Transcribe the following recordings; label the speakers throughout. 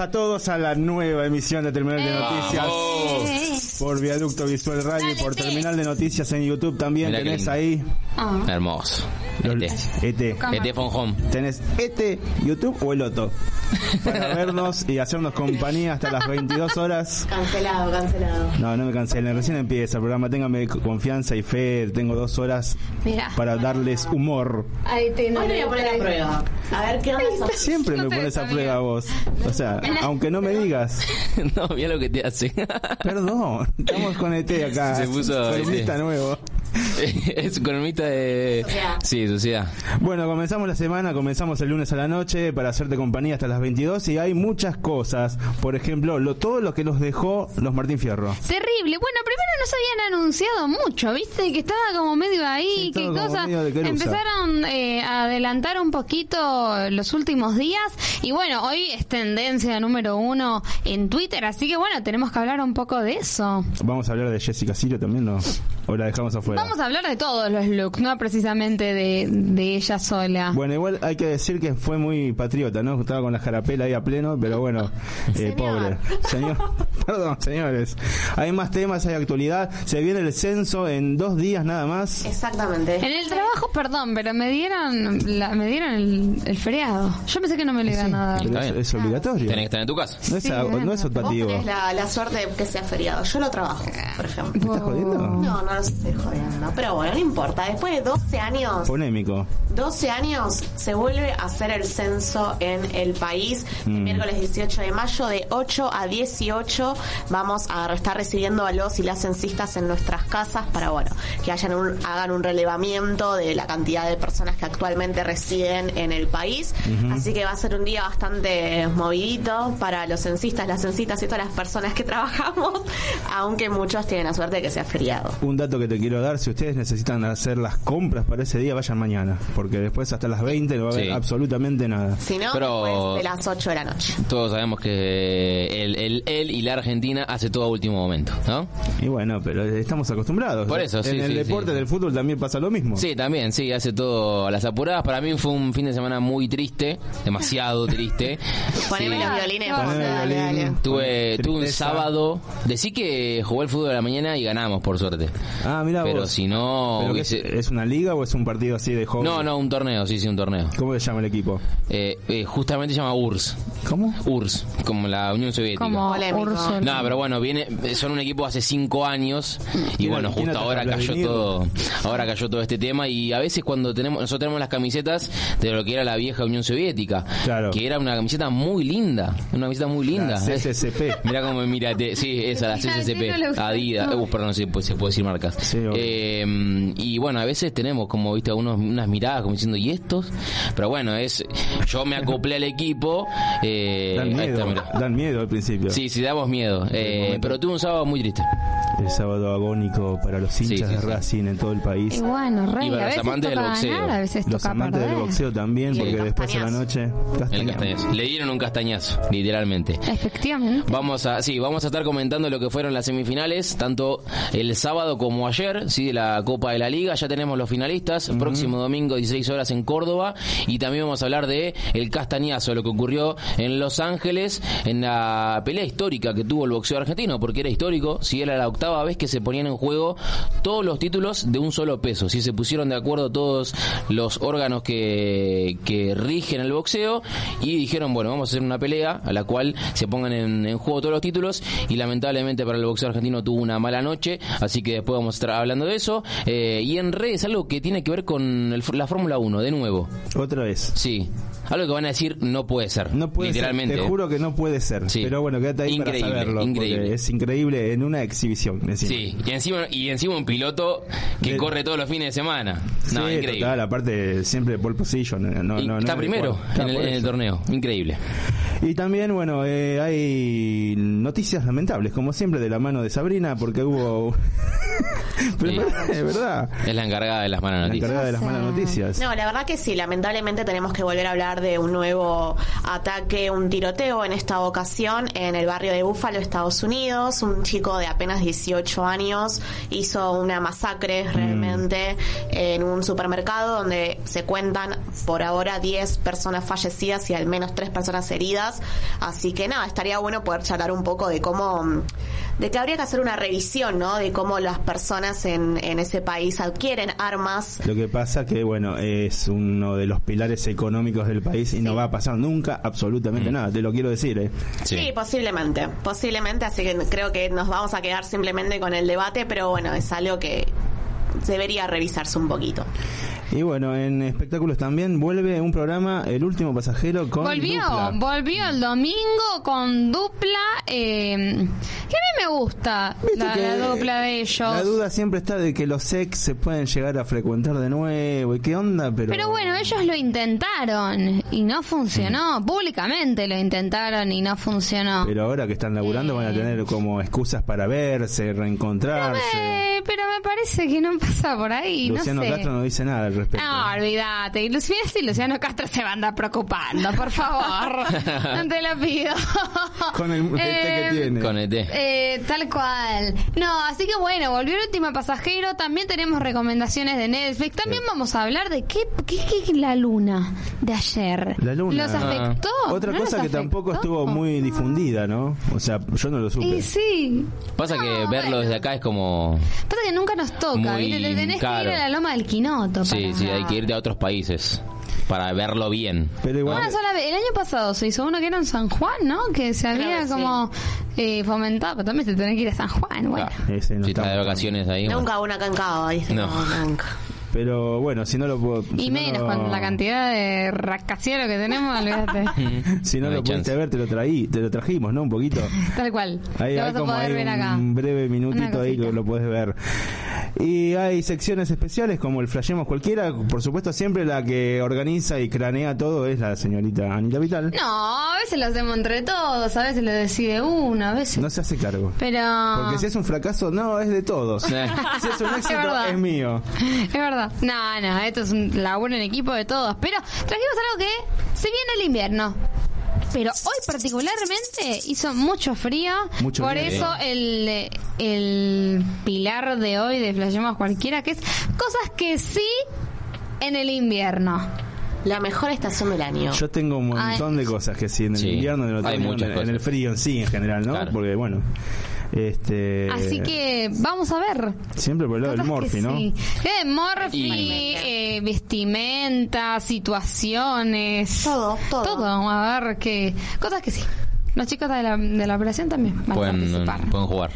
Speaker 1: a
Speaker 2: todos a la nueva emisión de Terminal de Noticias.
Speaker 3: Vamos.
Speaker 2: Por Viaducto Visual Radio y por Terminal de Noticias en YouTube también.
Speaker 3: Mirá
Speaker 2: tenés ahí
Speaker 4: Ah.
Speaker 3: Hermoso.
Speaker 2: Los-
Speaker 3: Este.
Speaker 2: ET.
Speaker 3: Este Phone Home.
Speaker 2: Tenés ET, YouTube o el Otto. Para vernos y hacernos compañía hasta las 22 horas.
Speaker 5: Cancelado, cancelado.
Speaker 2: No, no me cancelen, recién empieza el programa. Ténganme confianza y fe. Tengo dos horas
Speaker 4: Mira.
Speaker 2: para darles humor.
Speaker 4: Ahí te
Speaker 5: Hoy lo voy a poner a prueba. A ver qué onda sos.
Speaker 2: Siempre
Speaker 4: No
Speaker 2: me pones a prueba vos. O sea, aunque no me digas.
Speaker 3: no, mira lo que te hace.
Speaker 2: Perdón, estamos con ET acá.
Speaker 3: Se puso ET.
Speaker 2: nuevo.
Speaker 3: es economista de.
Speaker 5: Sociedad.
Speaker 3: Sí, sociedad.
Speaker 2: Bueno, comenzamos la semana, comenzamos el lunes a la noche para hacerte compañía hasta las 22 y hay muchas cosas. Por ejemplo, lo, todo lo que nos dejó los Martín Fierro.
Speaker 4: Terrible. Bueno, primero no se habían anunciado mucho, ¿viste? Que estaba como medio ahí,
Speaker 2: Sí,
Speaker 4: qué
Speaker 2: todo como
Speaker 4: cosa.
Speaker 2: medio de querusa.
Speaker 4: Empezaron eh, a adelantar un poquito los últimos días. Y bueno, hoy es tendencia número uno en Twitter, así que bueno, tenemos que hablar un poco de eso.
Speaker 2: Vamos a hablar de Jessica Sirio también, ¿no? ¿O la dejamos afuera?
Speaker 4: Vamos a hablar de todos los looks, no precisamente de, de ella sola.
Speaker 2: Bueno, igual hay que decir que fue muy patriota, ¿no? Estaba con la jarapela ahí a pleno, pero bueno, eh,
Speaker 5: Señor.
Speaker 2: pobre. Señor, perdón, señores. Hay más temas, hay actualidad. Se viene el censo en dos días nada más.
Speaker 5: Exactamente.
Speaker 4: En el trabajo, perdón, pero me dieron la, me dieron el, el feriado. Yo pensé que no me lo iban a dar.
Speaker 2: Pero es, obligatorio.
Speaker 3: Tenés que estar en tu casa.
Speaker 2: No es,
Speaker 4: Sí,
Speaker 2: a- no es.
Speaker 5: Vos
Speaker 2: optativo.
Speaker 5: tenés la, la suerte de que sea feriado. Yo lo trabajo, por ejemplo.
Speaker 2: ¿Me estás jodiendo?
Speaker 5: No, no estoy jodiendo. Pero bueno, no importa. Después de 12 años,
Speaker 2: Polémico.
Speaker 5: 12 años se vuelve a hacer el censo en el país. El
Speaker 2: Mm.
Speaker 5: miércoles 18 de mayo, de 8 a 18, vamos a estar recibiendo a los y las censistas en nuestras casas para, bueno, que hayan un, hagan un relevamiento de la cantidad de personas que actualmente residen en el país. Así que va a ser un día bastante movidito para los censistas, las censistas y todas las personas que trabajamos, aunque muchos tienen la suerte de que sea feriado.
Speaker 2: Un dato que te quiero dar, si ustedes necesitan hacer las compras para ese día, vayan mañana, porque después hasta las 20 no va a haber
Speaker 3: Sí.
Speaker 2: absolutamente nada.
Speaker 5: Si no,
Speaker 3: Pero-
Speaker 5: después de las 8 de la noche.
Speaker 3: Todos sabemos que el, el, él y la Argentina hace todo a último momento, ¿no?
Speaker 2: Y bueno, pero estamos acostumbrados.
Speaker 3: Por eso, sí,
Speaker 2: En el
Speaker 3: sí,
Speaker 2: deporte
Speaker 3: sí.
Speaker 2: del fútbol también pasa lo mismo.
Speaker 3: Sí, también, sí, hace todo a las apuradas. Para mí fue un fin de semana muy triste, demasiado triste.
Speaker 5: Poneme
Speaker 3: Sí.
Speaker 5: los violines.
Speaker 2: Poneme el
Speaker 5: dale,
Speaker 2: violín.
Speaker 5: dale.
Speaker 3: Tuve, tuve un sábado. Decí que jugué el fútbol a la mañana y ganamos, por suerte.
Speaker 2: Ah, mira
Speaker 3: Pero
Speaker 2: vos.
Speaker 3: si no.
Speaker 2: ¿Pero qué es,
Speaker 3: hubiese-
Speaker 2: es una liga o es un partido así de hobby?
Speaker 3: No, no, un torneo, sí, sí, un torneo.
Speaker 2: ¿Cómo se llama el equipo?
Speaker 3: Eh, eh, justamente se llama URSS.
Speaker 2: ¿Cómo?
Speaker 3: URSS, como la Unión Soviética.
Speaker 4: Como. Úrsula.
Speaker 3: No, pero bueno, viene, son un equipo hace cinco años y
Speaker 2: ¿Quién-
Speaker 3: bueno, justo ahora cayó todo, ahora cayó todo este tema y a veces cuando tenemos, nosotros tenemos las camisetas de lo que era la vieja Unión Soviética,
Speaker 2: Claro.
Speaker 3: que era una camiseta muy linda, una camiseta muy linda.
Speaker 2: La CCCP.
Speaker 3: Mira cómo mira, te- sí, esa, la CCCP. Adidas,
Speaker 4: No.
Speaker 3: uh, perdón, no sé, pues, se puede decir marcas.
Speaker 2: Sí, obvio.
Speaker 3: Eh, y bueno, a veces tenemos como, viste, unos, unas miradas como diciendo, ¿y estos? Pero bueno, es, yo me acoplé al equipo, eh,
Speaker 2: Dan miedo,
Speaker 3: está, mirá.
Speaker 2: dan miedo al principio.
Speaker 3: Sí, sí, damos miedo. Eh, pero tuve un sábado muy triste.
Speaker 2: El sábado agónico para los
Speaker 3: Sí,
Speaker 2: hinchas
Speaker 3: sí,
Speaker 2: de. Racing en todo el país.
Speaker 4: Y bueno, Rey,
Speaker 3: Y para
Speaker 4: a
Speaker 3: los amantes del boxeo.
Speaker 4: ganar, a veces
Speaker 2: Los
Speaker 4: toca
Speaker 2: amantes del boxeo también, porque después a la noche...
Speaker 3: El
Speaker 2: castañazo.
Speaker 3: castañazo. Le dieron un castañazo, literalmente.
Speaker 4: Efectivamente.
Speaker 3: Vamos a, sí, vamos a estar comentando lo que fueron las semifinales, tanto el sábado como ayer, sí, de la Copa de la Liga. Ya tenemos los finalistas, próximo domingo 16 horas en Córdoba, y también vamos a hablar de el castañazo, lo que ocurrió en Los Ángeles, en la pelea histórica que tuvo el boxeo argentino, porque era histórico, sí, era la octava vez que se ponían en juego todos los títulos de un solo peso, sí, se pusieron de acuerdo todos los órganos que, que rigen el boxeo y dijeron, bueno, vamos a hacer una pelea a la cual se pongan en, en juego todos los títulos y lamentablemente para el boxeo argentino tuvo una mala noche, así que después vamos a estar hablando de eso. Eh, y en redes algo que tiene que ver con el- la Fórmula 1, de nuevo.
Speaker 2: Otra vez.
Speaker 3: Sí. Algo que van a decir no puede ser.
Speaker 2: No puede
Speaker 3: literalmente.
Speaker 2: ser, te juro que no puede ser.
Speaker 3: Sí.
Speaker 2: Pero bueno, quédate ahí
Speaker 3: Increíble,
Speaker 2: para saberlo.
Speaker 3: increíble.
Speaker 2: Es increíble en una exhibición. encima.
Speaker 3: Sí, y encima, y encima un piloto que
Speaker 2: De-
Speaker 3: corre todos los fines de semana. No,
Speaker 2: Sí,
Speaker 3: increíble.
Speaker 2: total, aparte siempre pole position. eh, No,
Speaker 3: Y
Speaker 2: no, no
Speaker 3: está
Speaker 2: es
Speaker 3: primero en el, en torneo. Increíble.
Speaker 2: Y también, bueno, eh, hay noticias lamentables, como siempre, de la mano de Sabrina, porque hubo... Pero
Speaker 3: Sí.
Speaker 2: es verdad,
Speaker 3: Es la encargada de las malas
Speaker 2: la
Speaker 3: noticias.
Speaker 2: encargada de las malas noticias.
Speaker 5: No, la verdad que sí, lamentablemente tenemos que volver a hablar de un nuevo ataque, un tiroteo en esta ocasión en el barrio de Búfalo, Estados Unidos. Un chico de apenas 18 años hizo una masacre realmente en un supermercado donde se cuentan por ahora 10 personas fallecidas y al menos 3 personas heridas. Así que nada, estaría bueno poder charlar un poco de cómo, mm, de que habría que hacer una revisión, ¿no? De cómo las personas en, en ese país adquieren armas
Speaker 2: Lo que pasa que, bueno, es uno de los pilares económicos del país y no va a pasar nunca absolutamente nada, te lo quiero decir, ¿eh?
Speaker 5: Sí. posiblemente, posiblemente, así que creo que nos vamos a quedar simplemente con el debate, pero bueno, es algo que debería revisarse un poquito.
Speaker 2: Y bueno, en espectáculos también vuelve un programa, El Último Pasajero, con
Speaker 4: Volvió,
Speaker 2: dupla.
Speaker 4: volvió el domingo con dupla, eh, que a mí me gusta la, dupla de ellos.
Speaker 2: La duda siempre está de que los ex se pueden llegar a frecuentar de nuevo y qué onda, pero...
Speaker 4: Pero bueno, ellos lo intentaron y no funcionó. Públicamente lo intentaron y no funcionó.
Speaker 2: Pero ahora que están laburando van a tener como excusas para verse, reencontrarse.
Speaker 4: Eh, pero me parece que no pasa por ahí,
Speaker 2: Luciano
Speaker 4: no sé.
Speaker 2: Castro no dice nada al respecto.
Speaker 4: No, olvídate. Y Luciano, si Luciano Castro se va a andar preocupando, por favor. no te lo pido.
Speaker 2: Con el, el té que
Speaker 4: Eh,
Speaker 2: tiene.
Speaker 3: Con el té.
Speaker 4: Eh, tal cual. No, así que bueno, volvió el último pasajero. También tenemos recomendaciones de Netflix. También vamos a hablar de qué, qué, qué- la luna de ayer.
Speaker 2: La luna.
Speaker 4: ¿Los afectó?
Speaker 2: Otra
Speaker 4: ¿No
Speaker 2: cosa que tampoco estuvo muy difundida, ¿no? O sea, yo no lo supe.
Speaker 4: Y sí.
Speaker 3: Pasa que verlo
Speaker 4: bueno.
Speaker 3: desde acá es como...
Speaker 4: Pasa que nunca nos toca,
Speaker 3: Muy
Speaker 4: ¿viste? Te tenés
Speaker 3: caro.
Speaker 4: que ir a la loma del Quinoto.
Speaker 3: Sí,
Speaker 4: para-
Speaker 3: sí, hay que irte a otros países para verlo bien.
Speaker 2: Pero igual...
Speaker 4: Una sola vez. El año pasado se hizo uno que era en San Juan, ¿no? Que se
Speaker 5: Creo
Speaker 4: había
Speaker 5: que
Speaker 4: como eh, fomentado, pero también se tenés que ir a San Juan, bueno.
Speaker 3: Claro.
Speaker 2: Ese no
Speaker 3: si estás de
Speaker 2: estamos-
Speaker 3: vacaciones ahí... bueno.
Speaker 5: Nunca una.
Speaker 3: No.
Speaker 5: nunca.
Speaker 2: Pero bueno, si no lo puedo...
Speaker 4: Y
Speaker 2: si no
Speaker 4: menos
Speaker 2: lo-
Speaker 4: con la cantidad de rascacielos que tenemos, olvídate.
Speaker 2: Si no, lo pudiste ver, te lo traí, te lo trajimos, ¿no? Un poquito.
Speaker 4: Tal cual.
Speaker 2: Ahí
Speaker 4: Lo
Speaker 2: hay
Speaker 4: vas a
Speaker 2: como
Speaker 4: poder
Speaker 2: hay
Speaker 4: ver acá.
Speaker 2: un breve minutito
Speaker 4: Una
Speaker 2: ahí que
Speaker 4: cosita.
Speaker 2: lo puedes ver. Y hay secciones especiales como el Flashemos Cualquiera. Por supuesto, siempre la que organiza y cranea todo es la señorita Anita Vital.
Speaker 4: No, a veces lo hacemos entre todos, a veces lo decide uno, a veces.
Speaker 2: No se hace cargo.
Speaker 4: Pero.
Speaker 2: Porque si es un fracaso, no, es de todos. si es un éxito,
Speaker 4: verdad.
Speaker 2: es mío.
Speaker 4: Es verdad. No, no, esto es un laburo en equipo de todos. Pero trajimos algo que se viene el invierno. Pero hoy particularmente hizo mucho frío.
Speaker 2: Mucho
Speaker 4: por eso el, el pilar de hoy de Flashemos Cualquiera, que es cosas que sí en el invierno.
Speaker 5: La mejor estación del año.
Speaker 2: Yo tengo un montón
Speaker 4: Ay.
Speaker 2: de cosas que sí en el
Speaker 3: Sí,
Speaker 2: invierno, en el, otoño, en, el- en el frío en sí, en general, ¿no?
Speaker 3: Claro.
Speaker 2: Porque, bueno, este...
Speaker 4: Así que vamos a ver.
Speaker 2: Siempre por el lado del morfi, ¿no?
Speaker 4: sí. Eh, eh, vestimenta, situaciones.
Speaker 5: Todo, todo.
Speaker 4: Todo. A ver qué. Cosas que sí. Los chicos de la, de la operación también van a
Speaker 3: Pueden,
Speaker 4: participar.
Speaker 3: pueden jugar.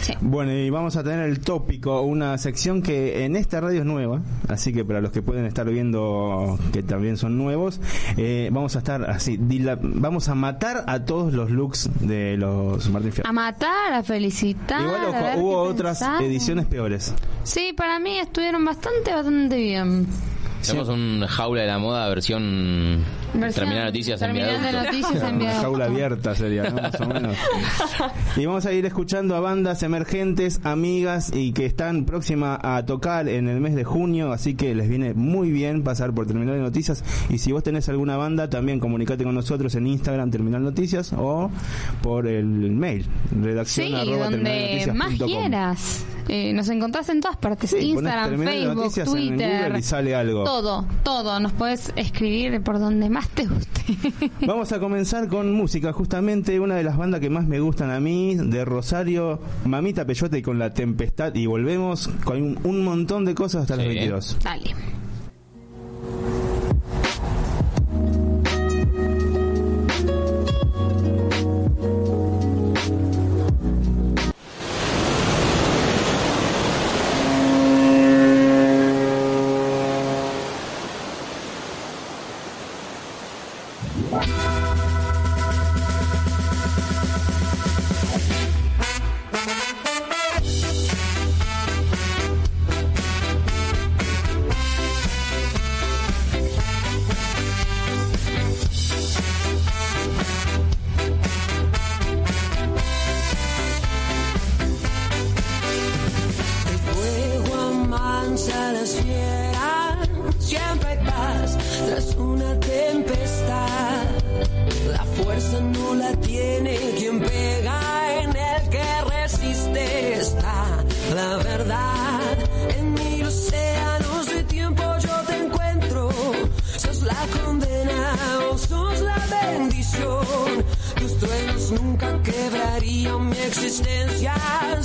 Speaker 4: Sí.
Speaker 2: Bueno, y vamos a tener el tópico, una sección que en esta radio es nueva, así que para los que pueden estar viendo que también son nuevos, eh, vamos a estar así, dila- vamos a matar a todos los looks de los Martín Fierro.
Speaker 4: A matar, a felicitar.
Speaker 2: Igual
Speaker 4: a
Speaker 2: ojo, hubo otras
Speaker 4: pensaron.
Speaker 2: ediciones peores.
Speaker 4: Sí, para mí estuvieron bastante, bastante bien.
Speaker 3: Tenemos un jaula de la moda versión,
Speaker 4: Versión-
Speaker 3: terminar noticias
Speaker 4: terminal
Speaker 3: viaducto.
Speaker 4: noticias en viaducto.
Speaker 2: jaula abierta sería, ¿no? Más o menos. Y vamos a ir escuchando a bandas emergentes, amigas y que están próximas a tocar en el mes de junio, así que les viene muy bien pasar por Terminal de Noticias. Y si vos tenés alguna banda, también comunicate con nosotros en Instagram Terminal Noticias o por el mail, redacción
Speaker 4: Sí,
Speaker 2: arroba
Speaker 4: donde más quieras. Eh, nos encontrás en todas partes.
Speaker 2: Sí,
Speaker 4: Instagram, Facebook, Twitter.
Speaker 2: Google y sale algo.
Speaker 4: Todo, todo. Nos puedes escribir por donde más te guste.
Speaker 2: Vamos a comenzar con música, justamente una de las bandas que más me gustan a mí, de Rosario, Mamita Peyote y con La Tempestad, y volvemos con un, un montón de cosas hasta las
Speaker 3: Sí.
Speaker 2: 22.
Speaker 4: Dale.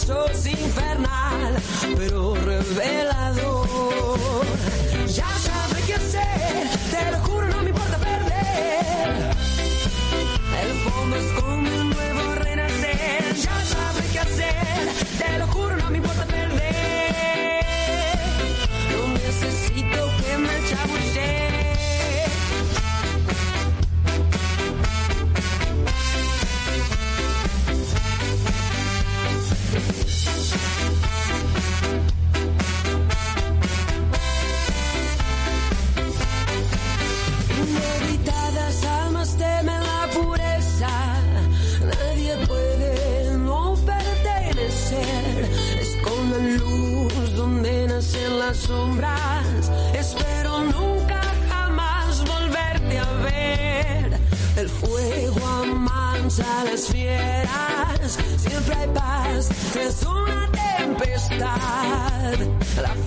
Speaker 6: Sos infernal,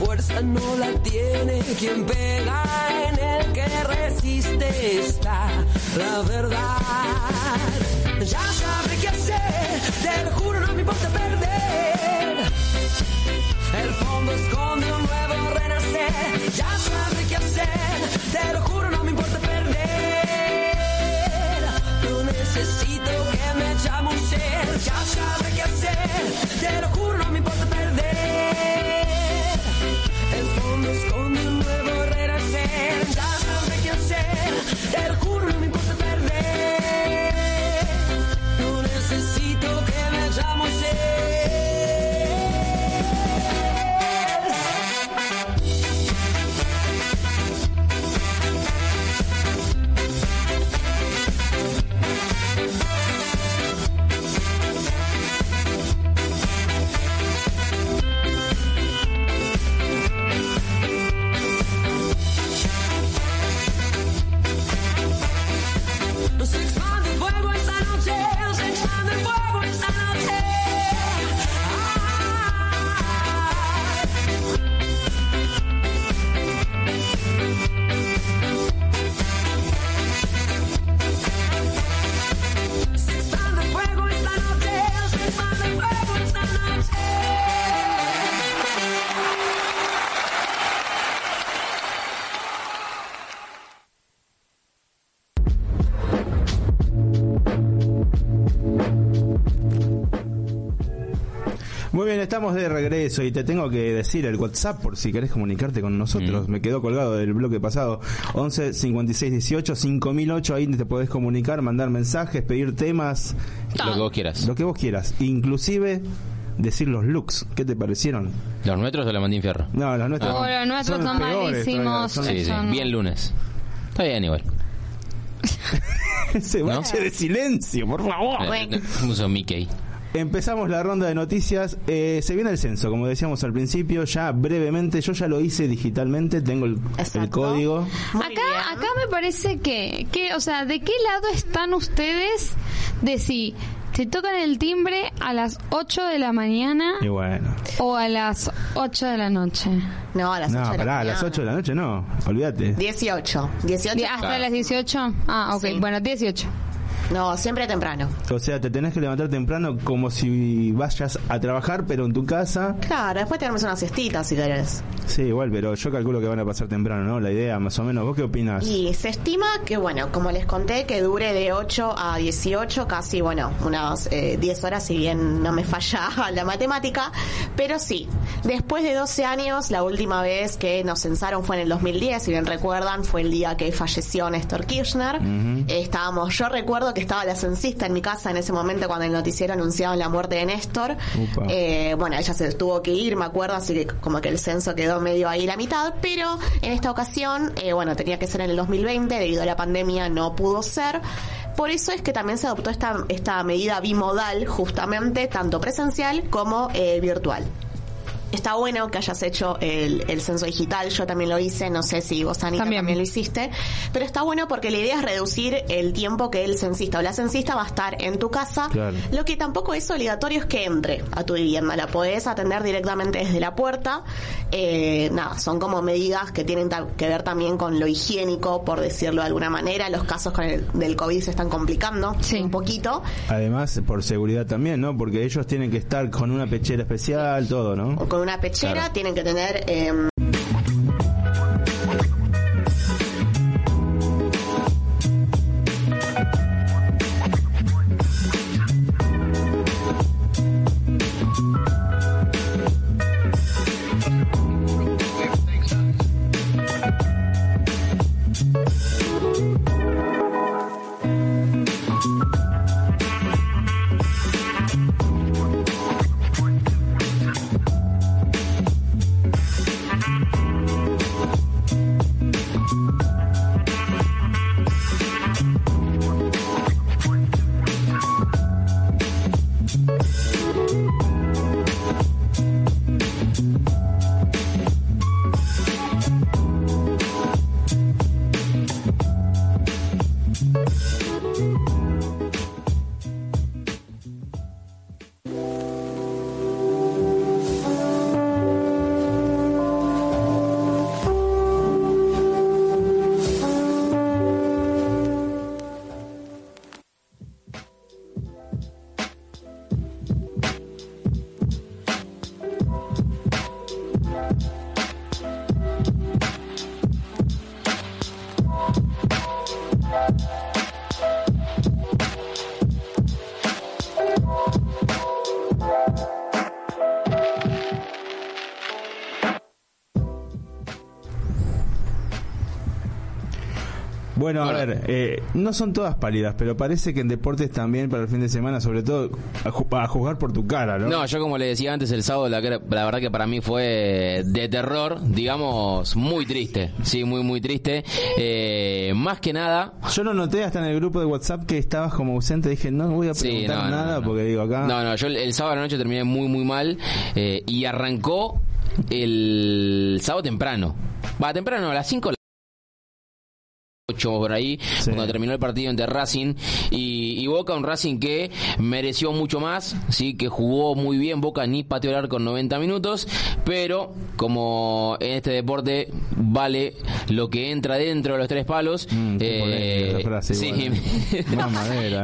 Speaker 6: fuerza no la tiene quien pega en el que resiste está la verdad. Ya sabré qué hacer, te lo juro, no me importa perder. El fondo esconde un nuevo renacer. Ya sabré qué hacer, te lo juro, no me importa perder. No necesito que me chamuchen. Ya sabré qué hacer, te lo juro,
Speaker 2: regreso y te tengo que decir el WhatsApp por si querés comunicarte con nosotros.
Speaker 3: Mm.
Speaker 2: Me quedó colgado del bloque pasado. 11 56 18 5008. Ahí te podés comunicar, mandar mensajes, pedir temas,
Speaker 3: Lo que vos quieras.
Speaker 2: lo que vos quieras. Inclusive decir los looks. ¿Qué te parecieron?
Speaker 3: ¿Los nuestros de la Mandín Fierro?
Speaker 2: No, los nuestros.
Speaker 4: Oh, los nuestros son malísimos.
Speaker 2: son-
Speaker 3: Sí, sí.
Speaker 4: Eso no.
Speaker 3: Bien lunes. Está bien igual.
Speaker 2: Ese
Speaker 3: ¿No?
Speaker 2: bache de silencio, por favor.
Speaker 3: Eh, Puso Mickey.
Speaker 2: Empezamos la ronda de noticias. Eh, se viene el censo, como decíamos al principio, ya brevemente. Yo ya lo hice digitalmente, tengo el, código.
Speaker 5: Muy
Speaker 4: acá,
Speaker 5: bien.
Speaker 4: acá me parece que, que, o sea, ¿de qué lado están ustedes de si te tocan el timbre a las 8 de la mañana
Speaker 2: Y bueno.
Speaker 4: o a las 8 de la noche?
Speaker 5: No, a las 8
Speaker 2: No,
Speaker 5: de la
Speaker 2: pará, a las
Speaker 5: mañana.
Speaker 2: 8 de la noche no, olvídate.
Speaker 5: 18. 18.
Speaker 4: ¿De- ¿Hasta
Speaker 3: Claro.
Speaker 4: las 18? Ah, ok,
Speaker 5: Sí.
Speaker 4: bueno, 18.
Speaker 5: No, siempre temprano.
Speaker 2: O sea, te tenés que levantar temprano como si vayas a trabajar, pero en tu casa.
Speaker 5: Claro, después tenemos una siestita si querés.
Speaker 2: Sí, igual, pero yo calculo que van a pasar temprano, ¿no? La idea, más o menos. ¿Vos qué opinás?
Speaker 5: Y se estima que, bueno, como les conté, que dure de 8 a 18, casi, bueno, unas eh, 10 horas, si bien no me falla la matemática. Pero sí, después de 12 años, la última vez que nos censaron fue en el 2010, si bien recuerdan, fue el día que falleció Néstor Kirchner. Estábamos, yo recuerdo que estaba la censista en mi casa en ese momento cuando el noticiero anunciaba la muerte de Néstor. Eh, bueno, ella se tuvo que ir, me acuerdo, así que como que el censo quedó medio ahí la mitad, pero en esta ocasión, eh, bueno, tenía que ser en el 2020, debido a la pandemia no pudo ser. Por eso es que también se adoptó esta, esta medida bimodal, justamente, tanto presencial como eh, virtual. Está bueno que hayas hecho el, el censo digital, yo también lo hice, no sé si vos, Anita,
Speaker 4: También.
Speaker 5: también. lo hiciste, pero está bueno porque la idea es reducir el tiempo que el censista o la censista va a estar en tu casa.
Speaker 2: Claro.
Speaker 5: Lo que tampoco es obligatorio es que entre a tu vivienda, la podés atender directamente desde la puerta. Eh, nada, son como medidas que tienen que ver también con lo higiénico, por decirlo de alguna manera. Los casos con el, del COVID se están complicando
Speaker 4: Sí.
Speaker 5: un poquito.
Speaker 2: Además, por seguridad también, ¿no? Porque ellos tienen que estar con una pechera especial, todo, ¿no?
Speaker 5: o con una pechera,
Speaker 3: Claro.
Speaker 5: tienen que tener eh,
Speaker 2: Bueno, a ver, eh, no son todas pálidas, pero parece que en deportes también para el fin de semana, sobre todo a, ju- a juzgar por tu cara, ¿no?
Speaker 3: No, yo como le decía antes, el sábado la, la verdad que para mí fue de terror, digamos, muy triste, sí, muy, muy triste. Eh, más que nada,
Speaker 2: Yo lo noté hasta en el grupo de WhatsApp que estabas como ausente, dije, no voy a
Speaker 3: Sí,
Speaker 2: preguntar
Speaker 3: no, no,
Speaker 2: nada
Speaker 3: no, no.
Speaker 2: porque digo acá...
Speaker 3: No, no, yo el, el sábado a la noche terminé muy, muy mal eh, y arrancó el sábado temprano. Va, temprano, a las 5 8 por ahí,
Speaker 2: Sí.
Speaker 3: cuando terminó el partido entre Racing y, y Boca, un Racing que mereció mucho más, sí, que jugó muy bien, Boca ni pateó el arco en 90 minutos, pero como en este deporte vale lo que entra dentro de los tres palos,
Speaker 2: Mm, frase
Speaker 3: sí,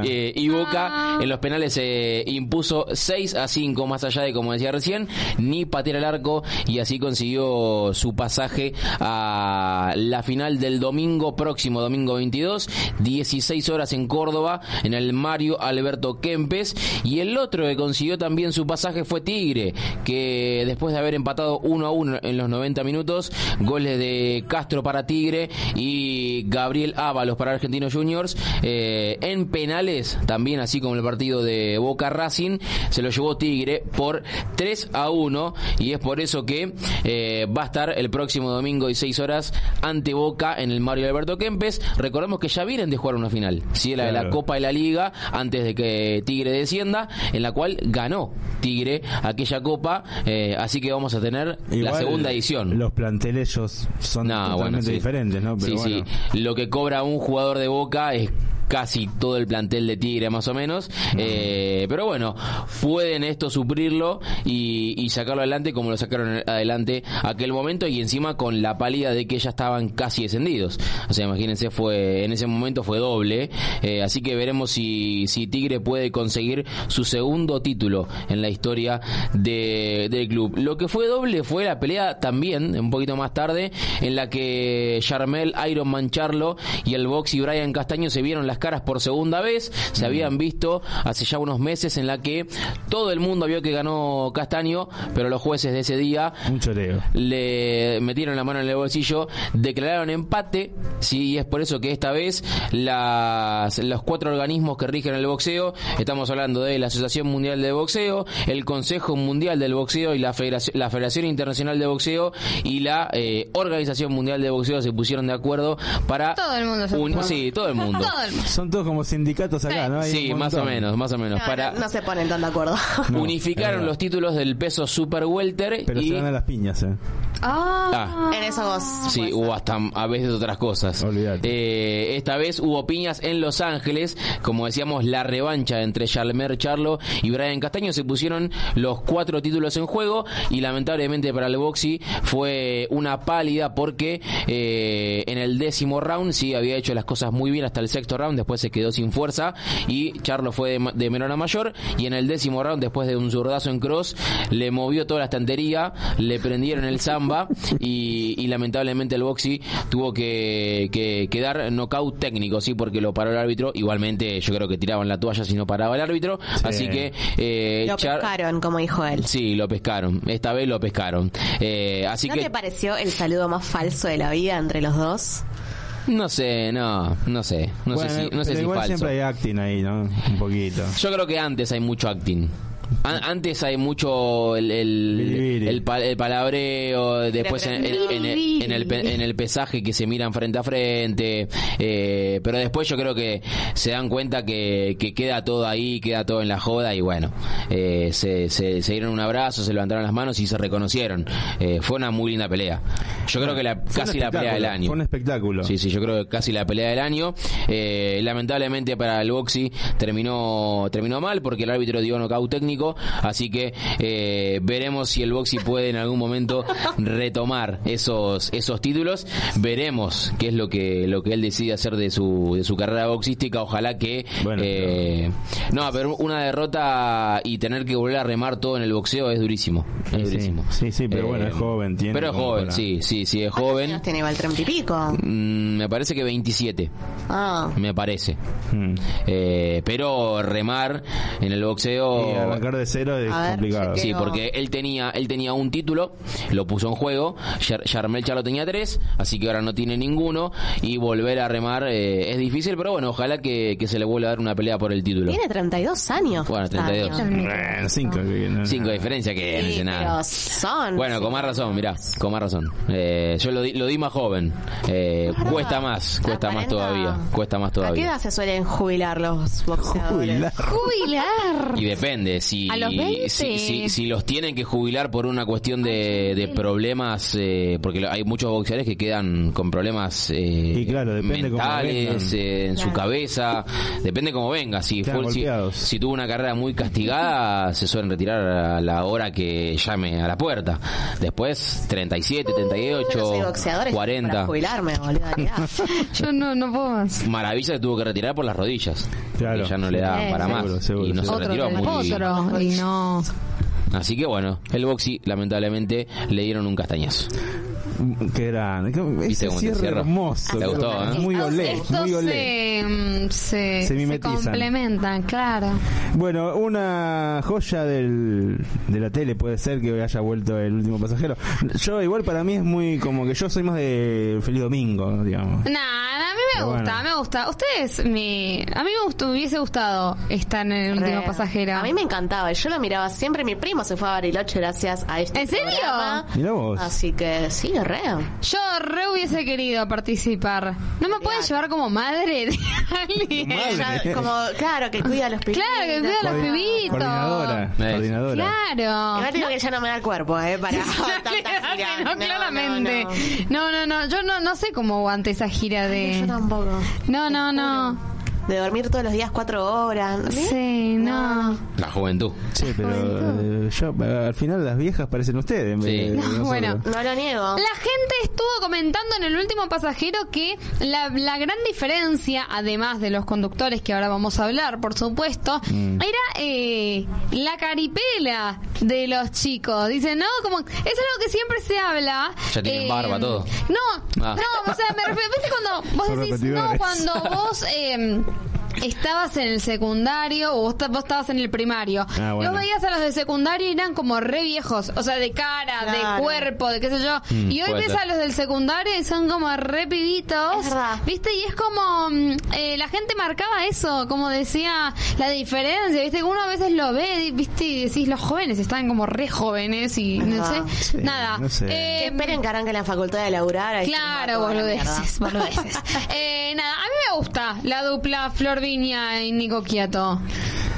Speaker 3: eh, y Boca en los penales se impuso 6 a 5 más allá de como decía recién ni patear el arco y así consiguió su pasaje a la final del domingo próximo domingo 22 16 horas en Córdoba en el Mario Alberto Kempes. Y el otro que consiguió también su pasaje fue Tigre que después de haber empatado 1 a 1 en los 90 minutos goles de Castro para Tigre y Gabriel Ábalos para Argentinos Juniors eh, en penales también así como el partido de Boca Racing se lo llevó Tigre por 3 a 1 y es por eso que eh, va a estar el próximo domingo 16 horas ante Boca en el Mario Alberto Kempes recordemos que ya vienen de jugar una final ¿sí? la de la. Copa de la Liga antes de que Tigre descienda en la cual ganó Tigre aquella Copa eh, así que vamos a tener la segunda edición
Speaker 2: Los planteles ellos son totalmente
Speaker 3: bueno, sí.
Speaker 2: diferentes, ¿no? Pero
Speaker 3: sí,
Speaker 2: bueno.
Speaker 3: sí. Lo que cobra un jugador de Boca es casi todo el plantel de Tigre más o menos. Eh, pero bueno pueden esto suplirlo y, y sacarlo adelante como lo sacaron adelante aquel momento y encima con la pálida de que ya estaban casi descendidos. O sea imagínense fue en ese momento fue doble. Eh, así que veremos si, si Tigre puede conseguir su segundo título en la historia de- del club. Lo que fue doble fue la pelea también un poquito más tarde en la que Charmel Iron Mancharlo y el Box y Brian Castaño se vieron las caras por segunda vez se habían visto hace ya unos meses en la que todo el mundo vio que ganó Castaño pero los jueces de ese día le metieron la mano en el bolsillo, declararon empate, sí, y es por eso que esta vez las, los cuatro organismos que rigen el boxeo, estamos hablando de la Asociación Mundial de Boxeo, el Consejo Mundial del Boxeo y la Federación, la Federación Internacional de Boxeo y la eh, Organización Mundial de Boxeo se pusieron de acuerdo para
Speaker 4: Todo el mundo se
Speaker 3: un- sí, todo el mundo.
Speaker 4: Todo el mundo.
Speaker 2: Son todos como sindicatos acá, ¿no? Hay
Speaker 3: Sí, más o menos, más o menos.
Speaker 5: No,
Speaker 3: Para
Speaker 5: no, no se ponen tan de acuerdo.
Speaker 3: Unificaron los títulos del peso super welter
Speaker 2: Pero
Speaker 3: y
Speaker 2: se van a las piñas, ¿eh?
Speaker 4: Ah,
Speaker 5: en eso vos.
Speaker 3: Sí,
Speaker 5: ser.
Speaker 3: hasta a veces otras cosas.
Speaker 2: Olvídate.
Speaker 3: Eh, esta vez hubo piñas en Los Ángeles, como decíamos, la revancha entre Charlemer Charlo y Brian Castaño. Se pusieron los cuatro títulos en juego y lamentablemente para el Boxy fue una pálida porque eh, en el décimo round sí había hecho las cosas muy bien hasta el sexto round, después se quedó sin fuerza y Charlo fue de, menor a mayor y en el décimo round, después de un zurdazo en cross, le movió toda la estantería, le prendieron el samba y, y lamentablemente el Boxy tuvo que, que, que dar knockout técnico, sí, porque lo paró el árbitro. Igualmente yo creo que tiraban la toalla si no paraba el árbitro, así que eh,
Speaker 5: Lo
Speaker 3: Char-
Speaker 5: pescaron, como dijo él.
Speaker 3: Sí, lo pescaron. Esta vez lo pescaron. Eh, así
Speaker 5: ¿No
Speaker 3: que
Speaker 5: te pareció el saludo más falso de la vida entre los dos?
Speaker 3: No sé, no, no sé, no
Speaker 2: Bueno,
Speaker 3: sé si, no sé si
Speaker 2: igual
Speaker 3: falso.
Speaker 2: siempre hay acting ahí, ¿no? Un poquito.
Speaker 3: Yo creo que antes hay mucho acting. An- Antes hay mucho el, el, el, pa- el palabreo, después en, en- en el, en, el, pe- en el pesaje que se miran frente a frente, eh, pero después yo creo que se dan cuenta que, que queda todo ahí, queda todo en la joda y bueno, eh, se, se, se dieron un abrazo, se levantaron las manos y se reconocieron. Eh, fue una muy linda pelea. Yo creo que la, casi la pelea del año.
Speaker 2: Fue un espectáculo.
Speaker 3: Sí, sí, yo creo que casi la pelea del año. Eh, lamentablemente para el Boxy terminó terminó mal porque el árbitro dio nocaut técnico, así que eh, veremos si el Boxy puede en algún momento retomar esos esos títulos. Veremos qué es lo que lo que él decide hacer de su de su carrera boxística. Ojalá que
Speaker 2: Bueno,
Speaker 3: eh, no, pero una derrota y tener que volver a remar todo en el boxeo es durísimo, es
Speaker 2: Sí, sí.
Speaker 3: durísimo.
Speaker 2: Sí, sí, pero bueno, es joven, tiene
Speaker 3: Pero es joven,
Speaker 2: para-
Speaker 3: sí, sí, sí, es
Speaker 5: ¿Cuántos
Speaker 3: joven.
Speaker 5: años tiene igual treinta y pico?
Speaker 3: Mm, me parece que 27,
Speaker 5: Ah.
Speaker 3: me parece.
Speaker 2: Mm.
Speaker 3: Eh, pero remar en el boxeo...
Speaker 2: Arrancar de cero es
Speaker 5: ver,
Speaker 2: complicado.
Speaker 5: chequeo.
Speaker 3: Sí, porque él tenía él tenía un título, lo puso en juego, Yar- Yarmel Charlo tenía tres, así que ahora no tiene ninguno, y volver a remar eh, es difícil, pero bueno, ojalá que, que se le vuelva a dar una pelea por el título.
Speaker 5: Tiene 32 años.
Speaker 3: Bueno, 32.
Speaker 5: Castaño.
Speaker 2: Bueno, cinco. que no-
Speaker 3: Cinco de diferencia que no
Speaker 5: Sí,
Speaker 3: dice
Speaker 5: pero
Speaker 3: nada.
Speaker 5: son.
Speaker 3: Bueno, con más razón, mirá, con más razón. Eh, yo lo di, lo di más joven. Eh, cuesta más, cuesta más todavía. Cuesta más
Speaker 5: ¿A qué
Speaker 3: todavía.
Speaker 5: edad se suelen jubilar los boxeadores?
Speaker 2: Jubilar.
Speaker 4: jubilar.
Speaker 3: Y depende, si,
Speaker 4: A los 20.
Speaker 3: si, si, si los tienen que jubilar por una cuestión de, de problemas, eh, porque hay muchos boxeadores que quedan con problemas eh,
Speaker 2: Y claro, depende
Speaker 3: mentales eh, en su
Speaker 5: Claro.
Speaker 3: cabeza, depende cómo venga. Si, fue, si, si tuvo una carrera muy castigada, se suelen retirar a la hora que llame a la puerta. Después, 37,
Speaker 5: Yo
Speaker 3: 38,
Speaker 5: no soy boxeador, estoy
Speaker 3: 40.
Speaker 5: para jubilarme, boludo.
Speaker 4: Yo no, no puedo más.
Speaker 3: Maravilla que tuvo que retirar por las rodillas.
Speaker 2: Claro.
Speaker 3: Que ya no le daban
Speaker 4: Sí,
Speaker 3: para
Speaker 2: seguro,
Speaker 3: más.
Speaker 2: seguro,
Speaker 3: y no se
Speaker 2: seguro.
Speaker 4: Otro
Speaker 3: retiró muy
Speaker 4: potro y no.
Speaker 3: Así que bueno, el Boxy lamentablemente le dieron un castañazo.
Speaker 2: Qué grande. Qué-
Speaker 3: ¿Viste
Speaker 2: Ese cierre hermoso.
Speaker 3: ¿Te gustó, eh?
Speaker 2: Muy olé, muy olé.
Speaker 4: se, mm, se,
Speaker 2: Se
Speaker 4: complementan, claro.
Speaker 2: Bueno, una joya del, de la tele puede ser que haya vuelto el último pasajero. Yo igual para mí es muy como que yo soy más de Feliz Domingo, digamos.
Speaker 4: Nada, a mí me
Speaker 2: Pero
Speaker 4: gusta,
Speaker 2: bueno.
Speaker 4: me gusta. Ustedes, me, a mí me gustó, hubiese gustado estar en el último
Speaker 5: Re.
Speaker 4: pasajero.
Speaker 5: A mí me encantaba, yo lo miraba siempre. Mi primo se fue a Bariloche gracias a este
Speaker 4: ¿En serio?
Speaker 5: programa.
Speaker 2: Mirá vos.
Speaker 5: Así que sí, re.
Speaker 4: Yo re hubiese querido participar. ¿No me pueden llevar como madre de alguien?
Speaker 2: Madre.
Speaker 5: Ya, como, claro, que cuida a los pibitos.
Speaker 4: Claro, que cuida a los pibitos.
Speaker 2: Coordinadora. Coordinadora.
Speaker 4: Claro.
Speaker 5: Igual digo que ya no me da el cuerpo, ¿eh? Para tanta gira.
Speaker 4: que no, claramente.
Speaker 5: no.
Speaker 4: No, no, no. Yo no, no sé cómo aguante esa gira de.
Speaker 5: Yo tampoco.
Speaker 4: No, no, no.
Speaker 5: De dormir todos los días cuatro horas.
Speaker 4: Sí, no.
Speaker 3: La juventud.
Speaker 2: Sí, pero eh, yo, eh, al final las viejas parecen ustedes.
Speaker 3: Sí. No,
Speaker 4: bueno.
Speaker 5: No lo niego.
Speaker 4: La gente estuvo comentando en el último pasajero que la, la gran diferencia, además de los conductores que ahora vamos a hablar, por supuesto,
Speaker 2: Mm.
Speaker 4: era eh, la caripela de los chicos. Dicen, no, como es algo que siempre se habla. eh,
Speaker 3: Ya tienen barba, todo.
Speaker 4: No,
Speaker 3: Ah.
Speaker 4: no, o sea, me refiero, ¿viste cuando vos decís, no, cuando vos... eh, estabas en el secundario o vos, ta- vos estabas en el primario.
Speaker 2: Ah, bueno.
Speaker 4: Los veías a los de secundario y eran como re viejos, o sea, de cara, de cuerpo, de qué sé yo.
Speaker 2: Mm,
Speaker 4: y hoy ves
Speaker 3: ser.
Speaker 4: a los del secundario y son como re pibitos. ¿Viste? Y es como mm, eh, la gente marcaba eso, como decía la diferencia, ¿viste? Que uno a veces lo ve, ¿viste? Y decís, los jóvenes están como re jóvenes y no sé,
Speaker 2: Sí,
Speaker 4: nada.
Speaker 2: no sé.
Speaker 4: Eh,
Speaker 5: Que esperen que arranque la facultad de laburar. ahí
Speaker 4: Claro, boludeces, boludeces. Eh, nada, a mí me gusta la dupla Flor Viña Nico.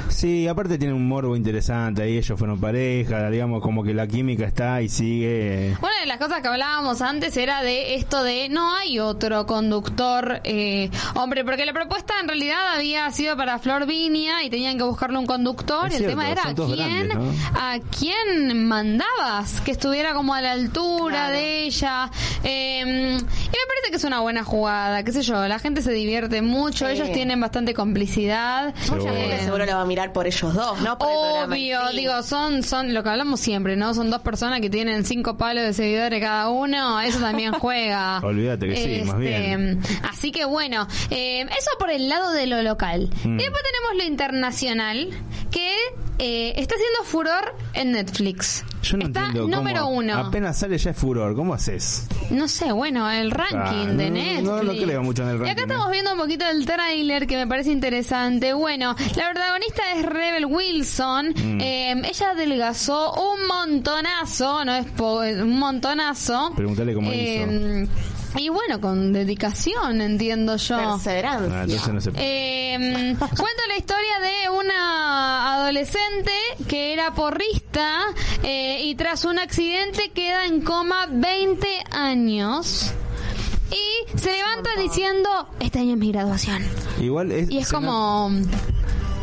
Speaker 2: Sí, aparte tiene un morbo interesante, ahí ellos fueron pareja, digamos como que la química está y sigue.
Speaker 4: Una de las cosas que hablábamos antes era de esto de no hay otro conductor eh, hombre, porque la propuesta en realidad había sido para Flor Viña y tenían que buscarle un conductor
Speaker 2: Es
Speaker 4: y el
Speaker 2: cierto,
Speaker 4: tema era a quién,
Speaker 2: grandes, ¿no?
Speaker 4: a quién mandabas que estuviera como a la altura
Speaker 5: Claro.
Speaker 4: de ella. Eh, y me parece que es una buena jugada, qué sé yo, la gente se divierte mucho,
Speaker 5: Sí.
Speaker 4: ellos tienen bastante complicidad.
Speaker 5: Mucha gente seguro lo va a mirar por ellos dos, ¿no? Por
Speaker 4: Obvio,
Speaker 5: sí.
Speaker 4: digo, son, son lo que hablamos siempre, ¿no? Son dos personas que tienen cinco palos de seguidores cada uno, eso también juega.
Speaker 2: Olvídate que sí, más bien.
Speaker 4: Así que bueno, eh, eso por el lado de lo local.
Speaker 2: Mm.
Speaker 4: Y después tenemos lo internacional, que eh, está haciendo furor en Netflix.
Speaker 2: Yo no
Speaker 4: está
Speaker 2: entiendo
Speaker 4: número
Speaker 2: cómo
Speaker 4: uno.
Speaker 2: apenas sale ya es furor, ¿cómo haces?
Speaker 4: No sé, bueno, el ranking
Speaker 2: Ah,
Speaker 4: de
Speaker 2: no-
Speaker 4: Netflix.
Speaker 2: no lo creo mucho en el
Speaker 4: Y
Speaker 2: ranking,
Speaker 4: acá
Speaker 2: ¿eh?
Speaker 4: estamos viendo un poquito del tráiler que me parece interesante. Bueno, la protagonista es Rebel Wilson.
Speaker 2: Mm.
Speaker 4: Eh, ella adelgazó un montonazo, no es po- un montonazo.
Speaker 2: Pregúntale cómo
Speaker 4: Eh, Y bueno, con dedicación, entiendo yo.
Speaker 5: Perseverancia.
Speaker 2: Ah, entonces no se
Speaker 4: Eh, cuenta la historia de una adolescente que era porrista eh, y tras un accidente queda en coma 20 años y se levanta diciendo este año es mi graduación
Speaker 2: Igual es,
Speaker 4: y es
Speaker 2: se
Speaker 4: como
Speaker 2: nota-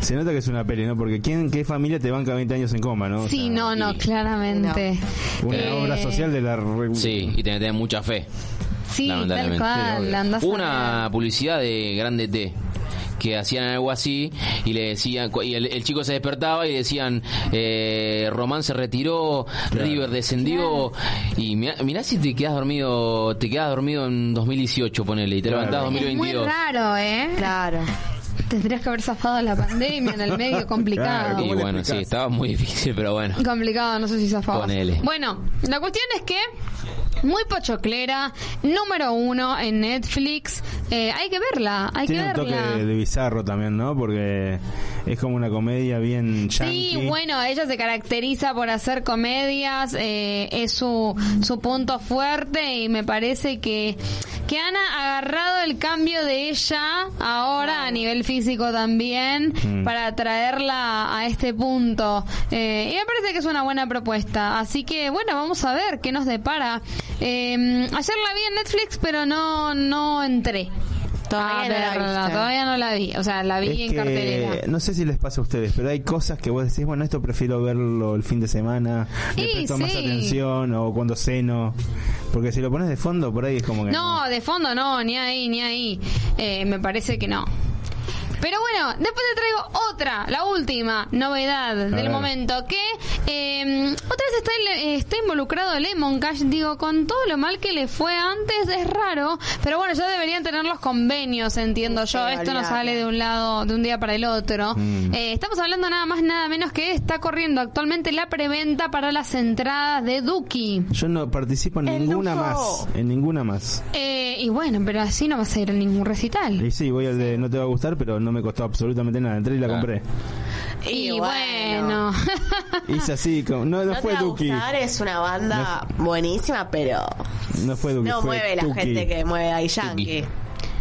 Speaker 2: se nota que es una peli, ¿no? Porque ¿quién, ¿qué familia te banca 20 años en coma, no? O
Speaker 4: sí
Speaker 2: sea,
Speaker 4: no no
Speaker 3: y-
Speaker 4: claramente
Speaker 2: Una
Speaker 4: Eh,
Speaker 2: obra social de la... re-
Speaker 3: Sí, y tenés que tener mucha fe.
Speaker 4: Sí tal
Speaker 3: lamentablemente.
Speaker 4: cual
Speaker 2: Sí,
Speaker 4: a
Speaker 3: Una publicidad de Grande T que hacían algo así y le decían y el, el chico se despertaba y decían eh, Román se retiró River descendió y mirá, mirá si te quedas dormido te quedas dormido en 2018 ponele y te
Speaker 2: Claro.
Speaker 3: levantás
Speaker 4: es muy
Speaker 3: 2022
Speaker 4: raro eh
Speaker 5: Claro.
Speaker 4: tendrías que haber zafado la pandemia en el medio complicado
Speaker 2: Claro,
Speaker 3: y
Speaker 2: ¿Cómo le
Speaker 3: bueno sí estaba muy difícil pero bueno
Speaker 4: Complicado, no sé si zafabas.
Speaker 3: Ponele.
Speaker 4: Bueno, la cuestión es que muy pochoclera, número uno en Netflix. Eh, hay que verla, hay
Speaker 2: Tiene un
Speaker 4: que
Speaker 2: toque
Speaker 4: verla.
Speaker 2: de, de bizarro también, ¿no? Porque es como una comedia bien yankee.
Speaker 4: Sí, bueno, ella se caracteriza por hacer comedias, eh, es su, su punto fuerte y me parece que, que han agarrado el cambio de ella ahora a nivel físico también
Speaker 2: Mm.
Speaker 4: para traerla a este punto. Eh, y me parece que es una buena propuesta. Así que bueno, vamos a ver qué nos depara. Eh, ayer la vi en Netflix, pero no, no entré.
Speaker 5: Todavía no la
Speaker 4: todavía no la vi. O sea, la vi
Speaker 2: Es
Speaker 4: en
Speaker 2: que,
Speaker 4: cartelera.
Speaker 2: no sé si les pasa a ustedes, pero hay cosas que vos decís, bueno, esto prefiero verlo el fin de semana, le
Speaker 4: Y
Speaker 2: presto más atención o cuando ceno, porque si lo pones de fondo por ahí es como que
Speaker 4: No, de fondo no, ni ahí, ni ahí. Eh, me parece que no. Pero bueno, después te traigo otra, la última novedad del
Speaker 2: ver.
Speaker 4: momento, que eh, otra vez está, está involucrado Lemon Cash, digo, con todo lo mal que le fue antes, es raro, pero bueno, ya deberían tener los convenios, entiendo
Speaker 5: Sí,
Speaker 4: yo, esto no sale de un lado, de un día para el otro.
Speaker 2: Mm.
Speaker 4: Eh, estamos hablando nada más, nada menos que está corriendo actualmente la preventa para las entradas de Duki.
Speaker 2: Yo no participo en
Speaker 5: El
Speaker 2: ninguna
Speaker 5: lujo.
Speaker 2: más, en ninguna más.
Speaker 4: Eh, y bueno, pero así no vas a ir a ningún recital.
Speaker 2: Y sí, voy al de no te va a gustar, pero no me costó absolutamente nada. Entré y la
Speaker 3: Ah.
Speaker 2: compré.
Speaker 4: Y,
Speaker 5: Y
Speaker 4: bueno.
Speaker 2: Hice así, como, no, no,
Speaker 5: No,
Speaker 2: fue
Speaker 5: te va a
Speaker 2: Duki.
Speaker 5: gustar, es una banda buenísima, pero
Speaker 2: No fue Duki.
Speaker 5: no
Speaker 2: fue
Speaker 5: mueve la
Speaker 2: Tuki.
Speaker 5: gente que mueve a Yankee.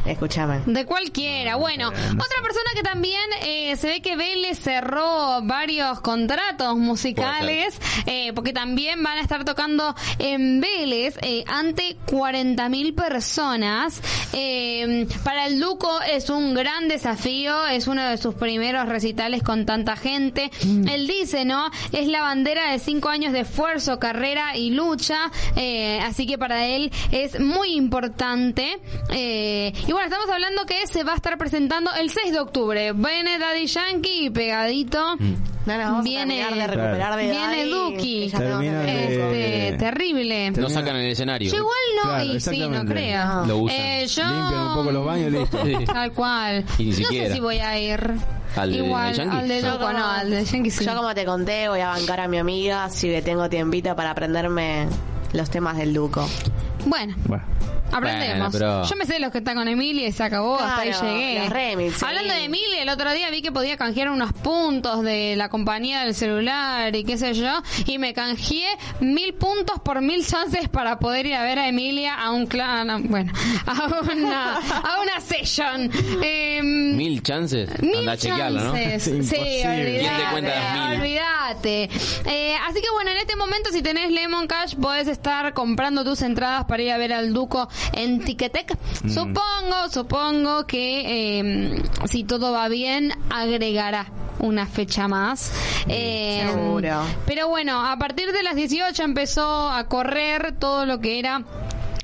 Speaker 5: Escúchame.
Speaker 4: De cualquiera. Bueno, otra persona que también eh, se ve que Vélez cerró varios contratos musicales, eh, porque también van a estar tocando en Vélez eh, ante 40.000 personas. Eh, para el Duco es un gran desafío, es uno de sus primeros recitales con tanta gente. Él dice, ¿no? Es la bandera de cinco años de esfuerzo, carrera y lucha, eh, así que para él es muy importante. Eh, y bueno, estamos hablando que se va a estar presentando el 6 de octubre. Viene Daddy Yankee pegadito.
Speaker 3: Mm.
Speaker 5: No nos vamos
Speaker 4: Viene-
Speaker 5: a terminar de recuperar de
Speaker 4: Viene
Speaker 5: Daddy,
Speaker 4: Duki.
Speaker 2: de-
Speaker 4: Este, terrible.
Speaker 3: Lo sacan en el escenario.
Speaker 4: Yo igual no,
Speaker 2: Claro,
Speaker 4: y sí, no creo.
Speaker 3: Lo usan.
Speaker 4: Eh, yo...
Speaker 2: Limpian un poco los baños listo.
Speaker 3: Sí.
Speaker 4: Tal cual.
Speaker 3: Y ni
Speaker 4: no sé
Speaker 3: siquiera.
Speaker 4: si voy a ir.
Speaker 3: ¿Al de-
Speaker 4: Igual,
Speaker 3: de Yankee?
Speaker 4: al de
Speaker 5: como-
Speaker 4: no, al de Yankee sí.
Speaker 5: Yo como te conté, voy a bancar a mi amiga, así que tengo tiempito para aprenderme los temas del Duco.
Speaker 4: Bueno,
Speaker 2: Bueno.
Speaker 4: aprendemos.
Speaker 3: Bueno, pero-
Speaker 4: Yo me sé los que están con Emilia y se acabó, hasta ahí llegué.
Speaker 5: sí.
Speaker 4: Hablando de Emilia, el otro día vi que podía canjear unos puntos de la compañía del celular y qué sé yo, y me canjeé mil puntos por mil chances para poder ir a ver a Emilia a un clan, bueno, a una, a una session. Em,
Speaker 3: Mil chances.
Speaker 4: Mil
Speaker 3: Anda a chequearlo, ¿no?
Speaker 4: chances. Sí,
Speaker 2: Imposible.
Speaker 4: olvidate.
Speaker 3: ¿Quién te cuenta las mil?
Speaker 4: Olvídate. Eh, así que bueno, en este momento si tenés Lemon Cash podés estar comprando tus entradas para ir a ver al Duco en Ticketek.
Speaker 2: Mm.
Speaker 4: Supongo, supongo que eh, si todo va bien agregará una fecha más. Eh,
Speaker 5: seguro.
Speaker 4: Pero bueno, a partir de las 18 empezó a correr todo lo que era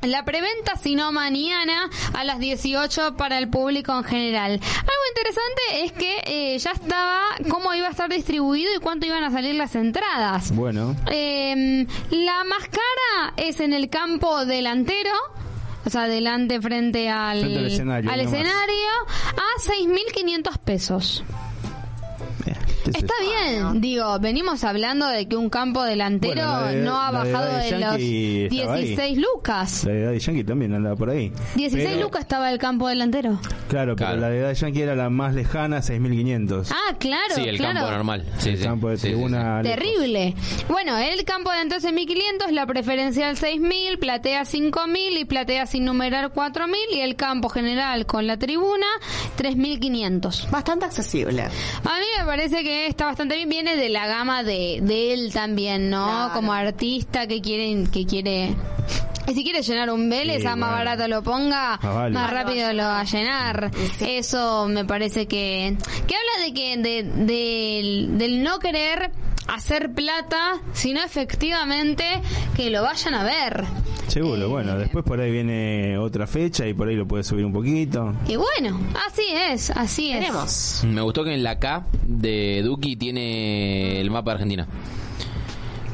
Speaker 4: la preventa, sino mañana a las 18 para el público en general. Algo interesante es que eh, ya estaba cómo iba a estar distribuido y cuánto iban a salir las entradas.
Speaker 2: Bueno.
Speaker 4: Eh, la más cara es en el campo delantero. O sea, delante frente al,
Speaker 2: Frente al escenario,
Speaker 4: al escenario a 6.500 pesos.
Speaker 2: Sé
Speaker 4: Está bien, digo, venimos hablando de que un campo delantero
Speaker 2: Bueno, de-
Speaker 4: no ha
Speaker 2: de
Speaker 4: bajado de, los
Speaker 2: estaba ahí.
Speaker 4: 16 lucas.
Speaker 2: La de Daddy Yankee también andaba por ahí.
Speaker 4: 16
Speaker 2: Pero-
Speaker 4: lucas estaba el campo delantero.
Speaker 2: Claro, pero
Speaker 3: Claro.
Speaker 2: la de Daddy Yankee era la más lejana, 6.500.
Speaker 4: Ah, claro,
Speaker 3: Sí, el
Speaker 4: claro.
Speaker 3: campo normal. Sí,
Speaker 2: el
Speaker 3: sí.
Speaker 2: campo de
Speaker 3: Sí, sí, sí.
Speaker 2: tribuna.
Speaker 4: Terrible. Bueno, el campo delantero es 1500, la preferencial 6000, platea 5000 y platea sin numerar 4000 y el campo general con la tribuna 3500.
Speaker 5: Bastante accesible.
Speaker 4: A mí me parece que está bastante bien, viene de la gama de, de él también, ¿no?
Speaker 5: Claro.
Speaker 4: Como artista que quiere, que quiere... Y si quiere llenar un Vélez,
Speaker 2: Sí,
Speaker 4: a más
Speaker 2: bueno.
Speaker 4: barato lo ponga,
Speaker 2: Más vale.
Speaker 4: más rápido lo va a llenar. Eso me parece que... Que habla de que de, del- del no querer hacer plata, sino efectivamente que lo vayan a ver.
Speaker 2: Seguro, bueno, después por ahí viene otra fecha y por ahí lo puedes subir un poquito.
Speaker 4: Y bueno, así es, así es.
Speaker 5: Veremos.
Speaker 3: Me gustó que en la K de Duki tiene el mapa de Argentina.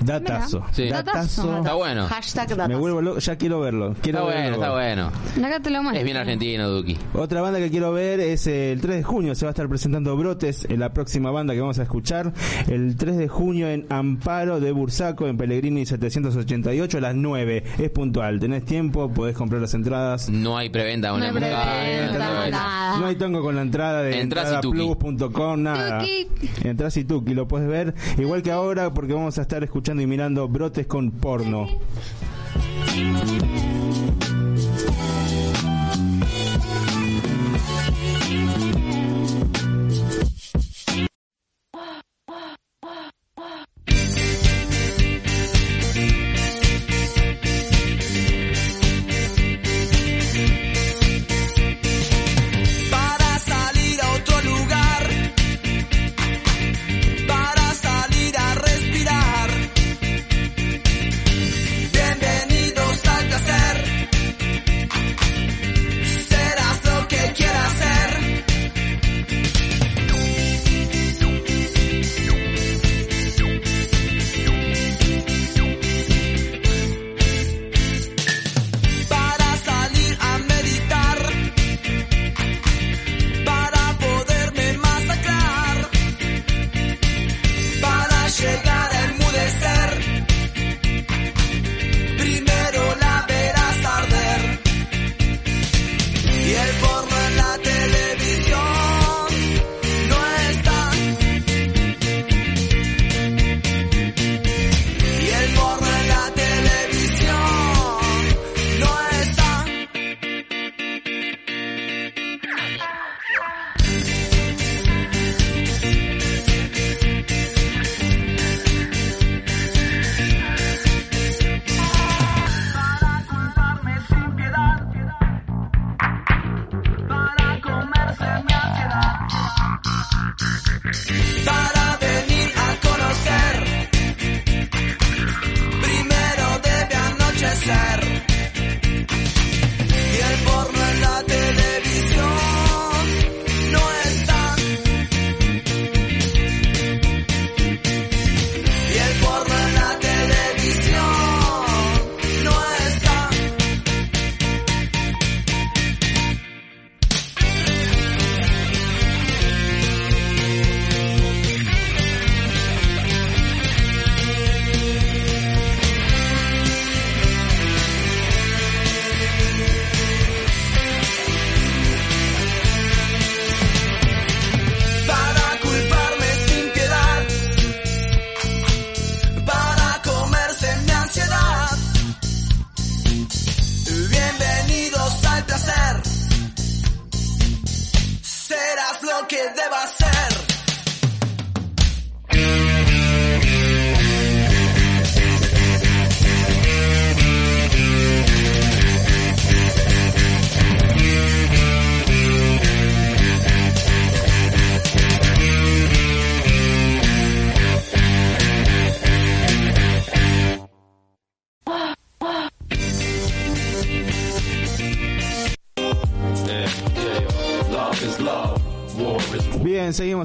Speaker 2: Datazo.
Speaker 3: Sí.
Speaker 2: Datazo.
Speaker 3: Está bueno.
Speaker 5: Hashtag
Speaker 2: Me
Speaker 5: datos.
Speaker 2: vuelvo loco, ya quiero verlo. Quiero
Speaker 3: Está bueno,
Speaker 2: verlo.
Speaker 3: está bueno.
Speaker 4: Acá te lo muestro.
Speaker 3: Es bien argentino, Duki.
Speaker 2: Otra banda que quiero ver es el 3 de junio. Se va a estar presentando Brotes, en la próxima banda que vamos a escuchar. El 3 de junio en Amparo de Bursaco, en Pellegrini 788, a las 9. Es puntual. Tenés tiempo, podés comprar las entradas.
Speaker 3: No hay preventa con
Speaker 4: No hay
Speaker 3: el
Speaker 4: preventa.
Speaker 2: No hay tongo con la entrada de entradaplus.com, nada. Entras y tuki, lo puedes ver. Igual que ahora, porque vamos a estar escuchando y mirando Brotes con porno.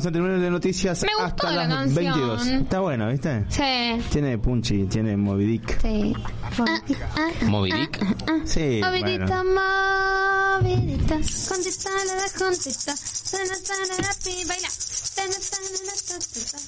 Speaker 2: Seguimos en terminal de noticias
Speaker 4: Me gustó
Speaker 2: hasta
Speaker 4: la
Speaker 2: las
Speaker 4: canción.
Speaker 2: 22. Está bueno, ¿viste?
Speaker 4: Sí.
Speaker 2: Tiene Punchy, tiene Moby Dick.
Speaker 4: Sí.
Speaker 3: Moby Dick.
Speaker 2: Sí,
Speaker 4: Movidita,
Speaker 2: bueno.
Speaker 4: movidita, contita, la da contita, sana, sana, la pi, baila, sana, sana, la.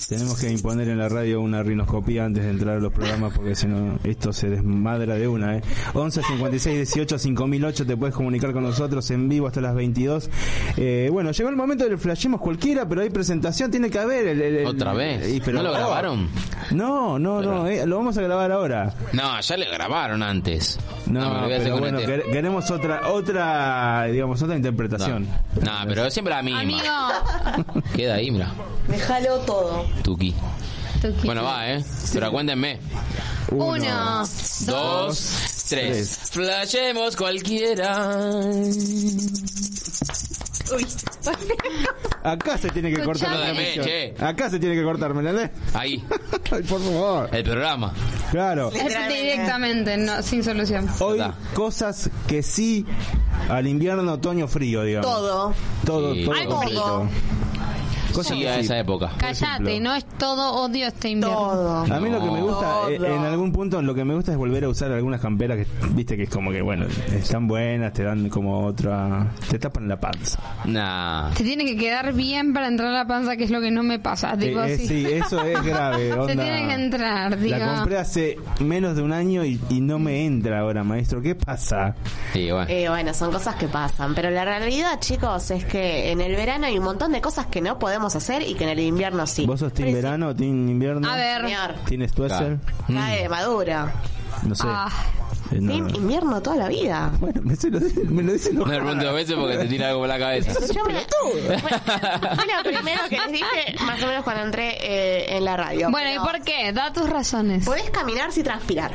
Speaker 2: Tenemos que imponer en la radio una rinoscopía antes de entrar a los programas porque si no, esto se desmadra de una, ¿eh? 11 56 18 5008 te puedes comunicar con nosotros en vivo hasta las 22. Eh, bueno, llegó el momento del flashemos cualquiera, pero hay presentación, tiene que haber. El, el- el-
Speaker 3: Otra vez.
Speaker 2: y- pero-
Speaker 3: ¿No lo grabaron?
Speaker 2: No, no, no, eh, lo vamos a grabar ahora.
Speaker 3: No, ya le grabaron antes.
Speaker 2: No,
Speaker 3: hacer
Speaker 2: pero bueno,
Speaker 3: este.
Speaker 2: quere- queremos otra, otra, digamos, otra interpretación.
Speaker 3: No, pero siempre la misma.
Speaker 4: Amigo,
Speaker 3: Queda ahí, mira.
Speaker 5: Déjalo todo.
Speaker 3: Tuki.
Speaker 4: Tuki.
Speaker 3: Bueno, va, ¿eh? Pero cuéntenme.
Speaker 4: Uno,
Speaker 3: Dos, tres. Flashemos cualquiera.
Speaker 2: Acá se tiene que cortar la transmisión.
Speaker 3: che.
Speaker 2: Acá se tiene que cortar, ¿me entendés?
Speaker 3: Ahí,
Speaker 2: Ay, por favor.
Speaker 3: el programa.
Speaker 2: Claro.
Speaker 4: Es directamente, no, sin solución.
Speaker 2: Hoy cosas que sí al invierno, otoño, frío, digamos.
Speaker 5: Todo.
Speaker 2: Todo,
Speaker 3: Sí.
Speaker 2: todo.
Speaker 4: Algo
Speaker 2: Cosas
Speaker 3: Sí,
Speaker 2: que
Speaker 3: a esa época.
Speaker 4: Cállate, no es todo odio este invierno.
Speaker 5: Todo.
Speaker 2: A mí lo que me gusta, eh, en algún punto, lo que me gusta es volver a usar algunas camperas que, viste, que es como que, bueno, están buenas, te dan como otra, te tapan la panza.
Speaker 3: Nah.
Speaker 4: Te tiene que quedar bien para entrar a la panza, que es lo que no me pasa. Tipo,
Speaker 2: Eh, eh,
Speaker 4: sí.
Speaker 2: sí, eso es grave.
Speaker 4: Se
Speaker 2: onda.
Speaker 4: tiene que entrar, digo.
Speaker 2: La compré hace menos de un año y, y no me entra ahora, maestro. ¿Qué pasa?
Speaker 3: Sí, bueno.
Speaker 5: Eh, bueno, son cosas que pasan, pero la realidad, chicos, es que en el verano hay un montón de cosas que no podemos hacer y que en el invierno sí.
Speaker 2: ¿Vos sos team verano o team invierno?
Speaker 4: A ver.
Speaker 2: ¿Tienes Twitter?
Speaker 5: cae madura.
Speaker 2: No sé.
Speaker 4: Ah.
Speaker 2: Eh, no.
Speaker 5: Team invierno toda la vida.
Speaker 2: Bueno, me, se lo, me lo dice
Speaker 3: No pregunto veces porque te tira algo por la cabeza.
Speaker 5: Yo me la- lo primero que les dije más o menos cuando entré eh, en la radio.
Speaker 4: Bueno, ¿y por qué? Da tus razones.
Speaker 5: Podés caminar sin transpirar.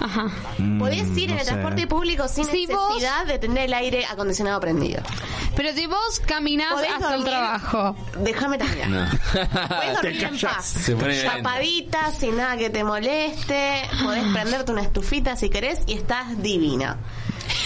Speaker 4: Ajá.
Speaker 2: Mm,
Speaker 5: Podés ir en
Speaker 2: no
Speaker 5: el
Speaker 2: sé.
Speaker 5: transporte público sin
Speaker 4: vos-
Speaker 5: necesidad de tener el aire acondicionado prendido.
Speaker 4: Pero si vos caminás
Speaker 5: Podés
Speaker 4: hasta el
Speaker 5: dormir-
Speaker 4: trabajo.
Speaker 5: Déjame terminar.
Speaker 3: No.
Speaker 5: Podés dormir en paz.
Speaker 3: Se pone violento.
Speaker 5: Chapadita, sin nada que te moleste. Podés prenderte una estufita si querés y estás divina.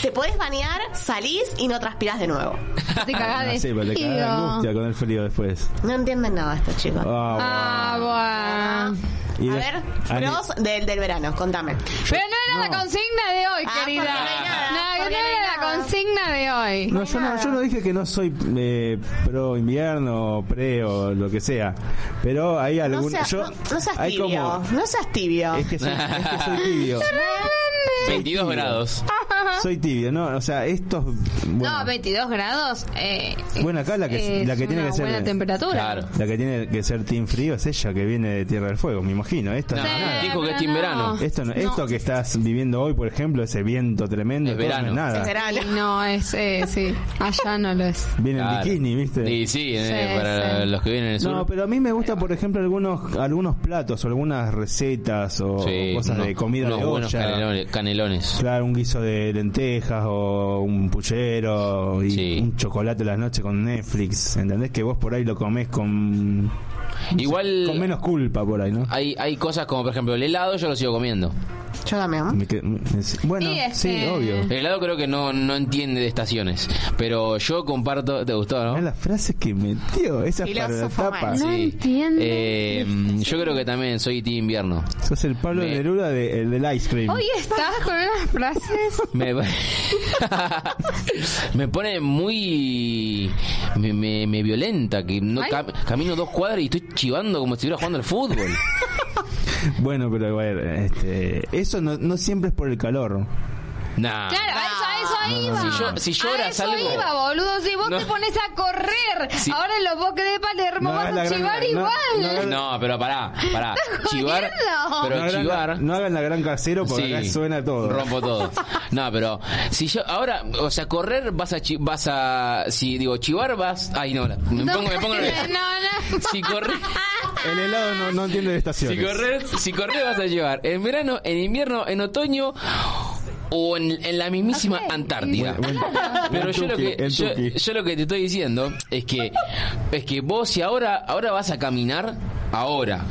Speaker 5: Te podés bañar, salís y no transpirás de nuevo.
Speaker 4: Te cagás
Speaker 2: Ah,
Speaker 4: de
Speaker 2: sí, pero te
Speaker 4: frío.
Speaker 2: angustia con el frío después.
Speaker 5: No entienden nada estos chicos.
Speaker 2: Ah,
Speaker 4: Ah, bueno.
Speaker 2: Y
Speaker 5: A
Speaker 2: de-
Speaker 5: ver, pros del, del verano, contame.
Speaker 4: Pero no era la consigna de hoy,
Speaker 5: Ah,
Speaker 4: querida.
Speaker 5: no
Speaker 4: No, no era la consigna de hoy.
Speaker 2: No, yo no, yo no dije que no soy eh, pro invierno, o pre o lo que sea, pero hay
Speaker 5: No,
Speaker 2: algún yo
Speaker 5: no, no seas
Speaker 2: hay
Speaker 5: tibio.
Speaker 2: como
Speaker 5: No seas tibio.
Speaker 2: es que soy, es que soy tibio,
Speaker 3: 22 grados.
Speaker 2: soy tibio, no, o sea, estos bueno,
Speaker 4: No, 22 grados. Eh,
Speaker 2: Bueno, acá la que-
Speaker 4: es
Speaker 2: la que tiene que ser-
Speaker 4: buena temperatura.
Speaker 3: Claro.
Speaker 2: la que tiene que ser team frío es ella que viene de Tierra del Fuego, me imagino. Esto no,
Speaker 3: No,
Speaker 2: es nada.
Speaker 3: dijo que es team verano.
Speaker 2: Esto no- esto que estás viviendo hoy, por ejemplo, ese viento tremendo,
Speaker 3: Es
Speaker 2: no
Speaker 3: verano.
Speaker 2: es nada.
Speaker 5: Es verano.
Speaker 4: Y no, es, eh, sí. Allá no lo es.
Speaker 2: Viene en
Speaker 3: Claro.
Speaker 2: bikini, ¿viste?
Speaker 3: Sí, sí, eh,
Speaker 4: Sí,
Speaker 3: para
Speaker 4: sí.
Speaker 3: los que vienen en el sur.
Speaker 2: No, pero a mí me gusta, por ejemplo, algunos algunos platos o algunas recetas o
Speaker 3: Sí,
Speaker 2: cosas de
Speaker 3: unos-
Speaker 2: comida de olla.
Speaker 3: canelones. Canelones.
Speaker 2: Claro, un guiso de lentejas o un puchero y
Speaker 3: Sí.
Speaker 2: un chocolate a la noche con Netflix. ¿Entendés? Que vos por ahí lo comés con,
Speaker 3: Igual
Speaker 2: con menos culpa por ahí, ¿no?
Speaker 3: hay, hay cosas como, por ejemplo, el helado yo lo sigo comiendo.
Speaker 5: Yo también.
Speaker 2: Me que- me- bueno,
Speaker 4: Sí,
Speaker 2: sí,
Speaker 4: este-
Speaker 2: obvio.
Speaker 3: El helado creo que no, no entiende de estaciones. Pero yo comparto... ¿Te gustó, no?
Speaker 2: Mirá las frases que metió, esas para la
Speaker 5: Filósofo
Speaker 2: tapa.
Speaker 5: mal.
Speaker 4: No entiende
Speaker 3: Eh, yo creo que también soy team invierno.
Speaker 2: Sos el Pablo
Speaker 3: Me-
Speaker 2: Neruda de, el del ice cream.
Speaker 4: Hoy estás con unas frases.
Speaker 3: Me, me pone muy... Me, me, me violenta, que no
Speaker 4: Ay.
Speaker 3: cam- camino dos cuadras y estoy chivando como si estuviera jugando al fútbol.
Speaker 2: Bueno, pero a ver, este, eso no, no siempre es por el calor.
Speaker 3: Nah.
Speaker 4: Claro, a eso, a eso iba.
Speaker 3: Si yo- si lloras
Speaker 4: a eso
Speaker 3: algo-
Speaker 4: iba, boludo. Si vos
Speaker 3: No.
Speaker 4: te pones a correr,
Speaker 3: Sí.
Speaker 4: ahora en los bosques de Palermo
Speaker 2: No
Speaker 4: vas a
Speaker 2: gran-
Speaker 4: chivar
Speaker 2: no-
Speaker 4: igual.
Speaker 2: no
Speaker 3: No, pero pará, pará. Chivar, pero
Speaker 2: no, hagan
Speaker 3: chivar...
Speaker 2: la, no hagan la gran casero porque
Speaker 3: Sí,
Speaker 2: acá suena todo.
Speaker 3: Rompo todo. No, pero si yo ahora, o sea, correr vas a chi- vas a si digo chivar vas, ay no, me
Speaker 4: No,
Speaker 3: pongo me pongo
Speaker 4: no, no.
Speaker 3: Si correr,
Speaker 2: El helado no, no entiende de estaciones.
Speaker 3: si correr, si correr vas a llevar en verano, en invierno, en otoño o en, en la mismísima. Antártida. Pero yo lo que yo, yo lo que te estoy diciendo es que es que vos si ahora ahora vas a caminar ahora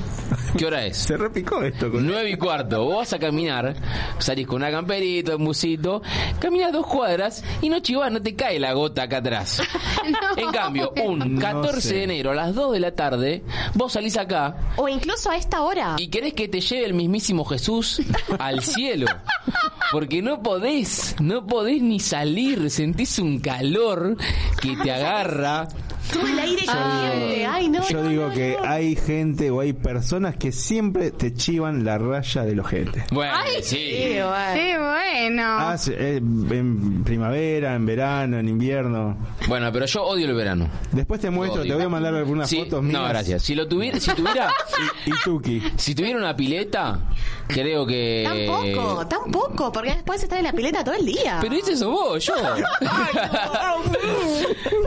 Speaker 3: ¿Qué hora es?
Speaker 2: Se repicó esto. Con...
Speaker 3: 9 y cuarto, vos vas a caminar, salís con una camperita, un busito, caminas dos cuadras y no chivas, no te cae la gota acá atrás.
Speaker 4: No.
Speaker 3: En cambio, un
Speaker 2: No
Speaker 3: 14
Speaker 2: sé.
Speaker 3: de enero a las 2 de la tarde, vos salís acá
Speaker 5: O incluso a esta hora.
Speaker 3: y querés que te lleve el mismísimo Jesús al cielo. Porque no podés, no podés ni salir, sentís un calor que te agarra.
Speaker 5: Todo el aire caliente. Ay, no.
Speaker 2: Yo
Speaker 5: no,
Speaker 2: digo
Speaker 5: no,
Speaker 2: que
Speaker 5: no.
Speaker 2: hay gente o hay personas que siempre te chivan la raya del ojete.
Speaker 3: Bueno,
Speaker 4: Ay,
Speaker 3: sí.
Speaker 5: Sí, bueno.
Speaker 4: Qué bueno.
Speaker 2: Ah, sí, eh, en primavera, en verano, en invierno.
Speaker 3: Bueno, pero yo odio el verano.
Speaker 2: Después te muestro, te voy a mandar algunas
Speaker 3: Sí,
Speaker 2: fotos mías.
Speaker 3: no, gracias. Si lo tuviera, si tuviera,
Speaker 2: Y Tuki.
Speaker 3: si tuviera una pileta, creo que.
Speaker 5: Tampoco, tampoco, porque después estás en la pileta todo el día.
Speaker 3: Pero ese sos vos, yo.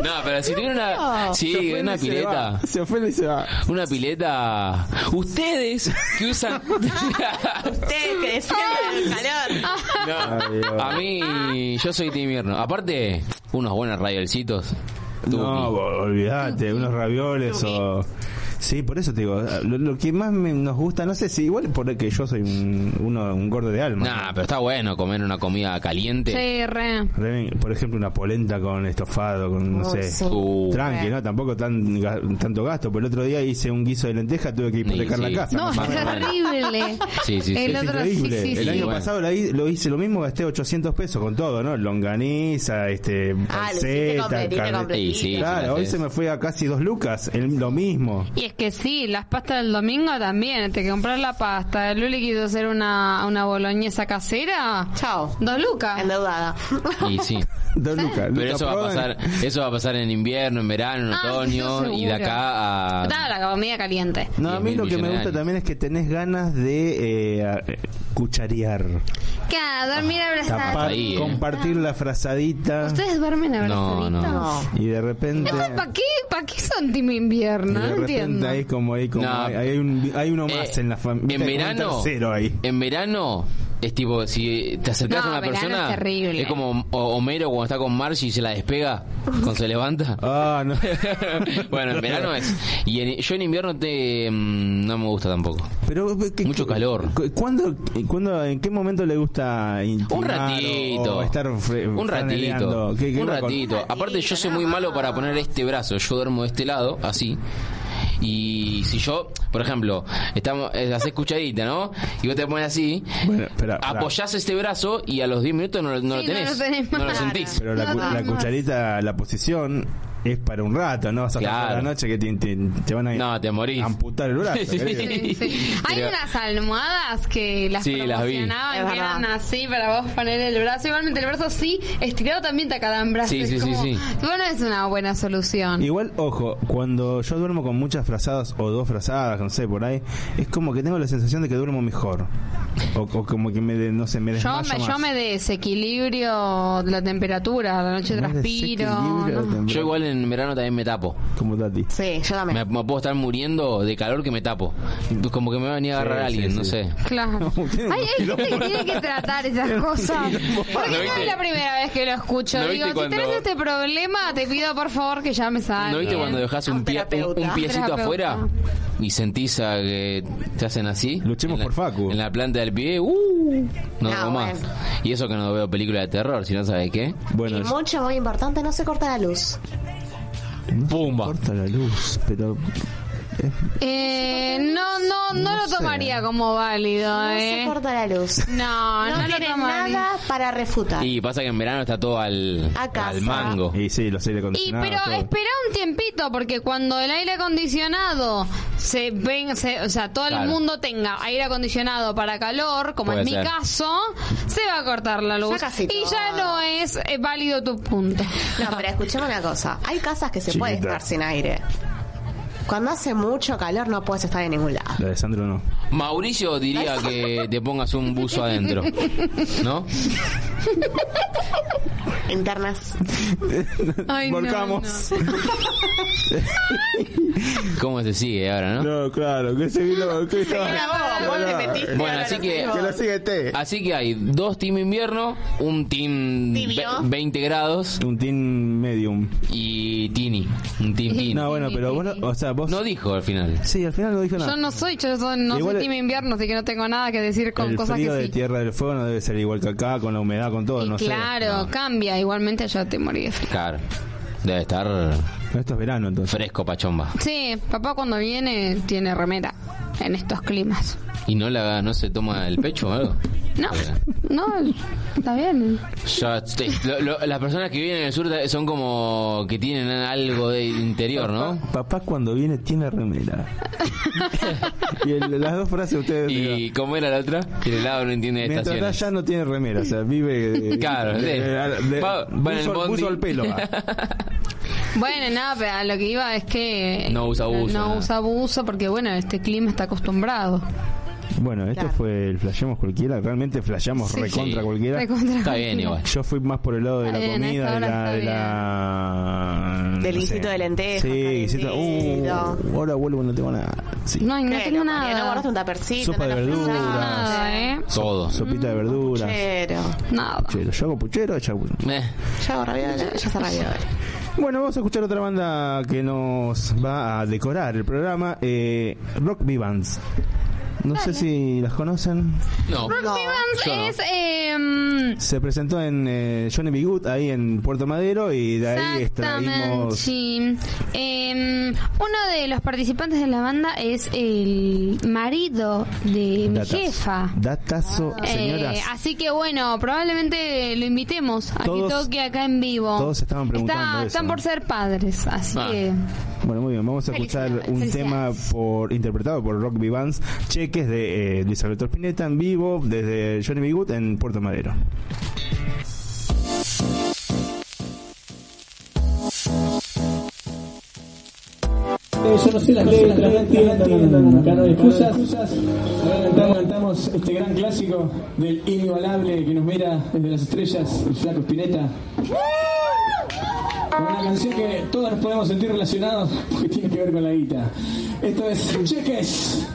Speaker 3: no, pero si tuviera una,
Speaker 2: Se
Speaker 3: sí, una
Speaker 2: se
Speaker 3: pileta,
Speaker 2: va. Se ofende y se va.
Speaker 3: una pileta. Ustedes que usan.
Speaker 5: Ustedes que defienden el calor.
Speaker 3: No, a mí, yo soy de invierno. Aparte, unos buenos radialcitos.
Speaker 2: No, olvídate, unos ravioles o... Sí, por eso te digo, lo, lo que más me- nos gusta, no sé si igual porque yo soy un, uno, un gordo de alma.
Speaker 3: Nah, pero está bueno comer una comida caliente.
Speaker 4: Sí, re.
Speaker 2: Re- Por ejemplo, una polenta con estofado, con, no
Speaker 5: Oh,
Speaker 2: sé,
Speaker 5: sí.
Speaker 3: Uh,
Speaker 2: tranqui, ¿no? Tampoco tan ga- tanto gasto. Pero el otro día hice un guiso de lenteja, tuve que hipotecar
Speaker 3: Sí,
Speaker 2: la casa.
Speaker 4: No, es
Speaker 2: más
Speaker 4: terrible.
Speaker 3: Sí, sí, sí.
Speaker 4: El
Speaker 2: Es
Speaker 4: otro, sí,
Speaker 2: increíble.
Speaker 4: sí,
Speaker 2: el
Speaker 4: sí.
Speaker 2: año
Speaker 3: bueno.
Speaker 2: pasado la hi- lo hice lo mismo, gasté 800 pesos con todo, ¿no? Longaniza, este,
Speaker 5: Ah, lo hiciste
Speaker 2: panceta,
Speaker 5: completito,
Speaker 2: carne-
Speaker 5: completito.
Speaker 3: Sí, sí.
Speaker 2: Claro, hoy se me fue a casi dos lucas, el- lo mismo.
Speaker 4: Y es que sí, las pastas del domingo también. Te compras la pasta. El Luli quiso hacer una, una boloñesa casera.
Speaker 5: Chao.
Speaker 4: Dos lucas.
Speaker 5: Endeudada.
Speaker 3: Y sí.
Speaker 2: Dos lucas.
Speaker 3: Pero eso va a pasar, eso va a pasar en invierno, en verano, en
Speaker 4: Ah,
Speaker 3: otoño y de acá a
Speaker 4: Nada, la comida caliente.
Speaker 2: No, a mí
Speaker 3: 10.000
Speaker 2: lo que me gusta también es que tenés ganas de eh, eh, cucharear,
Speaker 4: Claro, dormir
Speaker 2: tapar,
Speaker 3: ahí, eh.
Speaker 2: compartir la frazadita
Speaker 4: ¿Ustedes duermen abrazaditos?
Speaker 3: no.
Speaker 5: No.
Speaker 2: y de repente...
Speaker 4: ¿Para qué, ¿Para qué son team invierno? No
Speaker 2: repente ahí como ahí como
Speaker 3: No.
Speaker 2: hay, hay un- hay uno más
Speaker 3: Eh,
Speaker 2: en la familia.
Speaker 3: en verano
Speaker 2: ahí.
Speaker 3: en verano es tipo si te acercas
Speaker 4: No,
Speaker 3: a una persona
Speaker 4: es terrible.
Speaker 3: como Homero cuando está con Marge y se la despega cuando se levanta
Speaker 2: Ah, no.
Speaker 3: bueno en verano es y en- yo en invierno te mm, no me gusta tampoco
Speaker 2: Pero ¿qué-
Speaker 3: Mucho
Speaker 2: qué-
Speaker 3: calor.
Speaker 2: cu- ¿cuándo, cuándo, en qué momento le gusta
Speaker 3: un ratito
Speaker 2: o estar
Speaker 3: un ratito
Speaker 2: ¿Qué- qué
Speaker 3: un
Speaker 2: con-
Speaker 3: ratito aparte yo soy muy malo para poner este brazo yo duermo de este lado así y si yo, por ejemplo, estamos, eh, haces cucharita, ¿no? Y vos te pones así,
Speaker 2: Bueno, espera,
Speaker 3: apoyás este brazo y a los 10 minutos no, lo- no
Speaker 4: Sí,
Speaker 3: lo
Speaker 4: no
Speaker 3: tenés.
Speaker 4: lo tenés
Speaker 3: no lo sentís.
Speaker 2: Pero la, la cucharita, la posición es para un rato, no vas a
Speaker 3: Claro.
Speaker 2: la noche que te, te- te van a
Speaker 3: No, te morís.
Speaker 2: amputar el brazo.
Speaker 3: Sí.
Speaker 4: Sí, sí. Hay
Speaker 3: Pero-
Speaker 4: unas almohadas que las
Speaker 3: Sí, las vi.
Speaker 4: promocionaban
Speaker 5: Es
Speaker 4: que eran así para vos poner el brazo. Igualmente el brazo sí, estirado también te acalambras.
Speaker 3: Sí, sí, sí,
Speaker 4: como-
Speaker 3: sí.
Speaker 4: Bueno, es una buena solución.
Speaker 2: Igual, ojo, cuando yo duermo con muchas frazadas o dos frazadas, no sé, por ahí, es como que tengo la sensación de que duermo mejor. O, o como que me, de- no sé, me
Speaker 4: Yo
Speaker 2: desmayo
Speaker 4: me, yo
Speaker 2: más.
Speaker 4: me desequilibrio la temperatura, a la noche
Speaker 2: Más
Speaker 4: transpiro. ¿no?
Speaker 3: Yo igual en verano también me tapo.
Speaker 2: Como Tati.
Speaker 5: Sí, yo también.
Speaker 3: Me, me puedo estar muriendo de calor que me tapo. Como que me va a venir a agarrar
Speaker 2: Sí,
Speaker 3: alguien,
Speaker 2: sí,
Speaker 3: no
Speaker 2: sí.
Speaker 3: sé.
Speaker 4: Claro. Hay, hay gente que tiene que tratar esas cosas. Porque
Speaker 3: ¿No
Speaker 4: es la primera vez que lo escucho.
Speaker 3: ¿No
Speaker 4: Digo, si
Speaker 3: cuando-
Speaker 4: tenés este problema, te pido por favor que llames a
Speaker 3: ¿No viste cuando dejas
Speaker 5: A
Speaker 3: un, pie, un, un piecito afuera y sentís a que te hacen así?
Speaker 2: Luchemos
Speaker 3: En la-
Speaker 2: por Facu.
Speaker 3: En la planta del pie, ¡uh! No,
Speaker 5: No,
Speaker 3: hago más.
Speaker 5: bueno.
Speaker 3: Y eso que no veo películas de terror, si no sabes qué.
Speaker 2: Bueno,
Speaker 5: y mucho, muy importante, no se corta la luz.
Speaker 3: ¡Pumba!
Speaker 2: corta la luz, pero... eh,
Speaker 4: Eh, no, no, no,
Speaker 2: No
Speaker 4: lo
Speaker 2: sé.
Speaker 4: tomaría como válido,
Speaker 5: No
Speaker 4: eh.
Speaker 5: se corta la luz.
Speaker 4: No,
Speaker 5: No, tiene nada para refutar.
Speaker 3: Y pasa que en verano está todo al, al mango.
Speaker 2: Y sí, los aire
Speaker 4: Y
Speaker 2: acondicionados.
Speaker 4: pero
Speaker 2: todo.
Speaker 4: espera un tiempito porque cuando el aire acondicionado se ven, se- o sea, todo
Speaker 3: Claro.
Speaker 4: el mundo tenga aire acondicionado para calor, como
Speaker 3: Puede
Speaker 4: es mi caso, se va a cortar la luz
Speaker 5: Ya casi
Speaker 4: y ya no es eh, válido tu punto.
Speaker 5: No, pero escuchame una cosa. Hay casas que se puede
Speaker 2: Chiquita.
Speaker 5: estar sin aire. Cuando hace mucho calor no puedes estar en ningún lado.
Speaker 2: La de Sandro no.
Speaker 3: Mauricio diría que te pongas un buzo adentro. ¿No?
Speaker 5: internas.
Speaker 4: Ay, no,
Speaker 2: Volcamos.
Speaker 3: ¿Cómo se sigue ahora, no?
Speaker 2: No, claro, que se vino. Que estaba-
Speaker 5: vos
Speaker 3: Bueno, así que-
Speaker 2: Que.
Speaker 3: Así que hay dos team invierno, un team
Speaker 5: Tibio.
Speaker 3: ve- 20 grados
Speaker 2: Un team medium.
Speaker 3: y Tini. Un team Tini.
Speaker 2: No, bueno, pero vos, no- o sea, vos.
Speaker 3: No dijo al final.
Speaker 2: Sí, al final no dijo nada.
Speaker 4: Yo no soy, yo soy- no
Speaker 2: Igual-
Speaker 4: soy team invierno, así que no tengo nada que decir con
Speaker 2: el
Speaker 4: cosas
Speaker 2: frío
Speaker 4: que
Speaker 2: de
Speaker 4: sí.
Speaker 2: Tierra del Fuego no debe ser igual que acá, con la humedad, con todo,
Speaker 4: Y
Speaker 2: no sé.
Speaker 4: claro, cambia. Igualmente yo te morí de frío.
Speaker 3: Claro. Debe estar
Speaker 2: Esto es verano, entonces.
Speaker 3: fresco pachomba.
Speaker 4: Sí, papá cuando viene tiene remera en estos climas.
Speaker 3: ¿Y no la no se toma el pecho o algo?
Speaker 4: No, no, está bien.
Speaker 3: Ya, te- lo- lo- las personas que viven en el sur son como que tienen algo de interior, ¿no?
Speaker 2: Papá cuando viene tiene remera. y el- las dos frases ustedes
Speaker 3: ¿Y cómo era la otra? Que el helado no entiende de
Speaker 2: Mientras
Speaker 3: estaciones.
Speaker 2: allá no tiene remera, o sea, vive de,
Speaker 3: Claro,
Speaker 2: de-
Speaker 3: sí.
Speaker 2: de- de-
Speaker 3: Va- va en el
Speaker 2: buzo- al pelo.
Speaker 4: Bueno, nada, pero a lo que iba es que...
Speaker 3: No usa buzo,
Speaker 4: No
Speaker 3: nada.
Speaker 4: usa buzo porque, bueno, este clima está acostumbrado.
Speaker 2: Bueno, esto
Speaker 5: Claro.
Speaker 2: fue el flasheamos cualquiera, realmente flasheamos
Speaker 4: Sí.
Speaker 2: recontra
Speaker 3: Sí.
Speaker 2: cualquiera.
Speaker 4: Recontra-
Speaker 3: Está bien igual.
Speaker 2: Yo fui más por el lado de la
Speaker 4: bien,
Speaker 2: comida, de la, de
Speaker 5: Del
Speaker 2: no
Speaker 5: guisito de lentejas,
Speaker 2: Sí. Uh, ahora vuelvo no tengo nada. Sí.
Speaker 4: No, y no
Speaker 5: ¿Qué,
Speaker 4: tengo?
Speaker 5: ¿No
Speaker 4: nada.
Speaker 5: guardaste un tapercito?
Speaker 2: Sopa de verduras.
Speaker 4: Nada, ¿eh?
Speaker 3: Todo.
Speaker 2: Sopita de verduras.
Speaker 5: Puchero.
Speaker 4: Nada.
Speaker 2: Puchero. Yo hago puchero, hago-
Speaker 3: Eh,
Speaker 5: Ya hago raviola, ya se raviola.
Speaker 2: Bueno, vamos a escuchar otra banda que nos va a decorar el programa, eh, Rock Vivans. No sé si las conocen.
Speaker 3: no.
Speaker 5: No.
Speaker 4: Vivans
Speaker 3: yo no.
Speaker 4: es... Eh,
Speaker 2: Se presentó en eh, Johnny B. Good, ahí en Puerto Madero, y de ahí extraímos...
Speaker 4: Sí. Eh, uno de los participantes de la banda es el marido de mi
Speaker 2: Datazo.
Speaker 4: jefa.
Speaker 2: Datazo,
Speaker 4: Eh,
Speaker 2: señoras.
Speaker 4: así que bueno, probablemente lo invitemos a
Speaker 2: Todos-
Speaker 4: que toque acá en vivo.
Speaker 2: todos estaban preguntando
Speaker 4: Está-
Speaker 2: eso,
Speaker 4: Están
Speaker 2: ¿no?
Speaker 4: por ser padres, así
Speaker 3: Ah.
Speaker 4: que...
Speaker 2: Bueno, muy bien, vamos a escuchar un tema por interpretado por Rock Vivans, Cheques de eh, Luis Alberto Spinetta en vivo desde Johnny B. Good en Puerto Madero.
Speaker 7: Yo no sé las letras, no entiendo, acá no hay excusas. Ahora cantamos, cantamos este gran clásico del inigualable que nos mira desde las estrellas, el flaco Spinetta. Una canción que todos nos podemos sentir relacionados porque tiene que ver con la guita. Esto es Cheques.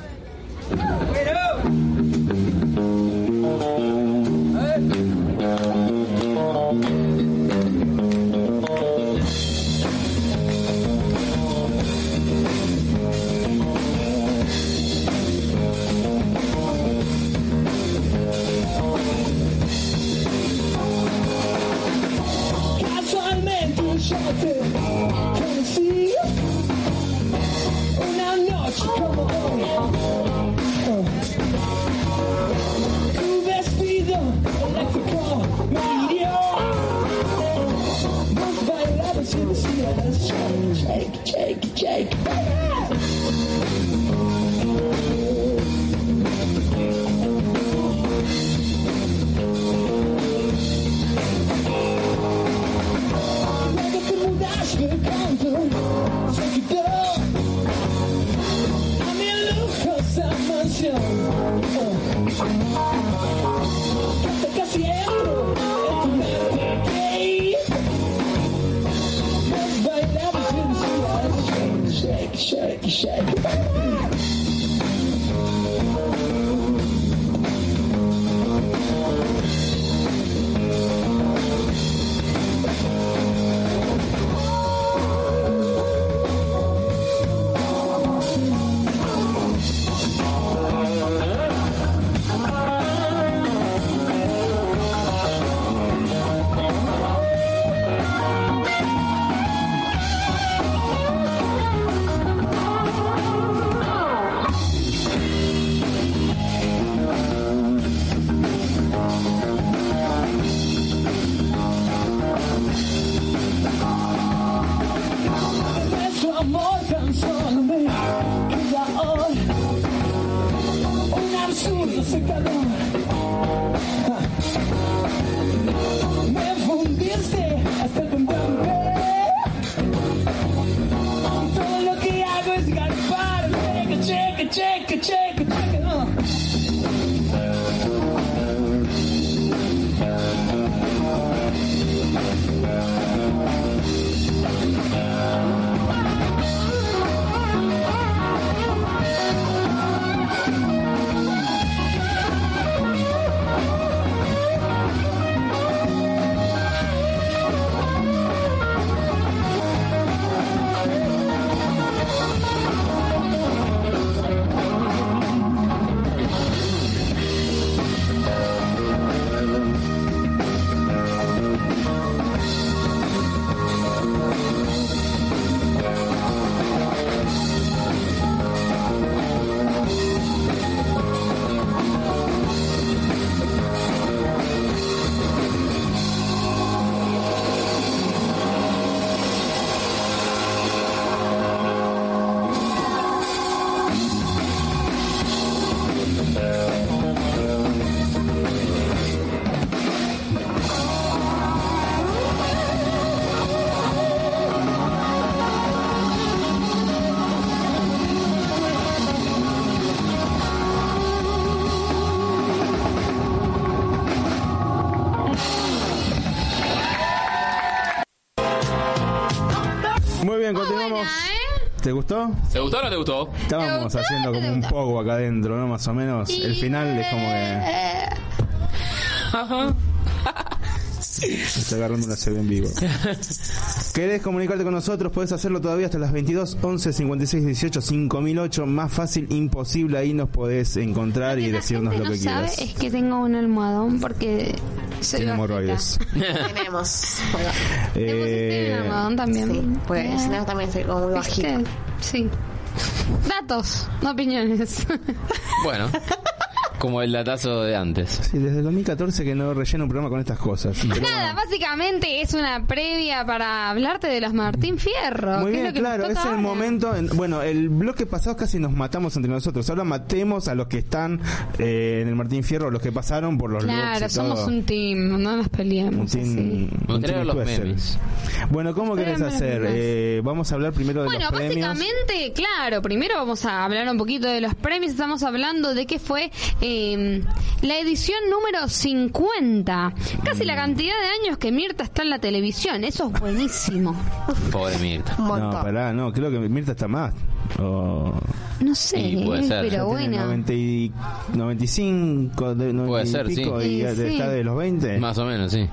Speaker 2: Jake. Gustó?
Speaker 3: ¿Te gustó o no te gustó?
Speaker 2: Estábamos
Speaker 4: gustó?
Speaker 2: haciendo
Speaker 4: ¿Te
Speaker 2: como un poco acá adentro, ¿no? Más o menos. El final es como que... Me está agarrando una serie en vivo. ¿Querés comunicarte con nosotros? Puedes hacerlo todavía hasta las 22, 11, 56, 18, 5008. Más fácil, imposible. Ahí nos podés encontrar y decirnos lo
Speaker 4: no
Speaker 2: que
Speaker 4: sabe
Speaker 2: quieras.
Speaker 4: es que tengo un almohadón porque soy
Speaker 2: Tiene
Speaker 4: bajita.
Speaker 2: hemorroides.
Speaker 5: Tenemos. Bueno,
Speaker 4: ¿Te pusiste
Speaker 2: Eh,
Speaker 4: un almohadón también?
Speaker 5: sí, pues
Speaker 4: Eh,
Speaker 5: no, también estoy como muy bajita.
Speaker 4: Sí. Datos, no opiniones.
Speaker 3: Bueno, como el datazo de antes.
Speaker 2: sí, desde el 2014 que no relleno un programa con estas cosas. Pero
Speaker 4: Nada,
Speaker 2: bueno.
Speaker 4: básicamente es una previa para hablarte de los Martín Fierro.
Speaker 2: Muy
Speaker 4: que es
Speaker 2: bien,
Speaker 4: lo que
Speaker 2: claro, es
Speaker 4: toca
Speaker 2: el
Speaker 4: ahora.
Speaker 2: momento. en- bueno, el bloque pasado casi nos matamos entre nosotros. Ahora matemos a los que están eh, en el Martín Fierro, los que pasaron por los
Speaker 4: Claro,
Speaker 2: y
Speaker 4: somos
Speaker 2: todo.
Speaker 4: un team, no nos peleemos.
Speaker 2: Un team-
Speaker 4: así.
Speaker 2: un team
Speaker 3: los memes.
Speaker 2: Bueno, ¿cómo
Speaker 4: Ustedes
Speaker 2: querés hacer? Eh, vamos a hablar primero de
Speaker 4: Bueno,
Speaker 2: los premios.
Speaker 4: básicamente, claro, primero vamos a hablar un poquito de los premios. Estamos hablando de que fue eh, la edición número 50. Casi
Speaker 2: Mm.
Speaker 4: la cantidad de años que Mirta está en la televisión. Eso es buenísimo.
Speaker 3: Pobre Mirta.
Speaker 2: No, pará, no, creo que Mirta está más. O-
Speaker 4: No sé,
Speaker 3: Sí, puede
Speaker 4: eh,
Speaker 3: ser.
Speaker 4: pero bueno.
Speaker 2: 90 y- 95, de, 90
Speaker 3: Puede
Speaker 2: y
Speaker 3: ser,
Speaker 2: pico,
Speaker 4: sí.
Speaker 2: y está de los 20.
Speaker 3: Más o menos, sí.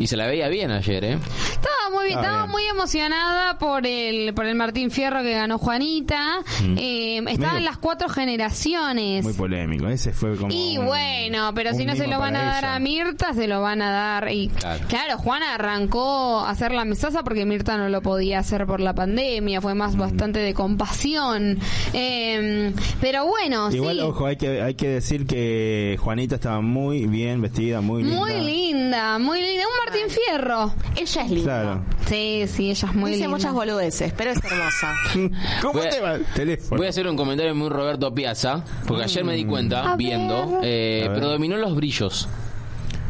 Speaker 3: Y se la veía bien ayer, ¿eh?
Speaker 4: Estaba muy bien, estaba
Speaker 2: bien.
Speaker 4: muy emocionada por el por el Martín Fierro que ganó Juanita. Eh, estaban
Speaker 2: Mm. Medio-
Speaker 4: las cuatro generaciones.
Speaker 2: Muy polémico, ese fue como.
Speaker 4: Y
Speaker 2: un-
Speaker 4: bueno, pero
Speaker 2: un
Speaker 4: si no se lo van a dar
Speaker 2: ella.
Speaker 4: a Mirta, se lo van a dar. Y
Speaker 3: Claro.
Speaker 4: claro. Juana arrancó a hacer la mesaza porque Mirta no lo podía hacer por la pandemia. Fue
Speaker 2: Mm.
Speaker 4: más bastante de compasión. Eh, pero bueno,
Speaker 2: Igual,
Speaker 4: sí.
Speaker 2: ojo, hay que, hay que decir que Juanita estaba muy bien vestida, muy linda.
Speaker 4: Muy linda, muy linda. Un Martín Fierro.
Speaker 5: Ella es linda.
Speaker 2: Claro.
Speaker 4: Sí, sí, ella es muy
Speaker 5: Dice
Speaker 4: linda.
Speaker 5: muchas boludeces, pero es hermosa.
Speaker 2: ¿Cómo
Speaker 3: Voy a-
Speaker 2: te va el teléfono?
Speaker 3: Voy a hacer un comentario muy Roberto Piazza, porque ayer me di cuenta,
Speaker 4: A
Speaker 3: viendo, eh, predominó los brillos.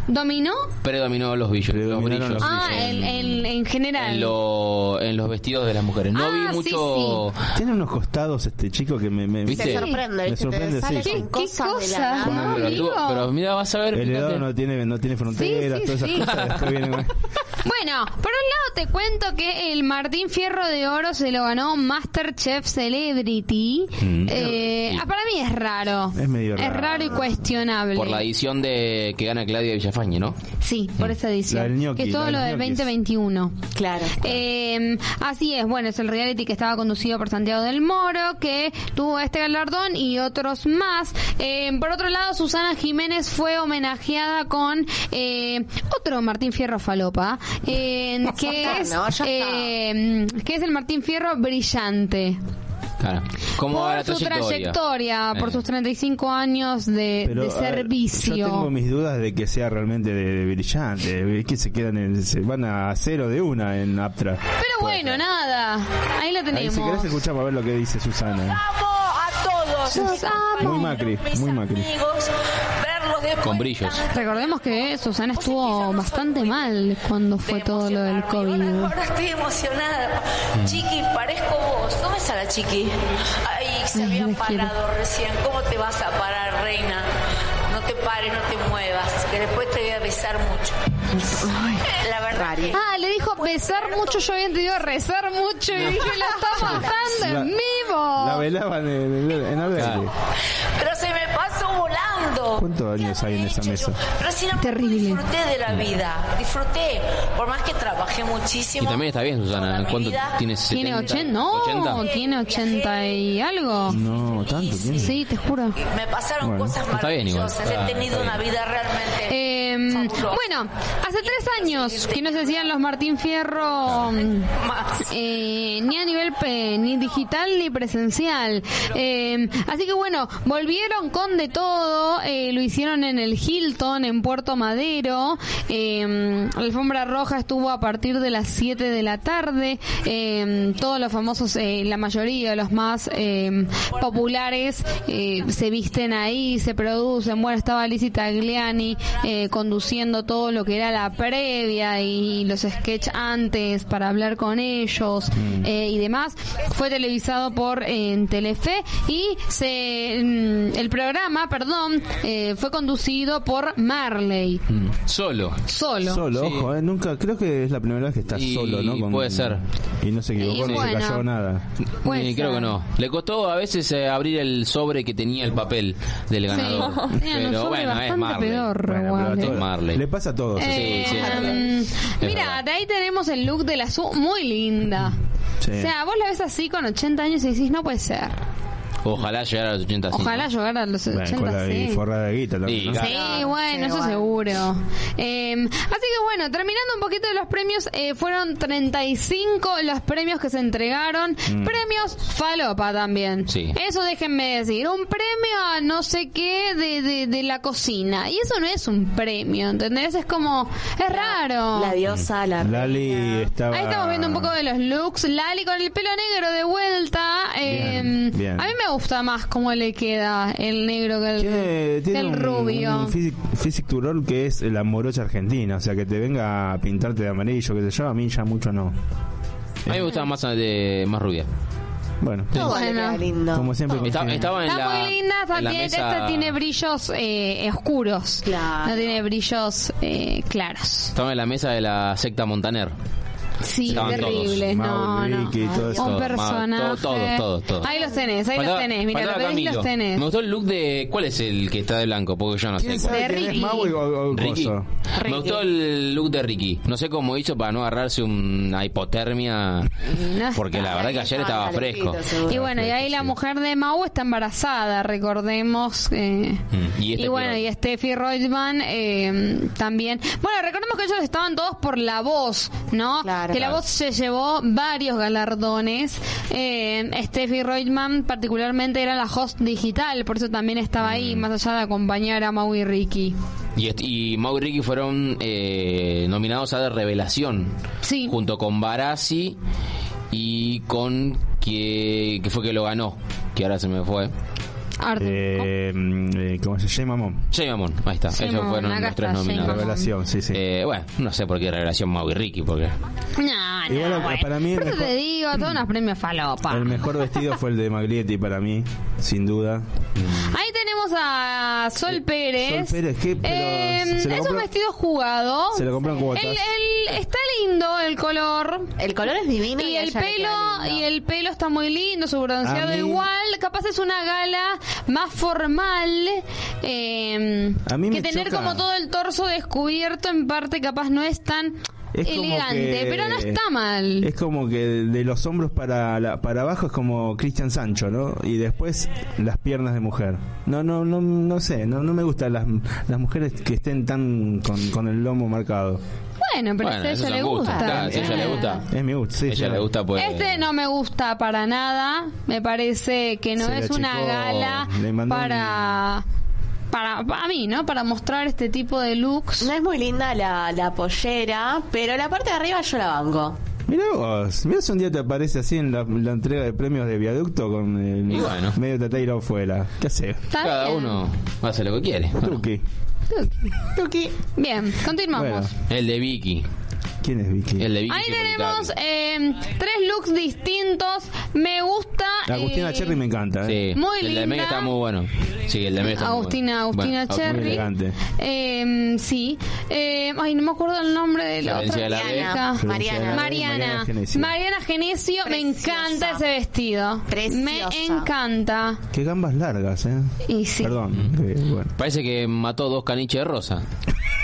Speaker 4: ¿Dominó?
Speaker 3: Predominó los brillos. Los brillos.
Speaker 2: los
Speaker 4: Ah, en, en, en general.
Speaker 3: En, lo- en los vestidos de las mujeres. No
Speaker 4: Ah,
Speaker 3: vi
Speaker 4: sí,
Speaker 3: mucho.
Speaker 2: Tiene unos costados este chico que me... me
Speaker 3: ¿Viste?
Speaker 5: Sorprende,
Speaker 2: Me sorprende, sí.
Speaker 4: ¿Qué
Speaker 5: cosas de
Speaker 4: cosa? No,
Speaker 3: pero,
Speaker 4: amigo.
Speaker 3: tú- pero mira, vas a ver.
Speaker 2: El dedo no tiene, no tiene fronteras,
Speaker 4: Sí, sí,
Speaker 2: todas esas
Speaker 4: sí.
Speaker 2: cosas. Después.
Speaker 4: Bueno, por un lado te cuento que el Martín Fierro de Oro se lo ganó Masterchef Celebrity.
Speaker 2: Mm.
Speaker 4: Eh,
Speaker 3: Sí.
Speaker 4: ah, para mí es raro.
Speaker 2: Es medio
Speaker 4: Es
Speaker 2: raro.
Speaker 4: raro y cuestionable.
Speaker 3: Por la edición de que gana Claudia Villafañe, ¿no?
Speaker 4: Sí, por esa edición.
Speaker 2: La del gnocchi,
Speaker 4: que es todo
Speaker 2: la
Speaker 4: lo
Speaker 2: del
Speaker 4: del
Speaker 2: gnocchis.
Speaker 4: 2021.
Speaker 5: Claro.
Speaker 4: Eh, así es, bueno, es el reality que estaba conducido por Santiago del Moro, que tuvo este galardón y otros más. Eh, por otro lado, Susana Jiménez fue homenajeada con eh, otro Martín Fierro Falopa, eh, que, es,
Speaker 5: No,
Speaker 4: eh, que es el Martín Fierro brillante.
Speaker 3: Claro. ¿Cómo va la
Speaker 4: Por su
Speaker 3: trayectoria?
Speaker 4: trayectoria, por
Speaker 3: Eh.
Speaker 4: sus 35 años de,
Speaker 2: Pero,
Speaker 4: de
Speaker 2: a ver,
Speaker 4: servicio.
Speaker 2: yo tengo mis dudas de que sea realmente de, de brillante. Es que se quedan en, se van a cero de una en Aptra.
Speaker 4: Pero bueno, nada, ahí lo
Speaker 2: Ahí
Speaker 4: tenemos.
Speaker 2: si querés escuchar para ver lo que dice Susana.
Speaker 8: amo a todos.
Speaker 4: Los amo.
Speaker 2: Muy Macri, muy Macri.
Speaker 8: amigos,
Speaker 3: Con brillos.
Speaker 4: Recordemos que Susana estuvo bastante mal cuando fue todo lo del. COVID.
Speaker 8: Ahora, estoy emocionada. Chiqui, parezco vos. ¿Dónde está la chiqui? Ay, se
Speaker 4: Ay,
Speaker 8: había
Speaker 4: quiero.
Speaker 8: parado recién. ¿Cómo te vas a parar, reina? No te pares, no te muevas, besar mucho. La verdad que
Speaker 4: Ah, le dijo besar mucho, yo había entendido rezar mucho y dije, la está matando en
Speaker 2: La
Speaker 4: vivo.
Speaker 2: velaban en, en, en albergue.
Speaker 3: Claro.
Speaker 8: Pero se me pasó
Speaker 2: ¿Cuántos años hay en esa mesa?
Speaker 8: Embargo,
Speaker 4: Terrible.
Speaker 8: disfruté de la vida. Disfruté. Por más que trabajé muchísimo.
Speaker 3: Y también está bien, Susana. ¿Cuánto
Speaker 8: vida,
Speaker 3: tienes?
Speaker 4: Tiene
Speaker 3: 70?
Speaker 4: 80, no,
Speaker 3: 80.
Speaker 4: tiene 80 y algo.
Speaker 2: No, tanto tiene.
Speaker 4: Sí, te juro.
Speaker 8: Me pasaron
Speaker 2: Bueno,
Speaker 8: cosas
Speaker 3: está bien igual.
Speaker 8: maravillosas. He tenido
Speaker 3: está
Speaker 8: una vida realmente.
Speaker 4: Eh, bueno, hace tres años que no se hacían los Martín Fierro mm, eh, ni a nivel pe- ni digital ni presencial. Eh, así que bueno, volvieron con de todo, eh, lo hicieron en el Hilton, en Puerto Madero. Eh, la alfombra roja estuvo a partir de las 7 de la tarde. Eh, todos los famosos, eh, la mayoría, los más eh, populares, eh, se visten ahí, se producen. Bueno, estaba Lizzie Tagliani eh, conduciendo todo lo que era la previa y los sketch antes para hablar con ellos eh, y demás. Fue televisado por eh, en Telefe y se mm, el programa, perdón, eh, fue conducido por Marley.
Speaker 3: Mm. Solo.
Speaker 4: Solo.
Speaker 2: Solo,
Speaker 3: Sí.
Speaker 2: ojo, eh, nunca, creo que es la primera vez que está
Speaker 3: Y
Speaker 2: solo, ¿no?
Speaker 3: puede ser.
Speaker 2: Y no se equivocó,
Speaker 4: Y
Speaker 2: no
Speaker 4: bueno.
Speaker 2: se cayó nada.
Speaker 3: Eh, creo que no. Le costó a veces eh, abrir el sobre que tenía el papel del ganador.
Speaker 4: Sí. Tenían un
Speaker 3: Pero
Speaker 4: sobre
Speaker 3: bueno, es
Speaker 4: bastante
Speaker 3: Marley.
Speaker 2: Bueno, pero todos-
Speaker 3: Marley.
Speaker 2: Le pasa a todos.
Speaker 4: Eh,
Speaker 3: sí.
Speaker 4: mm, mira, de ahí tenemos el look de la Su, muy linda.
Speaker 2: Sí.
Speaker 4: O sea, vos la ves así con 80 años y decís, no puede ser.
Speaker 3: Ojalá llegara a los 80 sí.
Speaker 4: Ojalá llegara a los
Speaker 2: Bueno,
Speaker 4: 80,
Speaker 2: con la
Speaker 4: sí.
Speaker 2: y de guita también,
Speaker 3: Sí,
Speaker 2: ¿no?
Speaker 3: claro.
Speaker 4: Sí, bueno,
Speaker 5: Sí,
Speaker 4: eso
Speaker 5: bueno.
Speaker 4: seguro. Eh, así que bueno, terminando un poquito de los premios, eh, fueron 35 los premios que se entregaron.
Speaker 2: Mm.
Speaker 4: Premios falopa también.
Speaker 3: Sí.
Speaker 4: Eso déjenme decir. Un premio a no sé qué de, de, de la cocina. Y eso no es un premio, ¿entendés? Es como, es raro.
Speaker 5: La diosa, la
Speaker 2: Lali
Speaker 5: reina.
Speaker 2: estaba...
Speaker 4: Ahí estamos viendo un poco de los looks. Lali con el pelo negro de vuelta. Eh,
Speaker 2: Bien, bien.
Speaker 4: A mí me gusta más cómo le queda el negro que el,
Speaker 2: Tiene, tiene
Speaker 4: el
Speaker 2: un,
Speaker 4: rubio.
Speaker 2: un physic, physic to roll que es la morocha argentina. O sea, que te venga a pintarte de amarillo, que sé yo, a mí ya mucho no.
Speaker 3: A mí me gustaba más, de, más rubia.
Speaker 2: Bueno,
Speaker 5: le
Speaker 4: Bueno.
Speaker 5: lindo.
Speaker 2: como siempre.
Speaker 3: Está- estaba en
Speaker 4: Está
Speaker 3: la,
Speaker 4: muy linda,
Speaker 3: la
Speaker 4: tiene,
Speaker 3: mesa-
Speaker 4: esta tiene brillos eh, oscuros.
Speaker 5: Claro.
Speaker 4: No tiene brillos eh, claros.
Speaker 3: Estaba en la mesa de la secta Montaner.
Speaker 4: Sí,
Speaker 3: Estaban
Speaker 4: terribles.
Speaker 2: todos.
Speaker 4: No, no.
Speaker 2: Vicky, todo eso.
Speaker 4: Un
Speaker 3: Todos,
Speaker 4: personaje.
Speaker 3: todos, todos, todos.
Speaker 4: Ahí los tenés, ahí
Speaker 3: Faltaba-
Speaker 4: los tenés. Mira,
Speaker 3: faltaba
Speaker 4: los tenés los.
Speaker 3: Me gustó el look de... ¿Cuál es el que está de blanco? Porque yo no sé
Speaker 2: ¿Quién
Speaker 3: cuál.
Speaker 2: sabe
Speaker 4: De
Speaker 2: quién es
Speaker 4: Ricky.
Speaker 2: Maui o, o
Speaker 3: Ricky.
Speaker 2: Coso?
Speaker 3: Me gustó el look de Ricky. No sé cómo hizo para no agarrarse una hipotermia.
Speaker 4: no
Speaker 3: Porque la verdad que ayer estaba fresco.
Speaker 4: Y bueno, y ahí la mujer de Mau está embarazada, recordemos. eh,
Speaker 3: Mm, y este
Speaker 4: y bueno, y Steffi Reutemann eh, también. Bueno, recordemos que ellos estaban todos por la voz, ¿no?
Speaker 5: Claro.
Speaker 4: Que la voz se llevó varios galardones. Eh, Steffi Reutemann particularmente era la host digital, por eso también estaba
Speaker 3: Mm.
Speaker 4: ahí, más allá de acompañar a Mau y Ricky.
Speaker 3: Y, y Mau y Ricky fueron eh, nominados a de revelación.
Speaker 4: Sí.
Speaker 3: Junto con Barassi y con que, que fue que lo ganó. Que ahora se me fue.
Speaker 2: Eh, eh, ¿Cómo se llama? Mamón?
Speaker 3: Jay Mamón, ahí está.
Speaker 4: Jay
Speaker 3: Ellos
Speaker 4: Mamón,
Speaker 3: fueron
Speaker 4: acá
Speaker 3: los tres
Speaker 4: está, Jay
Speaker 3: nominados.
Speaker 4: Mamón.
Speaker 2: Revelación, sí, sí.
Speaker 3: Eh, bueno, no sé por qué revelación Mau y Ricky, porque
Speaker 4: No, no,
Speaker 2: Igual,
Speaker 4: bueno.
Speaker 2: para mí el
Speaker 4: Por eso
Speaker 2: mejor-
Speaker 4: te digo, todos unos premios falopa.
Speaker 2: El mejor vestido fue el de Maglietti para mí, sin duda.
Speaker 4: Ahí tenemos a Sol Pérez.
Speaker 2: Sol Pérez, ¿qué? Pero
Speaker 4: Eh,
Speaker 2: se lo
Speaker 4: es un vestido jugado.
Speaker 2: Se lo compró en cuotas.
Speaker 4: El, el- está lindo el color.
Speaker 5: El color es divino y, a
Speaker 4: el
Speaker 5: ella le queda
Speaker 4: pelo,
Speaker 5: lindo.
Speaker 4: y el pelo está muy lindo, su bronceado
Speaker 2: A mí-
Speaker 4: igual. Capaz es una gala más formal. eh,
Speaker 2: A mí
Speaker 4: que tener
Speaker 2: choca.
Speaker 4: como todo el torso descubierto en parte capaz no es tan
Speaker 2: Es
Speaker 4: elegante,
Speaker 2: que-
Speaker 4: pero no está mal.
Speaker 2: Es como que de los hombros para la- para abajo es como Cristian Sancho, ¿no? Y después las piernas de mujer. No, no, no, no sé, no, no me gustan las, las mujeres que estén tan con, con el lomo marcado.
Speaker 4: Bueno, pero
Speaker 3: Bueno,
Speaker 4: a
Speaker 3: eso
Speaker 4: ella le gusta.
Speaker 3: claro, si a ella le gusta.
Speaker 2: Es mi gusto, sí.
Speaker 3: a ella
Speaker 2: sí.
Speaker 3: le gusta, pues.
Speaker 4: Este no me gusta para nada. Me parece que no
Speaker 2: Se
Speaker 4: es una gala
Speaker 2: le mandó
Speaker 4: para, para para mí, ¿no? Para mostrar este tipo de looks.
Speaker 5: No es muy linda la, la pollera, pero la parte de arriba yo la banco.
Speaker 2: Mira vos, mira si un día te aparece así en la, la entrega de premios de viaducto con el
Speaker 3: bueno.
Speaker 2: medio tateiro afuera. ¿Qué hace?
Speaker 3: Cada
Speaker 4: bien.
Speaker 3: uno hace lo que quiere.
Speaker 2: Truqui.
Speaker 4: Bien, continuamos.
Speaker 2: Bueno,
Speaker 3: El de Vicky.
Speaker 2: ¿Quién es Vicky?
Speaker 3: El de Vicky.
Speaker 4: Ahí tenemos eh, tres looks distintos. Me gusta.
Speaker 2: Agustina
Speaker 4: eh,
Speaker 2: Cherry me encanta. ¿eh?
Speaker 3: Sí,
Speaker 4: Muy
Speaker 3: el de
Speaker 4: linda.
Speaker 3: medio está muy bueno. Sí, el de medio está
Speaker 4: Agustina,
Speaker 3: muy bueno.
Speaker 4: Agustina
Speaker 3: Bueno,
Speaker 4: Cherry.
Speaker 2: muy elegante.
Speaker 4: Eh, sí. Eh, ay, no me acuerdo el nombre de la otra.
Speaker 3: de la.
Speaker 5: Mariana. Mariana.
Speaker 2: de la
Speaker 4: Mariana,
Speaker 2: Genesio.
Speaker 4: Mariana Genesio, me encanta ese vestido.
Speaker 5: Preciosa.
Speaker 4: Me encanta.
Speaker 2: Qué gambas largas, ¿eh?
Speaker 4: Y sí.
Speaker 2: Perdón. bueno.
Speaker 3: Parece que mató dos caniches de rosa.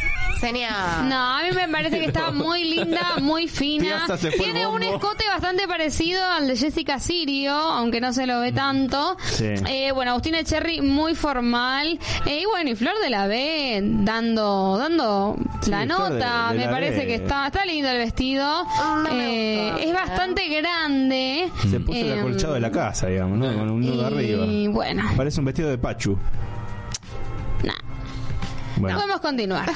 Speaker 4: No, a mí me parece que está muy linda, muy fina. Tiene un escote bastante parecido al de Jessica Sirio, aunque no se lo ve tanto.
Speaker 2: Sí.
Speaker 4: Eh, bueno, Agustina Cherry muy formal. Eh, y bueno, y Flor de la B dando dando
Speaker 2: Sí,
Speaker 4: la
Speaker 2: de-
Speaker 4: nota.
Speaker 2: de
Speaker 4: me
Speaker 2: la
Speaker 4: parece
Speaker 2: B.
Speaker 4: que está está lindo el vestido.
Speaker 5: no me
Speaker 4: Eh, es bastante grande.
Speaker 2: Se puso el acolchado de la casa, digamos, ¿no? Con un nudo
Speaker 4: y
Speaker 2: arriba.
Speaker 4: bueno,
Speaker 2: Parece un vestido de Pachu. Bueno,
Speaker 4: podemos continuar.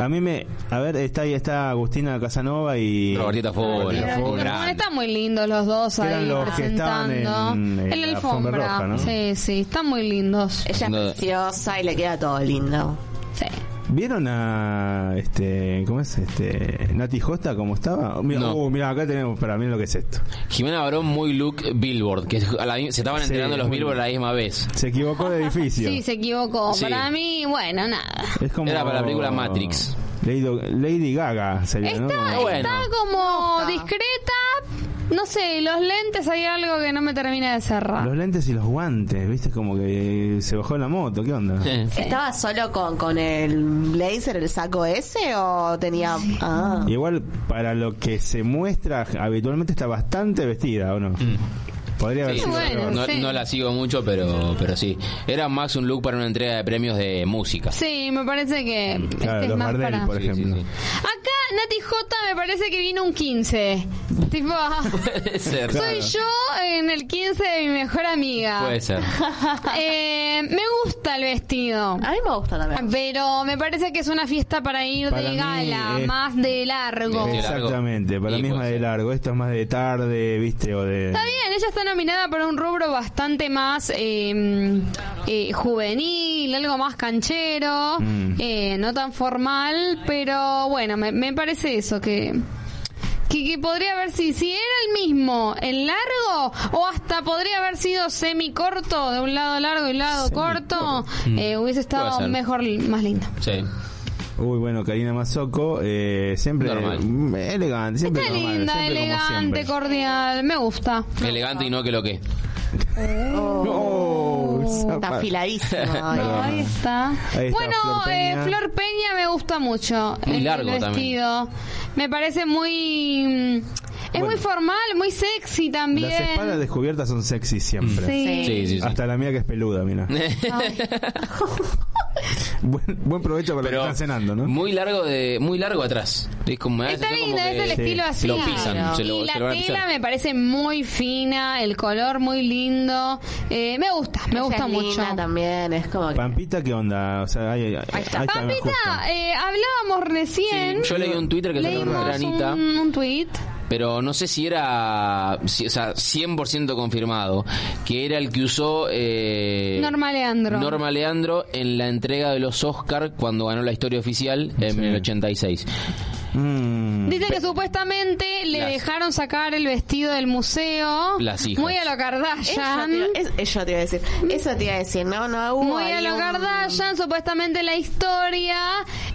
Speaker 2: a mí me. A ver, está ahí está Agustina Casanova y.
Speaker 3: Robertita Ford.
Speaker 4: Están muy lindos los dos
Speaker 2: Que
Speaker 4: ahí
Speaker 2: eran los que estaban
Speaker 4: presentando.
Speaker 2: en- en
Speaker 4: En
Speaker 2: la alfombra
Speaker 4: alfombra.
Speaker 2: roja, ¿no?
Speaker 4: Sí, sí, están muy lindos.
Speaker 5: Ella es preciosa y le queda todo lindo.
Speaker 4: Sí.
Speaker 2: ¿Vieron a este cómo es este Nati Josta cómo estaba? Mira,
Speaker 3: No.
Speaker 2: uh, mira, acá tenemos para mí lo que es esto.
Speaker 3: Jimena Barón muy look Billboard, que a la- se estaban
Speaker 2: Sí,
Speaker 3: entrenando los Billboard a la misma vez.
Speaker 2: Se equivocó de edificio.
Speaker 4: Sí, se equivocó.
Speaker 3: Sí.
Speaker 4: Para mí, bueno, nada.
Speaker 2: Es como
Speaker 3: Era para la película Matrix.
Speaker 2: Lady, Lady Gaga sería, ¿no?
Speaker 4: Está,
Speaker 2: Como-
Speaker 3: bueno.
Speaker 4: está como discreta. No sé, los lentes hay algo que no me termina de cerrar.
Speaker 2: Los lentes y los guantes, ¿viste? Como que se bajó la moto, ¿qué onda?
Speaker 5: ¿Estaba solo con, con el blazer, el saco ese o tenía... Ah.
Speaker 2: Igual para lo que se muestra habitualmente está bastante vestida, ¿o no? Podría haber
Speaker 3: Sí,
Speaker 2: sido
Speaker 4: bueno,
Speaker 3: no,
Speaker 4: sí.
Speaker 3: no la sigo mucho, pero, pero sí. Era más un look para una entrega de premios de música.
Speaker 4: Sí, me parece que este
Speaker 2: Claro,
Speaker 4: es
Speaker 2: los
Speaker 4: más
Speaker 2: Gardel,
Speaker 4: para...
Speaker 2: por
Speaker 3: Sí, sí,
Speaker 2: ejemplo.
Speaker 3: sí.
Speaker 4: Acá Nati J me parece que vino un 15. Tipo,
Speaker 3: Puede ser.
Speaker 4: soy yo en el 15 de mi mejor amiga.
Speaker 3: Puede ser.
Speaker 4: Eh, me gusta el vestido.
Speaker 5: A mí me gusta también.
Speaker 4: Pero me parece que es una fiesta para ir
Speaker 2: Para
Speaker 4: de
Speaker 2: mí
Speaker 4: gala,
Speaker 2: es-
Speaker 4: más de largo.
Speaker 2: Exactamente, para
Speaker 3: Y
Speaker 2: mí es
Speaker 3: puede
Speaker 2: más de
Speaker 3: ser.
Speaker 2: largo. Esto es más de tarde, ¿viste? O de.
Speaker 4: Está bien, ella está nominada por un rubro bastante más eh, eh, juvenil, algo más canchero,
Speaker 2: Mm.
Speaker 4: eh, no tan formal, pero bueno, me, me parece eso, que, que, que podría haber sido, si era el mismo en largo, o hasta podría haber sido semi corto, de un lado largo y un lado corto, eh, hubiese estado mejor, más lindo.
Speaker 3: Sí.
Speaker 2: Uy, bueno, Karina Mazoco, eh, siempre
Speaker 3: Normal.
Speaker 2: mm, elegante, siempre
Speaker 4: Está
Speaker 2: normal,
Speaker 4: linda,
Speaker 2: siempre como
Speaker 4: elegante,
Speaker 2: siempre.
Speaker 4: cordial, me gusta.
Speaker 3: Elegante y no que lo que.
Speaker 2: Oh,
Speaker 5: Está
Speaker 2: zapa-
Speaker 5: afiladísimo.
Speaker 2: Perdón.
Speaker 4: Ahí está.
Speaker 2: Ahí está,
Speaker 4: bueno,
Speaker 2: Flor
Speaker 4: eh,
Speaker 2: Peña.
Speaker 4: Flor Peña me gusta mucho.
Speaker 3: Muy
Speaker 4: el,
Speaker 3: largo
Speaker 4: el
Speaker 3: también.
Speaker 4: vestido. Me parece muy. Es
Speaker 2: Bueno.
Speaker 4: muy formal, muy sexy también.
Speaker 2: Las espaldas descubiertas son sexy siempre.
Speaker 4: Sí.
Speaker 3: Sí, sí, sí.
Speaker 2: Hasta la mía que es peluda, mira. Buen, buen provecho para los que
Speaker 3: Pero
Speaker 2: están cenando, ¿no?
Speaker 3: muy largo de muy largo atrás. Es como,
Speaker 4: Está linda,
Speaker 3: como
Speaker 4: es el
Speaker 3: que
Speaker 4: estilo
Speaker 2: sí,
Speaker 4: así.
Speaker 3: lo pisan,
Speaker 4: claro.
Speaker 3: se lo-
Speaker 4: y
Speaker 3: se
Speaker 4: la
Speaker 3: lo van a
Speaker 4: tela
Speaker 3: pisar.
Speaker 4: me parece muy fina, el color muy lindo. Eh, me gusta, me
Speaker 5: Ella
Speaker 4: gusta
Speaker 5: es
Speaker 4: mucho.
Speaker 5: también, es como que...
Speaker 2: Pampita, ¿qué onda? O sea, ahí está, me
Speaker 4: Pampita, eh, hablábamos recién.
Speaker 3: Sí, yo leí un Twitter que Anita.
Speaker 4: un, un tweet.
Speaker 3: Pero no sé si era si- o sea, 100% confirmado que era el que usó eh,
Speaker 4: Norma Leandro.
Speaker 3: Norma Leandro en la entrega de los Oscar cuando ganó la historia oficial en
Speaker 2: Sí.
Speaker 3: el 86.
Speaker 2: Mm,
Speaker 4: Dice que supuestamente le
Speaker 3: Las-
Speaker 4: dejaron sacar el vestido del museo.
Speaker 3: Las hijas.
Speaker 4: Muy a lo Kardashian.
Speaker 5: te, iba- es- eso te iba a decir. Eso te iba a decir. No, no hubo
Speaker 4: Muy a lo
Speaker 5: un-
Speaker 4: Kardashian, supuestamente la historia.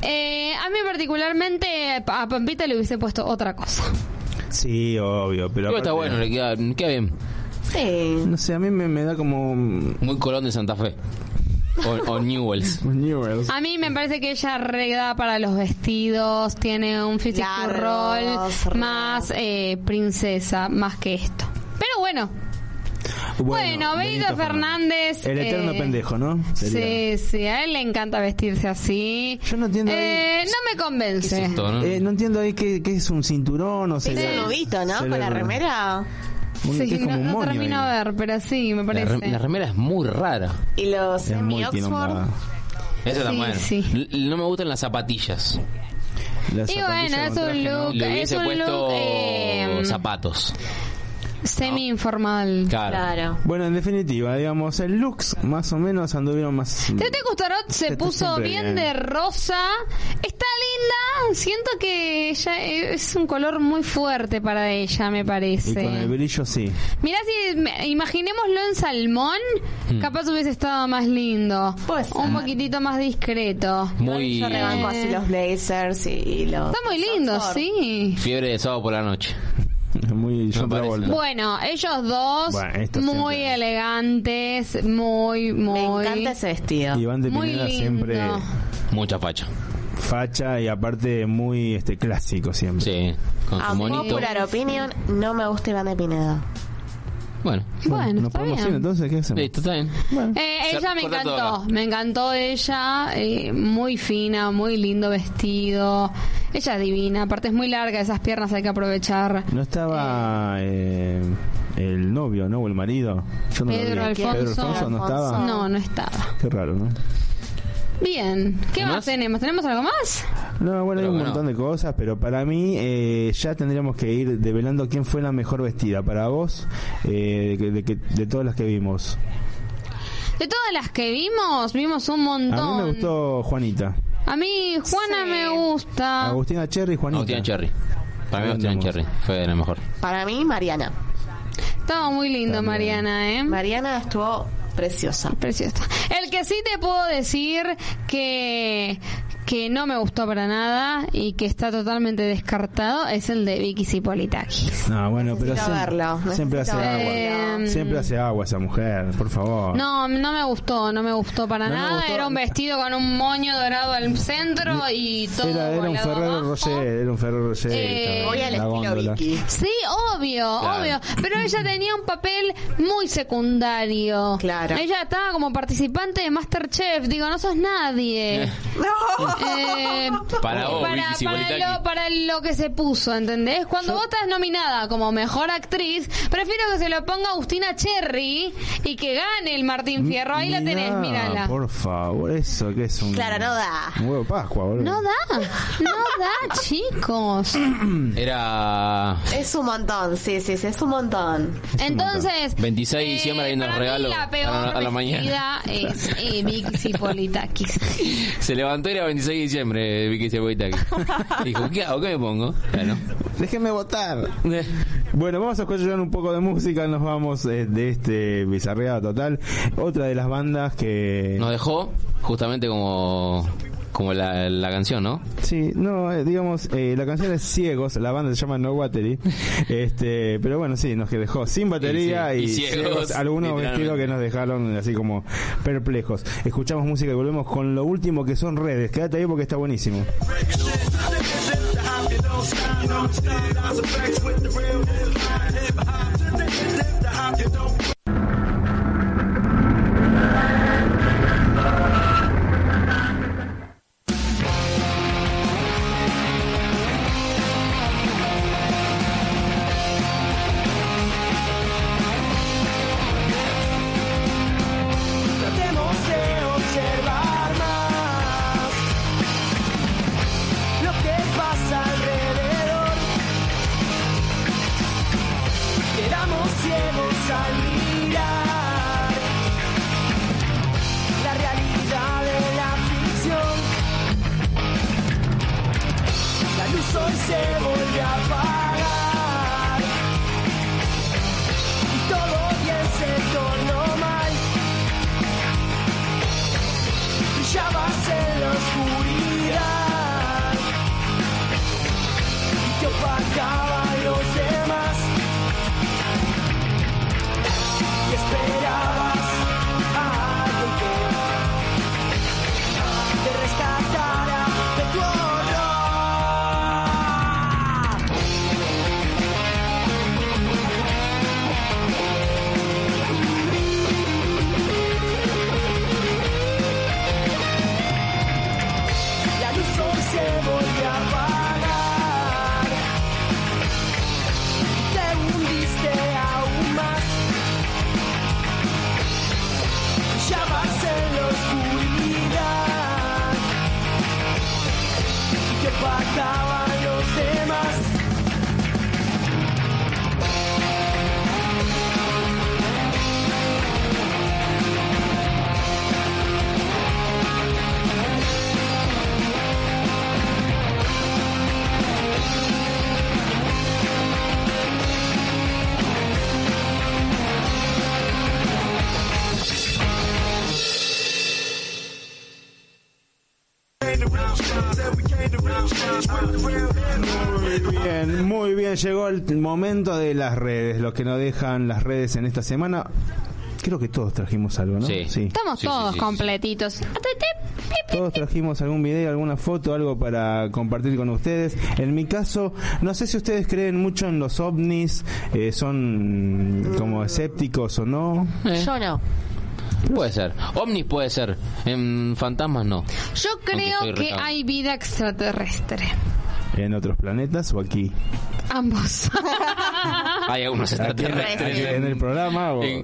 Speaker 4: Eh, a mí particularmente a Pampita le hubiese puesto otra cosa.
Speaker 2: Sí, obvio, pero
Speaker 3: Creo que está
Speaker 2: aparte-
Speaker 3: bueno, le queda, bien.
Speaker 5: Sí.
Speaker 2: No sé, a mí me, me da como...
Speaker 3: Muy Colón de Santa Fe. O, o Newells.
Speaker 2: Newells.
Speaker 4: A mí me parece que ella reda para los vestidos, tiene un
Speaker 5: Largos,
Speaker 4: rol
Speaker 5: re-
Speaker 4: más eh, princesa, más que esto. Pero bueno, bueno, Benito Fernández.
Speaker 2: El eterno
Speaker 4: eh,
Speaker 2: pendejo, ¿no? Sería.
Speaker 4: Sí, sí, a él le encanta vestirse así.
Speaker 2: Yo no entiendo
Speaker 4: Eh,
Speaker 2: ahí-
Speaker 4: no me convence.
Speaker 3: Esto, ¿no?
Speaker 2: Eh, no entiendo ahí qué, qué es un cinturón o
Speaker 5: Es
Speaker 2: sería...
Speaker 5: un nubito, ¿no?
Speaker 2: se
Speaker 5: Con
Speaker 2: le-
Speaker 5: la remera.
Speaker 4: Sí,
Speaker 2: es
Speaker 4: no, no termino de ver, pero sí, me
Speaker 3: La,
Speaker 4: parece.
Speaker 3: rem- la remera es muy rara.
Speaker 5: Y los
Speaker 2: Es
Speaker 5: semi-Oxford.
Speaker 3: Esa está
Speaker 4: Sí, sí.
Speaker 3: L- No me gustan las zapatillas.
Speaker 2: Las
Speaker 4: Y
Speaker 2: zapatillas
Speaker 4: bueno, es un
Speaker 2: traje, ¿no?
Speaker 4: look.
Speaker 3: Le
Speaker 4: Es
Speaker 3: hubiese
Speaker 4: un
Speaker 3: puesto
Speaker 4: look, eh,
Speaker 3: zapatos.
Speaker 4: Semi informal.
Speaker 3: Claro.
Speaker 5: Claro.
Speaker 2: Bueno, en definitiva, digamos, el looks más o menos anduvieron más...
Speaker 4: Tete Custarot se
Speaker 2: Tete
Speaker 4: puso bien
Speaker 2: bien.
Speaker 4: de rosa. Está linda. Siento que ella es un color muy fuerte para ella, me
Speaker 2: Y
Speaker 4: parece.
Speaker 2: con el brillo sí.
Speaker 4: Mirá si me- imaginémoslo en salmón,
Speaker 3: Hmm.
Speaker 4: capaz hubiese estado más lindo. Un poquitito más discreto.
Speaker 3: Muy
Speaker 5: Yo rebanco así los blazers y los.
Speaker 4: Está muy lindo, sí.
Speaker 3: fiebre de sábado por la noche.
Speaker 2: Muy John
Speaker 3: parece.
Speaker 2: Travolta.
Speaker 4: Bueno, ellos dos,
Speaker 2: Bueno,
Speaker 4: muy
Speaker 2: siempre.
Speaker 4: elegantes, muy, muy...
Speaker 5: Me encanta ese vestido.
Speaker 2: Iván de
Speaker 4: Muy
Speaker 2: Pineda
Speaker 4: lindo.
Speaker 2: siempre
Speaker 3: Mucha facha.
Speaker 2: facha y aparte muy este clásico siempre.
Speaker 3: Sí, con
Speaker 5: A
Speaker 3: su monito.
Speaker 5: popular opinion, no me gusta Iván de Pineda.
Speaker 3: Bueno,
Speaker 4: Bueno,
Speaker 2: ¿Nos
Speaker 4: está
Speaker 2: podemos
Speaker 4: bien.
Speaker 2: ir entonces? ¿Qué hacemos?
Speaker 3: listo, está bien.
Speaker 4: Eh, ella me
Speaker 3: corta todo
Speaker 4: encantó,
Speaker 3: acá.
Speaker 4: me encantó ella, eh, muy fina, muy lindo vestido, ella es divina, aparte es muy larga, esas piernas hay que aprovechar.
Speaker 2: No estaba eh, el novio, ¿no? O el marido. Yo no lo
Speaker 4: Pedro
Speaker 2: vi.
Speaker 4: Alfonso.
Speaker 2: Pedro Alfonso no
Speaker 5: Alfonso.
Speaker 2: estaba.
Speaker 4: No, no estaba.
Speaker 2: Qué raro, ¿no?
Speaker 4: Bien, ¿qué
Speaker 3: ¿Más?
Speaker 4: más tenemos? ¿Tenemos algo más?
Speaker 2: No, bueno, hay un
Speaker 3: bueno.
Speaker 2: montón de cosas, pero para mí eh, ya tendríamos que ir develando quién fue la mejor vestida. Para vos, eh, de, que- de, que- de todas las que vimos.
Speaker 4: De todas las que vimos, vimos un montón.
Speaker 2: A mí me gustó Juanita.
Speaker 4: A mí Juana
Speaker 5: Sí.
Speaker 4: me gusta.
Speaker 2: Agustina Cherry Juanita.
Speaker 3: Agustina Cherry. Para mí Agustina. Cherry fue la mejor.
Speaker 5: Para mí, Mariana.
Speaker 4: Estaba muy lindo
Speaker 2: También.
Speaker 4: Mariana, ¿eh?
Speaker 5: Mariana estuvo preciosa.
Speaker 4: Preciosa. El que sí te puedo decir que que no me gustó para nada y que está totalmente descartado es el de Vicky Cipolitakis.
Speaker 2: No, bueno, pero siempre,
Speaker 5: verlo,
Speaker 2: siempre hace agua.
Speaker 4: verlo.
Speaker 2: Siempre hace agua esa mujer, por favor.
Speaker 4: No, no me gustó, no me gustó para
Speaker 2: No
Speaker 4: nada.
Speaker 2: gustó.
Speaker 4: Era un vestido con un moño dorado al centro y todo
Speaker 2: Era, era un Ferrero. Rocher, era un Ferrero Rocher.
Speaker 4: Eh,
Speaker 5: al estilo
Speaker 2: góndola.
Speaker 5: Vicky.
Speaker 4: Sí, obvio,
Speaker 3: Claro.
Speaker 4: obvio. Pero ella tenía un papel muy secundario.
Speaker 5: Claro.
Speaker 4: Ella estaba como participante de Masterchef. Digo, no sos nadie. Eh,
Speaker 3: Para vos,
Speaker 4: para,
Speaker 3: Vicky
Speaker 4: para, lo, para lo que se puso, ¿entendés? Cuando vos estás nominada como mejor actriz, prefiero que se lo ponga Agustina Cherry y que gane el Martín Fierro. Ahí la tenés,
Speaker 2: Mirá,
Speaker 4: mírala.
Speaker 2: Por favor, eso que es un.
Speaker 5: Claro, no da.
Speaker 2: Un huevo de Pascua, boludo.
Speaker 4: No da, no da, chicos.
Speaker 3: Era
Speaker 5: Es un montón, sí, sí, sí, es un montón.
Speaker 4: Entonces,
Speaker 3: 26 de diciembre viendo el
Speaker 4: para mí
Speaker 3: regalo
Speaker 4: La peor
Speaker 3: a la- a la mañana.
Speaker 4: es eh, Vicky Cipolitakis.
Speaker 3: Se levantó y era 26 de diciembre Vicky Cipolitakis. Dijo, ¿qué hago? ¿Qué me pongo? Bueno.
Speaker 2: Déjenme votar. Bueno, vamos a escuchar un poco de música, nos vamos eh, de este bizarreada total. Otra de las bandas que...
Speaker 3: Nos dejó justamente como como la, la canción, ¿no?
Speaker 2: Sí, no, eh, digamos, eh, la canción es Ciegos, la banda se llama No Battery, este, pero bueno, sí, nos que dejó sin batería
Speaker 3: Y
Speaker 2: y,
Speaker 3: sí, y ciegos,
Speaker 2: algunos vestidos que nos dejaron así como perplejos. Escuchamos música y volvemos con lo último que son redes. Quédate ahí porque está buenísimo.
Speaker 6: Bien,
Speaker 2: muy bien. Llegó el momento de las redes, los que nos dejan las redes en esta semana. Creo que todos trajimos algo, ¿no?
Speaker 3: Sí.
Speaker 4: Estamos
Speaker 3: Sí, sí,
Speaker 4: todos
Speaker 3: sí, sí.
Speaker 4: completitos.
Speaker 2: Todos trajimos algún video, alguna foto, algo para compartir con ustedes. En mi caso, no sé si ustedes creen mucho en los ovnis, eh, son como escépticos o no.
Speaker 3: Eh,
Speaker 5: Yo no.
Speaker 3: puede ser. Omnis puede ser. En fantasmas no.
Speaker 4: Yo creo que hay vida extraterrestre.
Speaker 2: ¿En otros planetas o aquí?
Speaker 4: Ambos.
Speaker 3: Hay algunos extraterrestres.
Speaker 2: en el programa. o-
Speaker 3: En,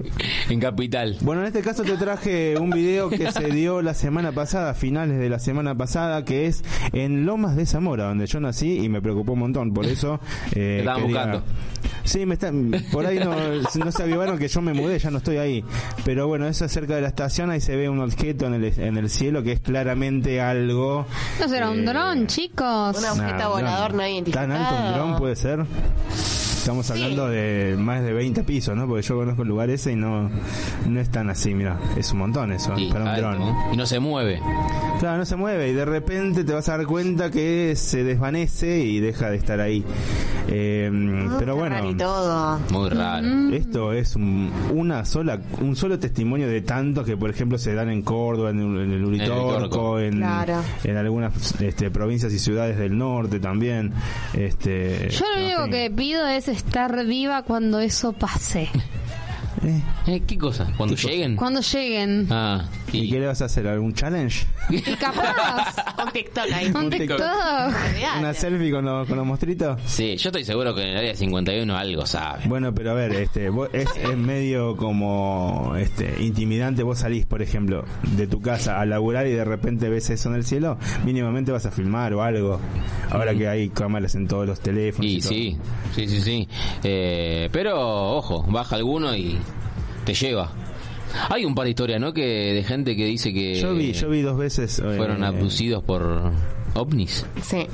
Speaker 3: en Capital.
Speaker 2: Bueno, en este caso te traje un video que se dio la semana pasada, a finales de la semana pasada, que es en Lomas de Zamora, donde yo nací y me preocupó un montón. Por eso eh,
Speaker 3: Te estaban buscando.
Speaker 2: Sí, me están, por ahí no, no se avivaron que yo me mudé, ya no estoy ahí. Pero bueno, eso es cerca de la estación, ahí se ve un objeto en el, en el cielo que es claramente algo.
Speaker 4: No será un
Speaker 2: eh,
Speaker 4: dron, chicos.
Speaker 5: Un objeto
Speaker 2: Nah,
Speaker 5: volador
Speaker 2: dron.
Speaker 5: no identificado.
Speaker 2: ¿Tan alto un dron puede ser? Estamos hablando de más de 20 pisos, ¿no? Porque yo conozco el lugar ese y no, no es tan así, mira, es un montón eso,
Speaker 3: Sí,
Speaker 2: para un
Speaker 3: alto,
Speaker 2: dron.
Speaker 3: ¿no? Y no se mueve.
Speaker 2: Claro, no se mueve y de repente te vas a dar cuenta que se desvanece y deja de estar ahí. Eh,
Speaker 5: Ah,
Speaker 2: pero bueno,
Speaker 5: raro y todo.
Speaker 3: Muy raro.
Speaker 2: esto es un, una sola, un solo testimonio de tantos que, por ejemplo, se dan en Córdoba, en, el- en el
Speaker 3: Uritorco.
Speaker 2: En,
Speaker 5: Claro.
Speaker 2: en algunas este, provincias y ciudades del norte también. Este,
Speaker 4: Yo lo único que pido es estar viva cuando eso pase.
Speaker 2: Eh,
Speaker 3: Eh, ¿Qué cosa? ¿Cuando lleguen?
Speaker 4: Cuando lleguen.
Speaker 3: Ah,
Speaker 2: ¿Y
Speaker 3: y,
Speaker 2: qué le vas a hacer? ¿Algún challenge?
Speaker 4: Y capaz.
Speaker 5: Un TikTok ahí.
Speaker 4: un
Speaker 2: TikTok.
Speaker 4: TikTok.
Speaker 5: Olvídate.
Speaker 2: ¿Una selfie con los, con los mostritos?
Speaker 3: sí, yo estoy seguro que en el área 51 algo sabe.
Speaker 2: Bueno, pero a ver, este, vos- es, es medio como este, intimidante. Vos salís, por ejemplo, de tu casa a laburar y de repente ves eso en el cielo. Mínimamente vas a filmar o algo. Ahora que hay cámaras en todos los teléfonos.
Speaker 3: Y sí, sí, sí, sí. Eh, pero, ojo, baja alguno y te lleva. Hay un par de historias, ¿no? Que de gente que dice que
Speaker 2: Yo vi, yo vi dos veces. eh,
Speaker 3: fueron abducidos por ovnis.
Speaker 5: Sí.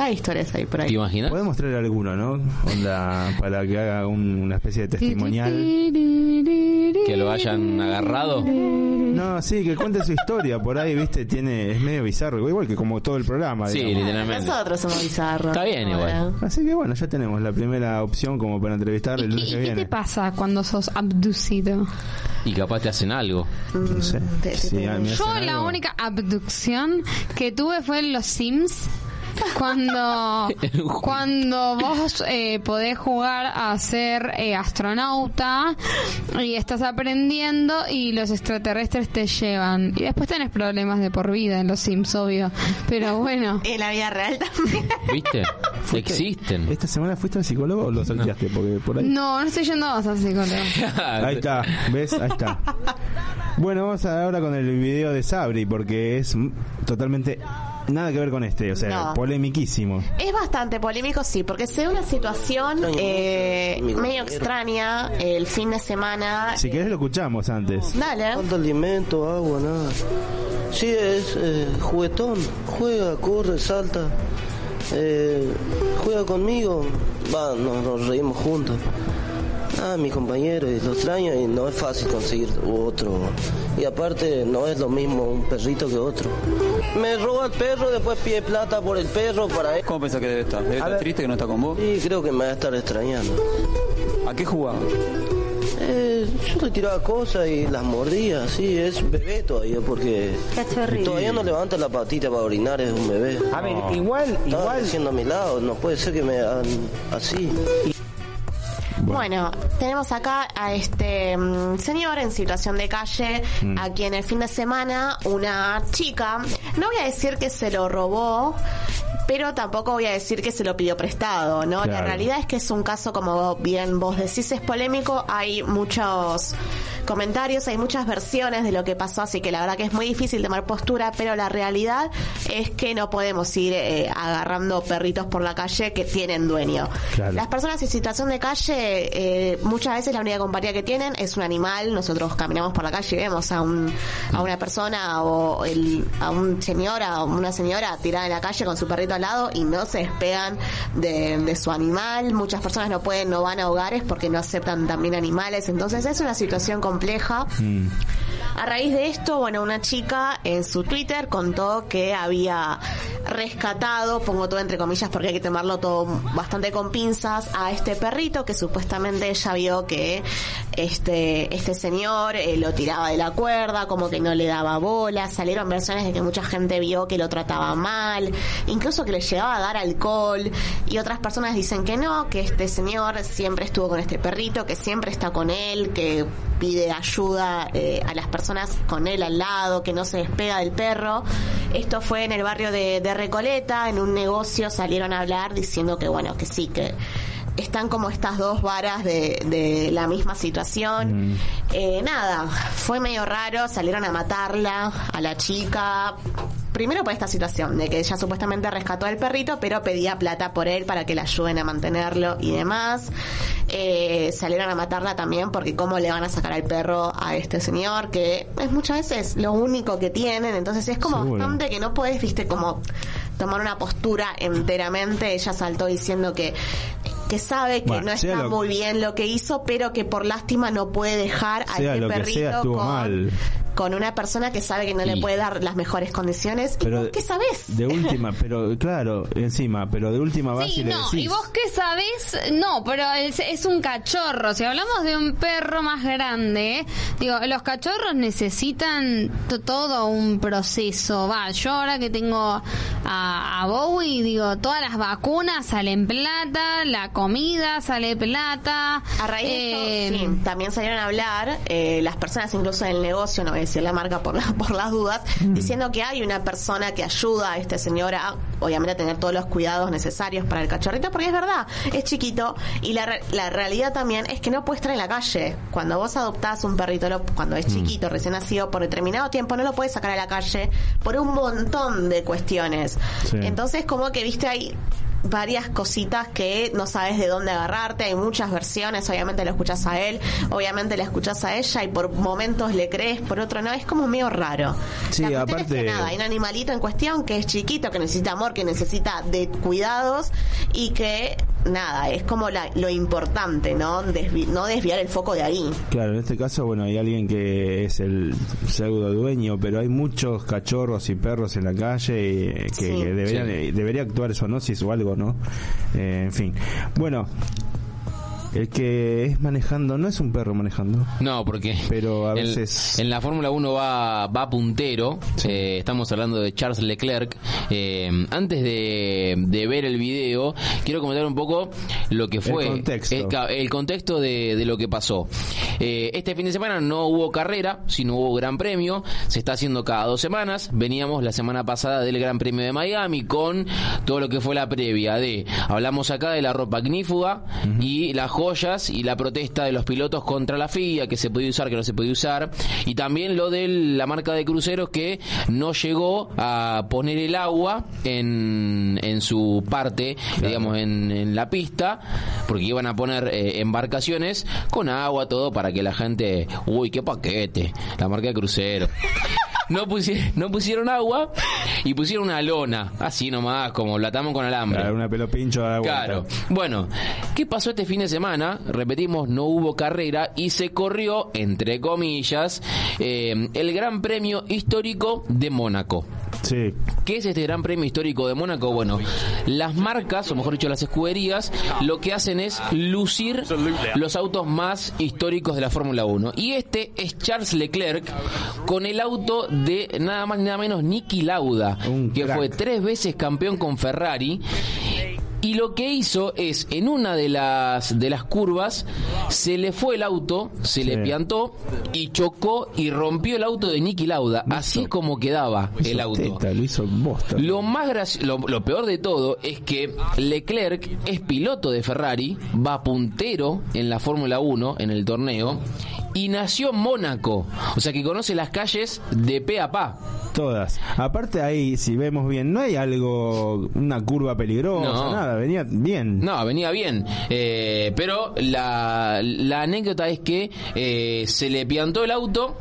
Speaker 5: Hay historias ahí por
Speaker 3: ¿Te
Speaker 5: ahí.
Speaker 3: imaginas?
Speaker 2: Podemos traer alguno, ¿no? Onda, para que haga un- una especie de testimonial.
Speaker 3: Que lo hayan agarrado.
Speaker 2: No, sí, que cuente su historia. Por ahí, viste, tiene es medio bizarro. Igual que como todo el programa.
Speaker 3: Sí,
Speaker 2: digamos.
Speaker 3: literalmente.
Speaker 5: Nosotros somos bizarros.
Speaker 3: Está bien, igual.
Speaker 2: Así que bueno, ya tenemos la primera opción como para entrevistar el
Speaker 4: ¿Y,
Speaker 2: lunes
Speaker 4: qué-
Speaker 2: que
Speaker 4: y qué
Speaker 2: viene.
Speaker 4: te pasa cuando sos abducido?
Speaker 3: Y capaz te hacen algo.
Speaker 2: No sé.
Speaker 5: Te- te- te-
Speaker 4: Yo la
Speaker 2: algo.
Speaker 4: única abducción que tuve fue en los Sims. Cuando cuando vos eh, podés jugar a ser eh, astronauta y estás aprendiendo y los extraterrestres te llevan y después tenés problemas de por vida en los Sims obvio pero bueno
Speaker 5: En la vida real también.
Speaker 3: ¿Viste?
Speaker 2: ¿Fuiste-
Speaker 3: Existen.
Speaker 2: ¿Esta semana fuiste al psicólogo o lo salteaste? Porque por ahí.
Speaker 4: no no estoy yendo más al psicólogo
Speaker 2: Ahí está, ¿ves? Ahí está. Bueno, vamos a ahora con el video de Sabri, porque es totalmente nada que ver con este, o sea,
Speaker 5: No.
Speaker 2: polemiquísimo.
Speaker 5: Es bastante polémico, sí, porque se da una situación eh, medio extraña el fin de semana.
Speaker 2: Si querés lo escuchamos antes.
Speaker 5: Dale.
Speaker 9: Falta alimento, agua, nada. Sí, es eh, juguetón. Juega, corre, salta. Eh, juega conmigo. Va, nos, nos reímos juntos. Ah, mi compañero, y lo extraño y no es fácil conseguir otro. Y aparte, no es lo mismo un perrito que otro. Me roba el perro, después pide plata por el perro para él.
Speaker 10: ¿Cómo pensás que debe estar? ¿Debe estar
Speaker 9: ver.
Speaker 10: triste que no está con vos?
Speaker 9: Y creo que me va a estar extrañando.
Speaker 10: ¿A qué jugaba?
Speaker 9: Eh, yo le tiraba cosas y las mordía, sí, es bebé todavía porque todavía no levanta la patita para orinar, es un bebé.
Speaker 11: A ver, igual,
Speaker 9: Estaba
Speaker 11: igual,
Speaker 9: haciendo a mi lado, no puede ser que me hagan así.
Speaker 5: Bueno, tenemos acá a este mm, señor en situación de calle,
Speaker 2: Mm.
Speaker 5: a quien el fin de semana una chica, no voy a decir que se lo robó, pero tampoco voy a decir que se lo pidió prestado, ¿no? La realidad es que es un caso, como bien vos decís, es polémico, hay muchos comentarios, hay muchas versiones de lo que pasó, así que la verdad que es muy difícil tomar postura, pero la realidad es que no podemos ir eh, agarrando perritos por la calle que tienen dueño.
Speaker 2: Claro.
Speaker 5: Las personas en situación de calle, eh, muchas veces la única compañía que tienen es un animal. Nosotros caminamos por la calle y vemos a, un, a una persona o el, a un señor, a una señora tirada en la calle con su perrito al lado y no se despegan de, de su animal. Muchas personas no pueden, no van a hogares porque no aceptan también animales. Entonces es una situación compleja.
Speaker 2: Mm.
Speaker 5: A raíz de esto, bueno, una chica en su Twitter contó que había rescatado, pongo todo entre comillas porque hay que tomarlo todo bastante con pinzas, a este perrito que supuestamente ella vio que este, este señor eh, lo tiraba de la cuerda, como que no le daba bola, salieron versiones de que mucha gente vio que lo trataba mal, incluso que le llegaba a dar alcohol, y otras personas dicen que no, que este señor siempre estuvo con este perrito, que siempre está con él, que pide ayuda eh, a las personas con él al lado, que no se despega del perro. Esto fue en el barrio de, de Recoleta, en un negocio salieron a hablar diciendo que bueno, que sí, que están como estas dos varas de, de la misma situación. Eh, nada, fue medio raro, salieron a matarla, a la chica. Primero por esta situación, de que ella supuestamente rescató al perrito, pero pedía plata por él para que la ayuden a mantenerlo y demás. Eh, salieron a matarla también porque cómo le van a sacar al perro a este señor, que es muchas veces lo único que tienen, entonces es como
Speaker 2: Seguro.
Speaker 5: bastante que no puedes, viste, como tomar una postura enteramente. Ella saltó diciendo que que sabe que
Speaker 2: Bueno,
Speaker 5: no está
Speaker 2: lo-
Speaker 5: muy bien lo que hizo, pero que por lástima no puede dejar a este perrito
Speaker 2: sea,
Speaker 5: con,
Speaker 2: mal.
Speaker 5: Con una persona que sabe que no le
Speaker 3: Y-
Speaker 5: puede dar las mejores condiciones. ¿Y
Speaker 2: Pero
Speaker 5: vos qué sabés?
Speaker 2: De última, pero claro, encima, pero de última base
Speaker 4: Sí,
Speaker 2: le
Speaker 4: no,
Speaker 2: decís.
Speaker 4: y vos qué sabés, no, pero es, es un cachorro. Si hablamos de un perro más grande, digo, los cachorros necesitan to- todo un proceso. Va, yo ahora que tengo a, a Bowie, digo, todas las vacunas salen plata, la comida sale plata.
Speaker 5: A raíz de
Speaker 4: eh,
Speaker 5: esto, sí, también salieron a hablar eh, las personas incluso del negocio, no voy la marca por, la- por las dudas,
Speaker 2: Mm.
Speaker 5: diciendo que hay una persona que ayuda a este señor a, obviamente, a tener todos los cuidados necesarios para el cachorrito, porque es verdad, es chiquito y la, la realidad también es que no puede estar en la calle. Cuando vos adoptás un perrito, lo- cuando
Speaker 2: Mm.
Speaker 5: es chiquito, recién nacido, por determinado tiempo, no lo puedes sacar a la calle por un montón de cuestiones.
Speaker 2: Sí.
Speaker 5: Entonces, como que, viste, hay varias cositas que no sabes de dónde agarrarte, hay muchas versiones, obviamente lo escuchas a él, obviamente la escuchas a ella y por momentos le crees, por otro no, es como medio raro.
Speaker 2: Sí,
Speaker 5: la cuestión es
Speaker 2: aparte-
Speaker 5: que nada, hay un animalito en cuestión que es chiquito, que necesita amor, que necesita de cuidados y que nada, es como la- lo importante, ¿no? Desvi- no desviar el foco de ahí.
Speaker 2: Claro, en este caso, bueno, hay alguien que es el pseudo dueño, pero hay muchos cachorros y perros en la calle y, eh, que,
Speaker 5: Sí.
Speaker 2: que deberían,
Speaker 3: Sí.
Speaker 2: eh, debería actuar zoonosis o algo, ¿no? Eh, en fin. Bueno, el que es manejando no es un perro manejando.
Speaker 3: No, porque
Speaker 2: Pero a
Speaker 3: en-
Speaker 2: veces-
Speaker 3: en, la Fórmula 1 va, va puntero. Eh, estamos hablando de Charles Leclerc. Eh, antes de, de ver el video, quiero comentar un poco lo que fue
Speaker 2: contexto.
Speaker 3: el, contexto de, de lo que pasó. Eh, este fin de semana no hubo carrera, sino hubo Gran Premio. Se está haciendo cada dos semanas. Veníamos la semana pasada del Gran Premio de Miami con todo lo que fue la previa de. Hablamos acá de la ropa ignífuga y las joyas y la protesta de los pilotos contra la FIA, que se podía usar, que no se podía usar. Y también lo de la marca de cruceros que no llegó a poner el agua en, en su parte, digamos, en, en la pista, porque iban a poner eh, embarcaciones con agua, todo, para que la gente, uy, qué paquete, la marca de crucero. No, pusi- no pusieron agua y pusieron una lona, así nomás, como atamos con alambre.
Speaker 2: Claro, una pelo pincho a la vuelta.
Speaker 3: Claro. Bueno, ¿qué pasó este fin de semana? Repetimos, no hubo carrera y se corrió, entre comillas, eh, el Gran Premio Histórico de Mónaco.
Speaker 2: Sí.
Speaker 3: ¿Qué es este Gran Premio Histórico de Mónaco? Bueno, las marcas, o mejor dicho, las escuderías, lo que hacen es lucir los autos más históricos de la Fórmula 1. Y este es Charles Leclerc con el auto de nada más ni nada menos Niki Lauda,
Speaker 2: Un
Speaker 3: que
Speaker 2: crack.
Speaker 3: fue tres veces campeón con Ferrari. Y lo que hizo es, en una de las, de las curvas, se le fue el auto, se le piantó y chocó y rompió el auto de Niki Lauda, así como quedaba el
Speaker 2: Hizo
Speaker 3: auto.
Speaker 2: teta, lo hizo
Speaker 3: más lo, lo peor de todo es que Leclerc es piloto de Ferrari, va puntero en la Fórmula 1 en el torneo y nació en Mónaco, o sea que conoce las calles de pe a pa.
Speaker 2: Todas. Aparte ahí, si vemos bien, no hay algo, una curva peligrosa,
Speaker 3: No.
Speaker 2: nada, venía bien.
Speaker 3: No, venía bien. Eh, pero la, la anécdota es que eh, se le piantó el auto.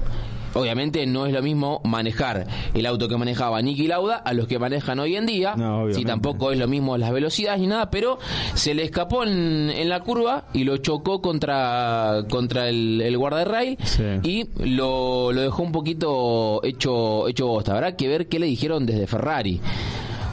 Speaker 3: Obviamente no es lo mismo manejar el auto que manejaba Niki Lauda a los que manejan hoy en día.
Speaker 2: No.
Speaker 3: Sí, tampoco es lo mismo las velocidades ni nada, pero se le escapó en, en la curva y lo chocó contra, contra el, el guardarrail
Speaker 2: Sí.
Speaker 3: y lo, lo dejó un poquito hecho, hecho bosta. Habrá que ver qué le dijeron desde Ferrari.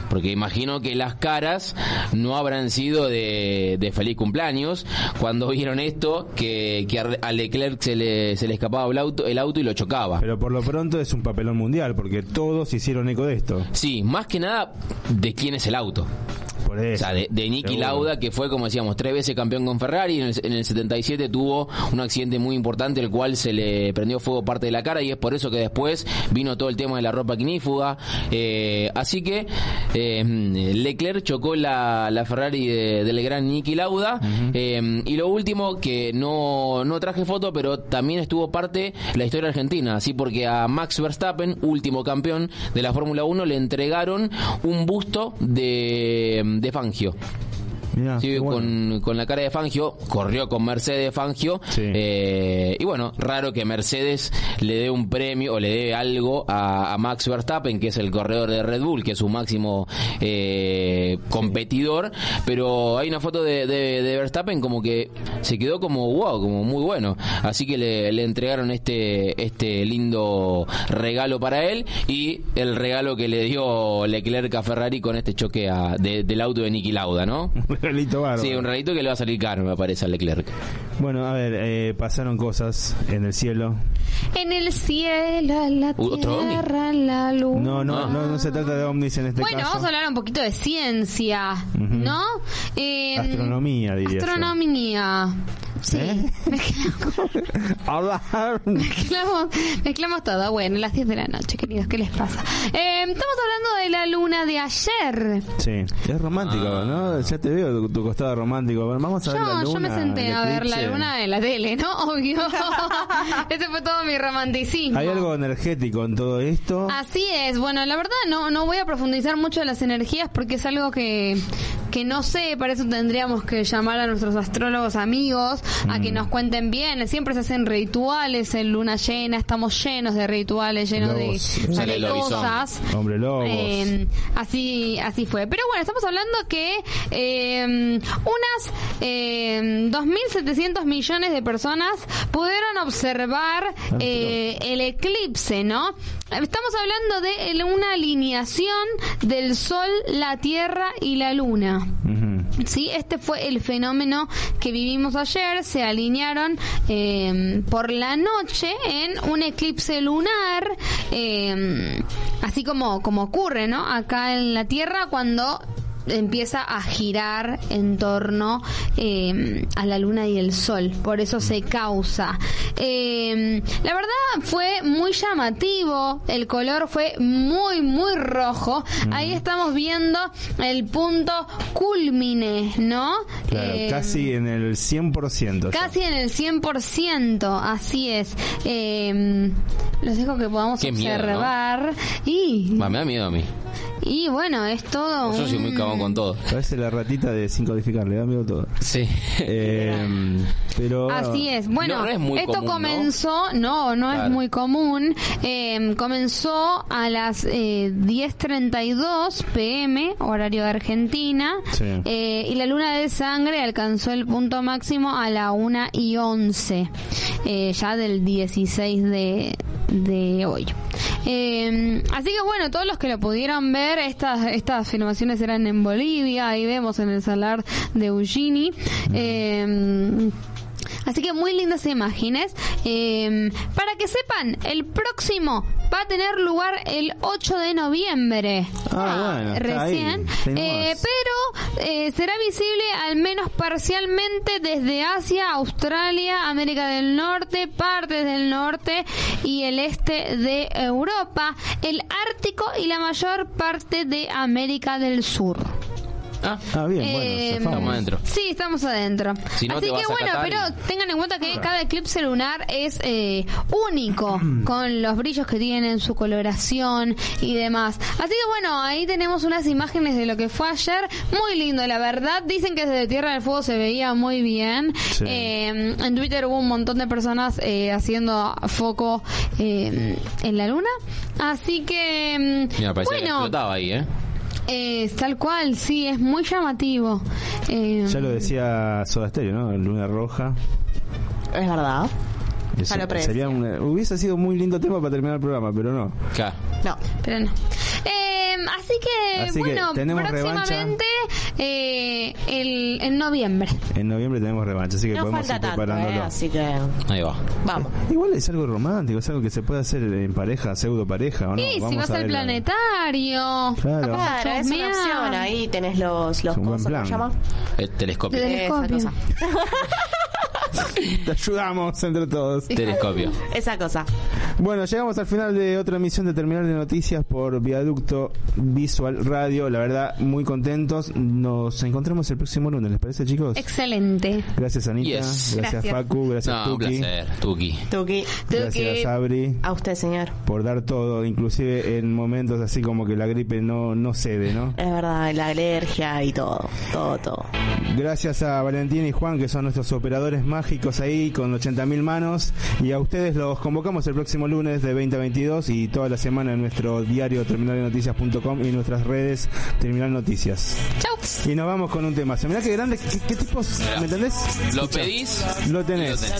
Speaker 3: Porque imagino que las caras no habrán sido de, de feliz cumpleaños cuando vieron esto, que, que a Leclerc se le, se le escapaba el auto, el auto y lo chocaba.
Speaker 2: Pero por lo pronto es un papelón mundial, porque todos hicieron eco de esto.
Speaker 3: Sí, más que nada de quién es el auto.
Speaker 2: Por
Speaker 3: O sea, de, de Niki. Lauda, que fue, como decíamos, tres veces campeón con Ferrari. En el, en el 77 tuvo un accidente muy importante, el cual se le prendió fuego parte de la cara, y es por eso que después vino todo el tema de la ropa ignífuga. Eh, así que eh, Leclerc chocó la, la Ferrari de- del gran Niki Lauda. Eh, y lo último, que no, no traje foto, pero también estuvo parte la historia argentina. Así porque a Max Verstappen, último campeón de la Fórmula 1, le entregaron un busto de, de Fangio.
Speaker 2: Mirá,
Speaker 3: Sí,
Speaker 2: qué bueno.
Speaker 3: con, con la cara de Fangio, corrió con Mercedes Fangio.
Speaker 2: Sí.
Speaker 3: eh, y bueno, raro que Mercedes le dé un premio o le dé algo a, a Max Verstappen, que es el corredor de Red Bull, que es su máximo eh, competidor. Pero hay una foto de, de- de Verstappen como que se quedó como wow, como muy bueno. Así que le, le entregaron este, este lindo regalo para él y el regalo que le dio Leclerc a Ferrari con este choque a- de- del auto de Niki Lauda, ¿no?
Speaker 2: Bárbaro.
Speaker 3: Sí, un regalito que le va a salir caro, me parece, a Leclerc.
Speaker 2: Bueno, a ver, eh, pasaron cosas en el cielo.
Speaker 4: En el cielo, en la tierra, en la luz.
Speaker 2: No, no, no, no se trata de ovnis en este
Speaker 4: Bueno,
Speaker 2: caso.
Speaker 4: vamos a hablar un poquito de ciencia, ¿no? Eh,
Speaker 2: Astronomía, diría yo.
Speaker 4: Sí.
Speaker 2: ¿Eh? Hablar.
Speaker 4: Mezclamos, mezclamos todo. Bueno, las 10 de la noche, queridos, ¿qué les pasa? Eh, estamos hablando de la luna de ayer.
Speaker 2: Sí, es romántico, ¿no? Ya te veo tu, tu costado romántico. Bueno, vamos a ver la
Speaker 4: Yo,
Speaker 2: luna.
Speaker 4: yo me senté a ver la luna en la tele, ¿no? Obvio. Ese fue todo mi romanticismo.
Speaker 2: ¿Hay algo energético en todo esto?
Speaker 4: Así es. Bueno, la verdad no, no voy a profundizar mucho en las energías porque es algo que, que no sé. Para eso tendríamos que llamar a nuestros astrólogos amigos a
Speaker 2: Mm.
Speaker 4: que nos cuenten bien. Siempre se hacen rituales en luna llena. Estamos llenos de rituales, llenos de,
Speaker 2: Lobos.
Speaker 4: cosas.
Speaker 2: Hombre lobos.
Speaker 4: Eh, así así fue. Pero bueno, estamos hablando que eh, unas eh, 2.700 millones de personas pudieron observar eh, el eclipse, ¿no? Estamos hablando de una alineación del Sol, la Tierra y la Luna. Sí, este fue el fenómeno que vivimos ayer. Se alinearon eh, por la noche en un eclipse lunar, eh, así como, como ocurre, ¿no? Acá en la Tierra cuando empieza a girar en torno eh, a la luna y el sol, por eso se causa. Eh, la verdad fue muy llamativo, el color fue muy, muy rojo. Ahí estamos viendo el punto culmine, ¿no?
Speaker 2: Claro,
Speaker 4: Eh,
Speaker 2: casi en el 100%. ya.
Speaker 4: Casi en el 100%, así es. Eh, los dejo que podamos
Speaker 3: Qué miedo, ¿no?
Speaker 4: observar. Y,
Speaker 3: Va, me da miedo a mí.
Speaker 4: y bueno, es todo.
Speaker 3: Yo soy muy
Speaker 4: un-
Speaker 3: con todo.
Speaker 2: Parece la ratita de sin codificar, le da miedo todo.
Speaker 3: Sí.
Speaker 2: Eh, pero
Speaker 4: Así es. Bueno,
Speaker 3: No, no es muy
Speaker 4: esto
Speaker 3: común, ¿no?
Speaker 4: comenzó, no, no, es
Speaker 3: Claro.
Speaker 4: muy común. Eh, comenzó a las eh, 10.32 pm, horario de Argentina.
Speaker 2: Sí.
Speaker 4: Eh, y la luna de sangre alcanzó el punto máximo a la 1 y 11, eh, ya del 16 de, de hoy. Eh, así que bueno, todos los que lo pudieron ver, estas, estas filmaciones eran en Bolivia, ahí vemos en el salar de Eugeni. Eh, Así que muy lindas imágenes. Eh, para que sepan, el próximo va a tener lugar el 8 de noviembre.
Speaker 2: Ah, bueno,
Speaker 4: recién. Eh, pero eh, será visible al menos parcialmente desde Asia, Australia, América del Norte, partes del norte y el este de Europa, el Ártico y la mayor parte de América del Sur.
Speaker 3: Ah,
Speaker 2: Ah, bien, bueno,
Speaker 4: Eh,
Speaker 3: estamos adentro.
Speaker 4: Sí, estamos adentro.
Speaker 3: Si no,
Speaker 4: Así que bueno,
Speaker 3: Qatar
Speaker 4: pero
Speaker 3: y-
Speaker 4: tengan en cuenta que cada eclipse lunar es eh, único, con los brillos que tienen, su coloración y demás. Así que bueno, ahí tenemos unas imágenes de lo que fue ayer. Muy lindo, la verdad. Dicen que desde Tierra del Fuego se veía muy bien.
Speaker 2: Sí.
Speaker 4: Eh, en Twitter hubo un montón de personas eh, haciendo foco eh, en la luna. Así que, mm,
Speaker 3: Mira, parecía que
Speaker 4: bueno,
Speaker 3: explotaba ahí, ¿eh?
Speaker 4: Eh, tal cual, sí, es muy llamativo. Eh,
Speaker 2: Ya lo decía Soda Stereo, ¿no? Luna roja.
Speaker 5: Es verdad.
Speaker 2: Eso sería un- hubiese sido muy lindo tema para terminar el programa, pero no.
Speaker 3: Claro.
Speaker 5: No.
Speaker 4: Pero no. Eh, así que,
Speaker 2: Así que
Speaker 4: bueno,
Speaker 2: tenemos
Speaker 4: próximamente eh, el, en noviembre.
Speaker 2: En noviembre tenemos revancha, así que
Speaker 5: No
Speaker 2: podemos
Speaker 5: falta
Speaker 2: ir
Speaker 5: tanto,
Speaker 2: preparándolo.
Speaker 5: ¿eh? Así que
Speaker 3: Ahí va.
Speaker 5: vamos.
Speaker 2: Igual es algo romántico, es algo que se puede hacer en pareja, pseudo pareja, ¿o no?
Speaker 4: si
Speaker 2: Vamos
Speaker 4: vas
Speaker 2: a
Speaker 4: al planetario.
Speaker 2: Claro.
Speaker 5: Claro, es una opción. Ahí tenés los, los
Speaker 2: Es un buen
Speaker 5: cosas, ¿cómo se llama?
Speaker 3: El telescopio.
Speaker 4: De-
Speaker 5: Esa
Speaker 4: Telescopio.
Speaker 2: Te ayudamos entre todos.
Speaker 3: Telescopio.
Speaker 5: Esa cosa.
Speaker 2: Bueno, llegamos al final de otra emisión de Terminal de Noticias por Viaducto Visual Radio. La verdad, muy contentos. Nos encontramos el próximo lunes, ¿les parece, chicos?
Speaker 4: Excelente.
Speaker 2: Gracias, Anita.
Speaker 3: Yes.
Speaker 2: Gracias,
Speaker 4: Gracias.
Speaker 2: Facu. Gracias,
Speaker 3: No, un
Speaker 2: Tuki.
Speaker 3: placer. Tuki.
Speaker 5: Tuki.
Speaker 2: Gracias, Abri.
Speaker 5: A usted, señor.
Speaker 2: Por dar todo, inclusive en momentos así como que la gripe no, no cede, ¿no?
Speaker 5: Es verdad, la alergia y todo. Todo, todo.
Speaker 2: Gracias a Valentín y Juan, que son nuestros operadores mágicos ahí con 80.000 manos. Y a ustedes los convocamos el próximo lunes de 2022 y toda la semana en nuestro diario terminalnoticias.com y nuestras redes Terminal Noticias.
Speaker 4: Chau.
Speaker 2: Y nos vamos con un tema. Mirá qué grande, qué, tipos, ¿me entendés?
Speaker 3: Lo pedís, lo tenés.